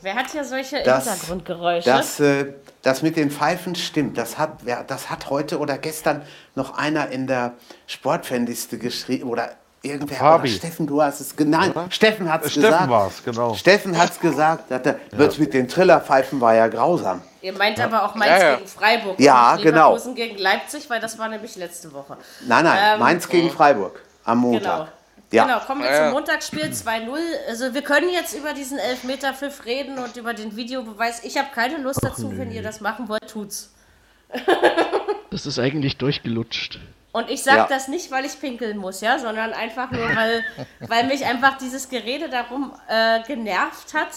Wer hat hier solche Das- Hintergrundgeräusche? Das, äh, das mit den Pfeifen stimmt. Das hat, das hat heute oder gestern noch einer in der Sportfanliste geschrieben. Oder irgendwer. Fabi. Oder Steffen, du hast es genannt. Steffen hat es Steffen gesagt. war's, genau. Steffen hat es gesagt. Hat er, Das mit den Trillerpfeifen war ja grausam. Ihr meint aber auch Mainz Ja, ja. gegen Freiburg. Ja, und genau. Leverkusen gegen Leipzig, weil das war nämlich letzte Woche. Nein, nein. Ähm, Mainz gegen Freiburg am Montag. Genau. Ja. Genau, kommen wir Ja, ja. zum Montagsspiel 2-0. Also wir können jetzt über diesen Elfmeterpfiff reden und über den Videobeweis. Ich habe keine Lust dazu, wenn ihr das machen wollt, tut's. Das ist eigentlich durchgelutscht. Und ich sage Ja. das nicht, weil ich pinkeln muss, ja, sondern einfach nur, weil, [LAUGHS] weil mich einfach dieses Gerede darum äh, genervt hat.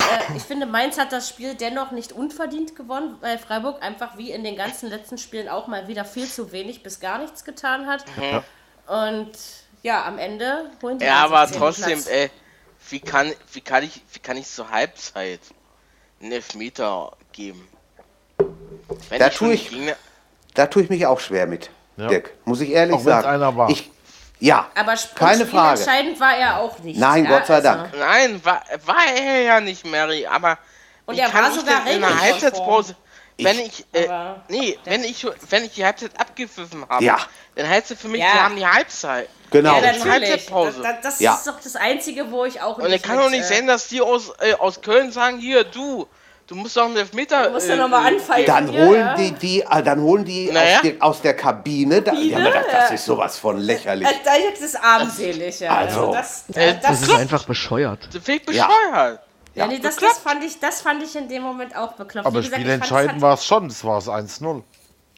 Äh, ich finde, Mainz hat das Spiel dennoch nicht unverdient gewonnen, weil Freiburg einfach wie in den ganzen letzten Spielen auch mal wieder viel zu wenig bis gar nichts getan hat. Und ja, am Ende holen die Ja, aber 16. trotzdem, Platz. ey, wie kann, wie kann ich, wie kann ich zur Halbzeit einen Elfmeter geben? Wenn Da tue ich- Gegner, Da tue ich mich auch schwer mit, Ja. Dirk. Muss ich ehrlich Auch sagen. einer war. Ich, ja, Aber sp- keine Frage. entscheidend war er auch nicht. Nein, ja, Gott sei also- Dank. Nein, war, war er ja nicht, Mary, aber Und er kann war ich sogar denn in der regelkonform. Wenn ich, äh, nee, wenn ich, wenn ich die Halbzeit abgepfiffen habe, Ja. dann heißt es für mich, Ja. wir haben die Halbzeit. genau. Ja, das natürlich. Halbzeitpause. Das, das Ja. ist doch das Einzige, wo ich auch Und es kann doch nicht äh, sein, dass die aus, äh, aus Köln sagen, hier, du, du musst doch einen Elfmeter. Du musst ja noch mal anpfeifen. Dann Ja, holen ja. die die, äh, dann holen die, Naja. aus, der, aus der Kabine. Da, die haben Kabine, gedacht, das ist sowas von lächerlich. Äh, Das ist armselig, ja. Also. das, Äh, das, Das ist einfach bescheuert. Das Ja. bescheuert. Ja, nee, das, das, fand ich, das fand ich in dem Moment auch bekloppt. Aber gesagt, es spielentscheidend hat- war es schon, das war es 1-0.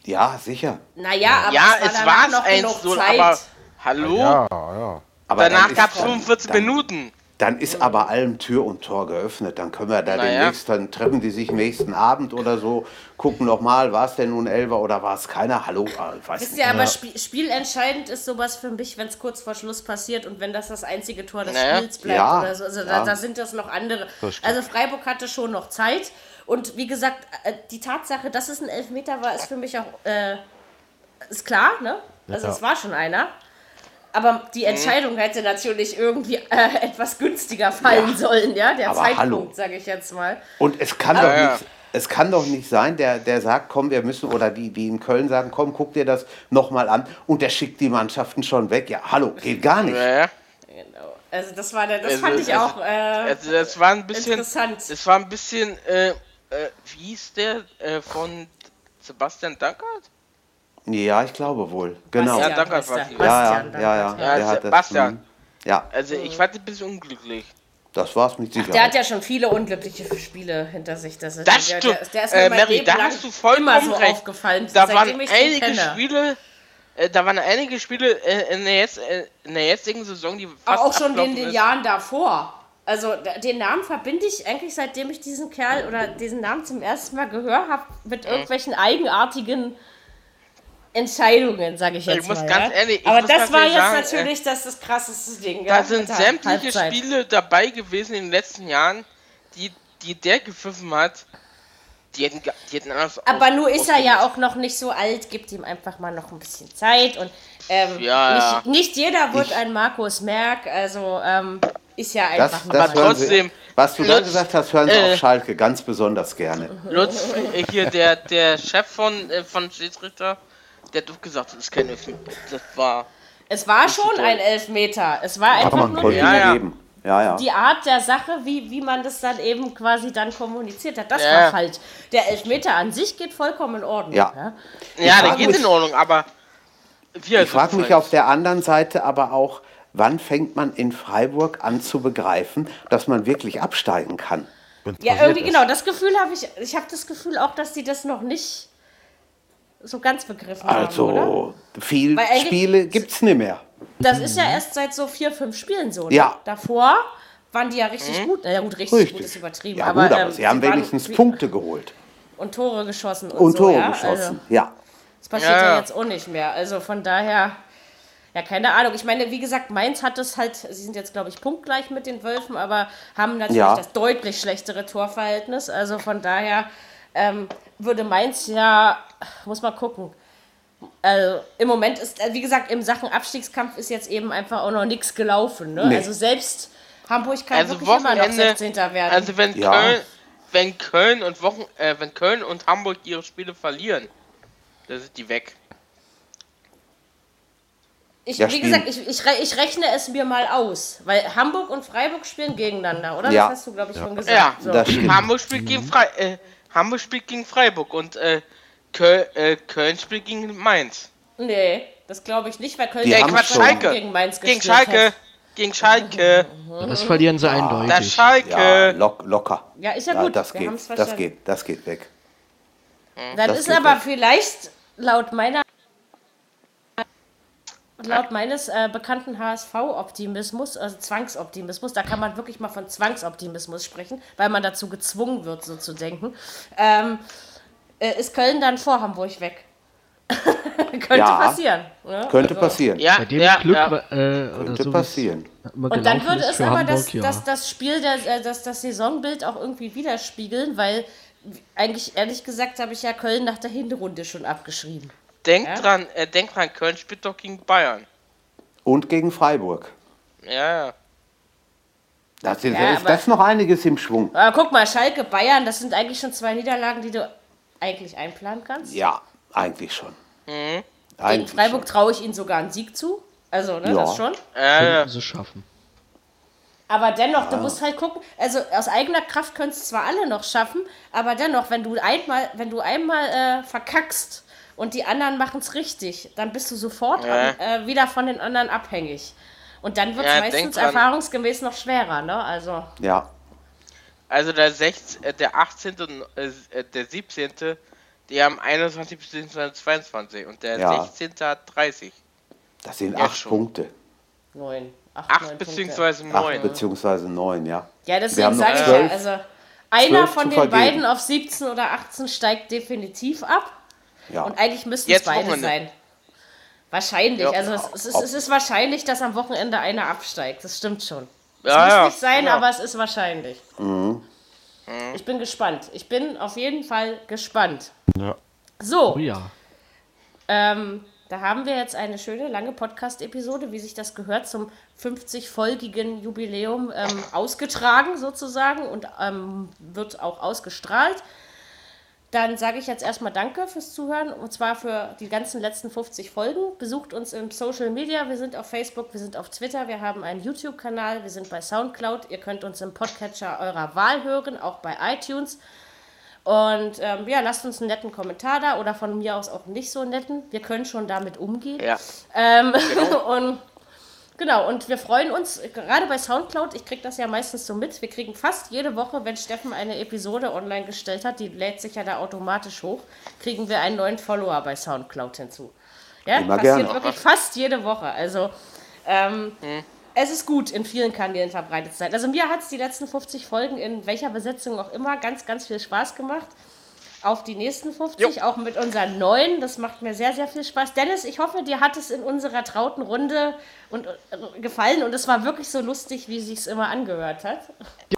Ja, sicher. Naja, aber Ja, es es war genug 1-0, Zeit. aber hallo? Ja, ja. Aber Danach gab es dann- 45 dann, Minuten. Dann ist aber allem Tür und Tor geöffnet. Dann können wir da Naja. demnächst, dann treffen die sich nächsten Abend oder so, gucken noch mal, war es denn nun Elfer oder war es keiner? Hallo, ich weiß Wisst nicht. ihr, aber Spiel, spielentscheidend ist sowas für mich, wenn es kurz vor Schluss passiert und wenn das das einzige Tor des Naja. Spiels bleibt Ja, oder so. Also ja. da, da sind das noch andere. Das. Also Freiburg hatte schon noch Zeit. Und wie gesagt, äh, die Tatsache, dass es ein Elfmeter war, ist für mich auch äh, ist klar, ne? Also Ja. es war schon einer. Aber die Mhm. Entscheidung hätte natürlich irgendwie äh, etwas günstiger fallen sollen, ja? Der Aber Zeitpunkt, hallo. sage ich jetzt mal. Und es kann, doch ja. nicht, es kann doch nicht sein, der, der sagt, komm, wir müssen, oder die, die in Köln sagen, komm, guck dir das nochmal an und der schickt die Mannschaften schon weg. Ja, hallo, geht gar nicht. Ja, ja. Genau. Also das war der, das Also- fand ich also- auch. Äh, Also das war ein bisschen. Interessant. Das war ein bisschen. Äh, äh, wie hieß der äh, von Sebastian Dankert? Ja, ich glaube wohl. Genau. Ja, Ja, danke, heißt der. Vati. ja, Bastian ja, ja. Dankert, Ja, der hat das, Sebastian. hm. Ja, Also ich fand ihn ein bisschen unglücklich. das war's mit Der hat Sicherheit. ja schon viele unglückliche Spiele hinter sich. Das, ist- Das der, stimmt. Der, der ist mir äh, Mary, da hast du vollkommen immer so recht. aufgefallen, Da waren einige kenne. Spiele. Äh, da waren einige Spiele äh, in, der jetzt, äh, in der jetzigen Saison, die fast Aber auch schon in den ist. Jahren davor. Also den Namen verbinde ich eigentlich, seitdem ich diesen Kerl oder diesen Namen zum ersten Mal gehört habe, mit irgendwelchen eigenartigen Entscheidungen, sage ich Ich jetzt muss mal. ganz ja. ehrlich- ich Aber muss das war jetzt sagen, äh, natürlich das, das krasseste Ding. Da ja, sind mit der sämtliche Halbzeit. Spiele dabei gewesen in den letzten Jahren, die, die der gepfiffen hat. Die hätten, die hätten anders Aber aus- nur ist er ja auch noch nicht so alt, gibt ihm einfach mal noch ein bisschen Zeit und ähm, Ja, ja. nicht, nicht jeder wird ein Markus Merck, also ähm, ist ja Das, einfach das Aber hören trotzdem, Sie, was du da Lutz, gesagt hast, hören Sie äh, auf Schalke ganz besonders gerne. Lutz, äh, hier der, der Chef von, äh, von Schiedsrichter, der hat doch gesagt, das ist kein Elfmeter. Das war. Es war schon ein Elfmeter. Es war einfach man nur Ja, ja. Ja, ja. die Art der Sache, wie, wie man das dann eben quasi dann kommuniziert hat. Das Ja. war falsch. Der Elfmeter an sich geht vollkommen in Ordnung. Ja. ja? Ja, der geht mich- in Ordnung, aber. Wie Ich frage mich auf der anderen Seite aber auch, wann fängt man in Freiburg an zu begreifen, dass man wirklich absteigen kann? Ja, irgendwie ist. genau. Das Gefühl habe ich. Ich habe das Gefühl auch, dass die das noch nicht so ganz begriffen haben, oder? Also, viel Weil eigentlich- Spiele gibt es nicht mehr. Das ist ja erst seit so vier, fünf Spielen so. Ne? Ja. Davor waren die ja richtig gut. Na ja, gut, richtig, Richtig. gut ist übertrieben. Ja, aber, gut, aber ähm, sie haben wenigstens Punkte geholt Und Tore geschossen und, und so. Tore ja? geschossen. Also, Ja. das passiert Ja. ja. jetzt auch nicht mehr. Also von daher, ja, keine Ahnung. Ich meine, wie gesagt, Mainz hat es halt, sie sind jetzt, glaube ich, punktgleich mit den Wölfen, aber haben natürlich Ja. das deutlich schlechtere Torverhältnis. Also von daher ähm, würde Mainz ja, muss man gucken. Also im Moment ist, äh, wie gesagt, im Sachen Abstiegskampf ist jetzt eben einfach auch noch nichts gelaufen. Ne? Nee. Also selbst Hamburg kann Also wirklich immer noch Wochenende. 16. werden. Also wenn Ja. Köln, wenn Köln und Wochen, äh, wenn Köln und Hamburg ihre Spiele verlieren, dann sind die weg. Ich, Ja, wie spielen. gesagt, ich, ich, ich rechne es mir mal aus, weil Hamburg und Freiburg spielen gegeneinander, oder? Ja. Das hast du, glaube ich, schon gesagt. Ja, so. Hamburg spielt gegen Frei, äh, Hamburg spielt gegen Freiburg und äh, Köln, äh, Köln spielt gegen Mainz. Nee, das glaube ich nicht, weil Köln ja Quatsch, Schalke gegen Mainz Gegen gespielt Schalke, Hat. gegen Schalke, Das verlieren sie das eindeutig. Schalke. Ja, lock, locker. Ja, ist ja Ja, gut. das wir geht, das geht, das geht weg. Dann das ist aber weg. vielleicht laut meiner laut meines äh, bekannten HSV-Optimismus, also Zwangsoptimismus, da kann man wirklich mal von Zwangsoptimismus sprechen, weil man dazu gezwungen wird, so zu denken, ähm, äh, ist Köln dann vor Hamburg weg. [LAUGHS] Könnte Ja. passieren. Ne? Könnte Also- passieren. Ja, Bei dem ja, Glück ja. äh, Könnte so passieren. Und dann würde es aber Hamburg, das, ja. das, das Spiel, der, äh, das, das Saisonbild auch irgendwie widerspiegeln, weil eigentlich, ehrlich gesagt, habe ich ja Köln nach der Hinrunde schon abgeschrieben. Denk Ja. dran, äh, denk dran, Köln spielt doch gegen Bayern. Und gegen Freiburg. Ja, ja. Das ist, Ja, ist aber- das noch einiges im Schwung. Aber guck mal, Schalke, Bayern, das sind eigentlich schon zwei Niederlagen, die du eigentlich einplanen kannst. Ja, eigentlich schon. Mhm. Gegen Eigentlich Freiburg traue ich ihnen sogar einen Sieg zu. Also, ne, Ja. das schon. Ja, ja. Könnten sie schaffen. Aber dennoch, du musst halt gucken, also aus eigener Kraft können es zwar alle noch schaffen, aber dennoch, wenn du einmal, wenn du einmal äh, verkackst und die anderen machen es richtig, dann bist du sofort Ja. äh, wieder von den anderen abhängig. Und dann wird es Ja, meistens erfahrungsgemäß noch schwerer, ne? Also, Ja. Also der 16, äh, der 18. und äh, äh, der 17. Die haben 21 bzw. 22 und der Ja. 16. hat 30. Das sind Ja, acht schon. Punkte. neun. Acht, 8 neun Punkte. bzw. Acht 9. beziehungsweise neun, ja. Ja, Wir deswegen sage ich ja, also einer von den vergeben. beiden auf 17 oder 18 steigt definitiv ab. Ja. Und eigentlich müssten es beide Wochenende. sein. Wahrscheinlich. Ja. Also es, es, ist, es ist wahrscheinlich, dass am Wochenende einer absteigt. Das stimmt schon. Es Ja, muss ja, nicht sein, ja. aber es ist wahrscheinlich. Ich bin gespannt. Ich bin auf jeden Fall gespannt. Ja. So, Oh ja. ähm, da haben wir jetzt eine schöne lange Podcast-Episode, wie sich das gehört, zum 50-folgigen Jubiläum ähm, ausgetragen sozusagen und ähm, wird auch ausgestrahlt. Dann sage ich jetzt erstmal Danke fürs Zuhören und zwar für die ganzen letzten 50 Folgen. Besucht uns im Social Media. Wir sind auf Facebook, wir sind auf Twitter, wir haben einen YouTube-Kanal, wir sind bei Soundcloud. Ihr könnt uns im Podcatcher eurer Wahl hören, auch bei iTunes. Und ähm, ja, lasst uns einen netten Kommentar da oder von mir aus auch nicht so netten. Wir können schon damit umgehen. Ja. Ähm, [LAUGHS] und genau, und wir freuen uns, gerade bei Soundcloud, ich kriege das ja meistens so mit, wir kriegen fast jede Woche, wenn Steffen eine Episode online gestellt hat, die lädt sich ja da automatisch hoch, kriegen wir einen neuen Follower bei Soundcloud hinzu. Ja, Immer passiert gerne. wirklich fast jede Woche. Also ähm, es ist gut, in vielen Kanälen verbreitet zu sein. Also mir hat es die letzten 50 Folgen in welcher Besetzung auch immer ganz, ganz viel Spaß gemacht. Auf die nächsten 50, auch mit unseren neuen. Das macht mir sehr, sehr viel Spaß. Dennis, ich hoffe, dir hat es in unserer trauten Runde und, äh, gefallen und es war wirklich so lustig, wie sich es immer angehört hat.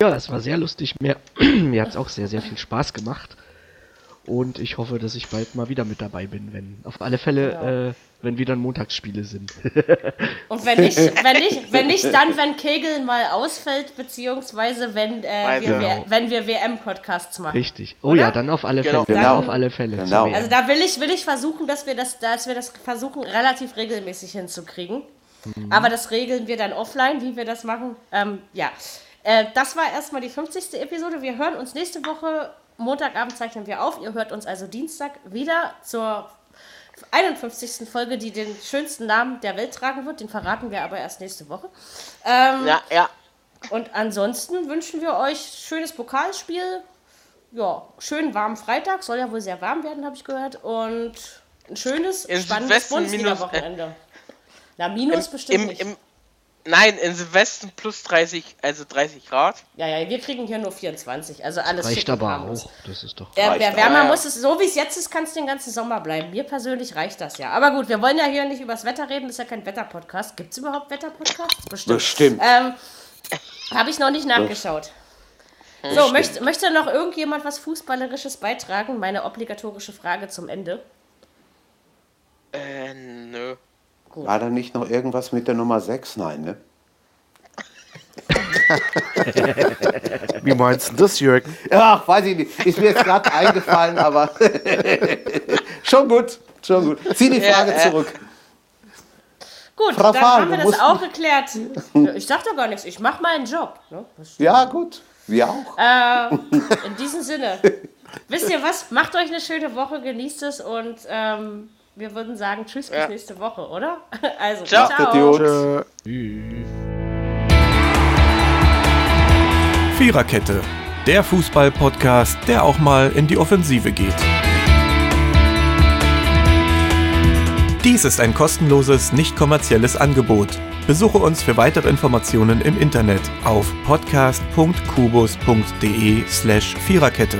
Ja, es war sehr lustig. Mir, [CLEARS THROAT] mir hat es auch sehr, sehr viel Spaß gemacht. Und ich hoffe, dass ich bald mal wieder mit dabei bin, wenn auf alle Fälle, äh, wenn wieder Montagsspiele sind. [LAUGHS] Und wenn nicht, [LAUGHS] wenn nicht, wenn nicht dann, wenn Kegel mal ausfällt, beziehungsweise wenn, äh, wir, wir- wenn wir WM-Podcasts machen. Richtig. Oh Oder? ja, dann auf alle Genau. Fälle. Genau. Dann auf alle Fälle. Genau. Also da will ich, will ich versuchen, dass wir das, dass wir das versuchen, relativ regelmäßig hinzukriegen. Aber das regeln wir dann offline, wie wir das machen. Ähm, ja. Äh, das war erstmal die 50. Episode. Wir hören uns nächste Woche. Montagabend zeichnen wir auf. Ihr hört uns also Dienstag wieder zur 51. Folge, die den schönsten Namen der Welt tragen wird. Den verraten wir aber erst nächste Woche. Ähm, Ja, ja. und ansonsten wünschen wir euch schönes Pokalspiel. Ja, schönen warmen Freitag. Soll ja wohl sehr warm werden, habe ich gehört. Und ein schönes, spannendes Bundesliga-Wochenende. Na, minus bestimmt Im, nicht. im, nein, in Silvester plus 30, also 30 Grad. ja, ja, wir kriegen hier nur 24. Also alles Reicht aber auch. Das ist doch. Der aber, Wärmer ja. muss es, so wie es jetzt ist, kann es den ganzen Sommer bleiben. Mir persönlich reicht das ja. Aber gut, wir wollen ja hier nicht über das Wetter reden, das ist ja kein Wetterpodcast. Gibt es überhaupt Wetterpodcasts? Bestimmt. Bestimmt. Ähm, Habe ich noch nicht nachgeschaut. So, möchte, möchte noch irgendjemand was Fußballerisches beitragen? Meine obligatorische Frage zum Ende. Äh, nö. War da nicht noch irgendwas mit der Nummer 6? Nein, ne? [LAUGHS] Wie meinst du das, Jürgen? Ach, weiß ich nicht. Ist mir jetzt gerade eingefallen, aber [LAUGHS] schon gut, schon gut. Zieh die Ja, Frage äh. zurück. Gut, Frau dann Fahl, haben wir das auch geklärt. Ja, Ich sag doch gar nichts, ich mache meinen Job. Ne? Ja, gut. Wir auch. Äh, in diesem Sinne, [LAUGHS] wisst ihr was? Macht euch eine schöne Woche, genießt es und ähm, wir würden sagen Tschüss bis Ja. nächste Woche, oder? [LAUGHS] Also, Ciao. Ciao. Jungs. Viererkette, der Fußball-Podcast, der auch mal in die Offensive geht. Dies ist ein kostenloses, nicht kommerzielles Angebot. Besuche uns für weitere Informationen im Internet auf podcast.kubus.de slash Viererkette.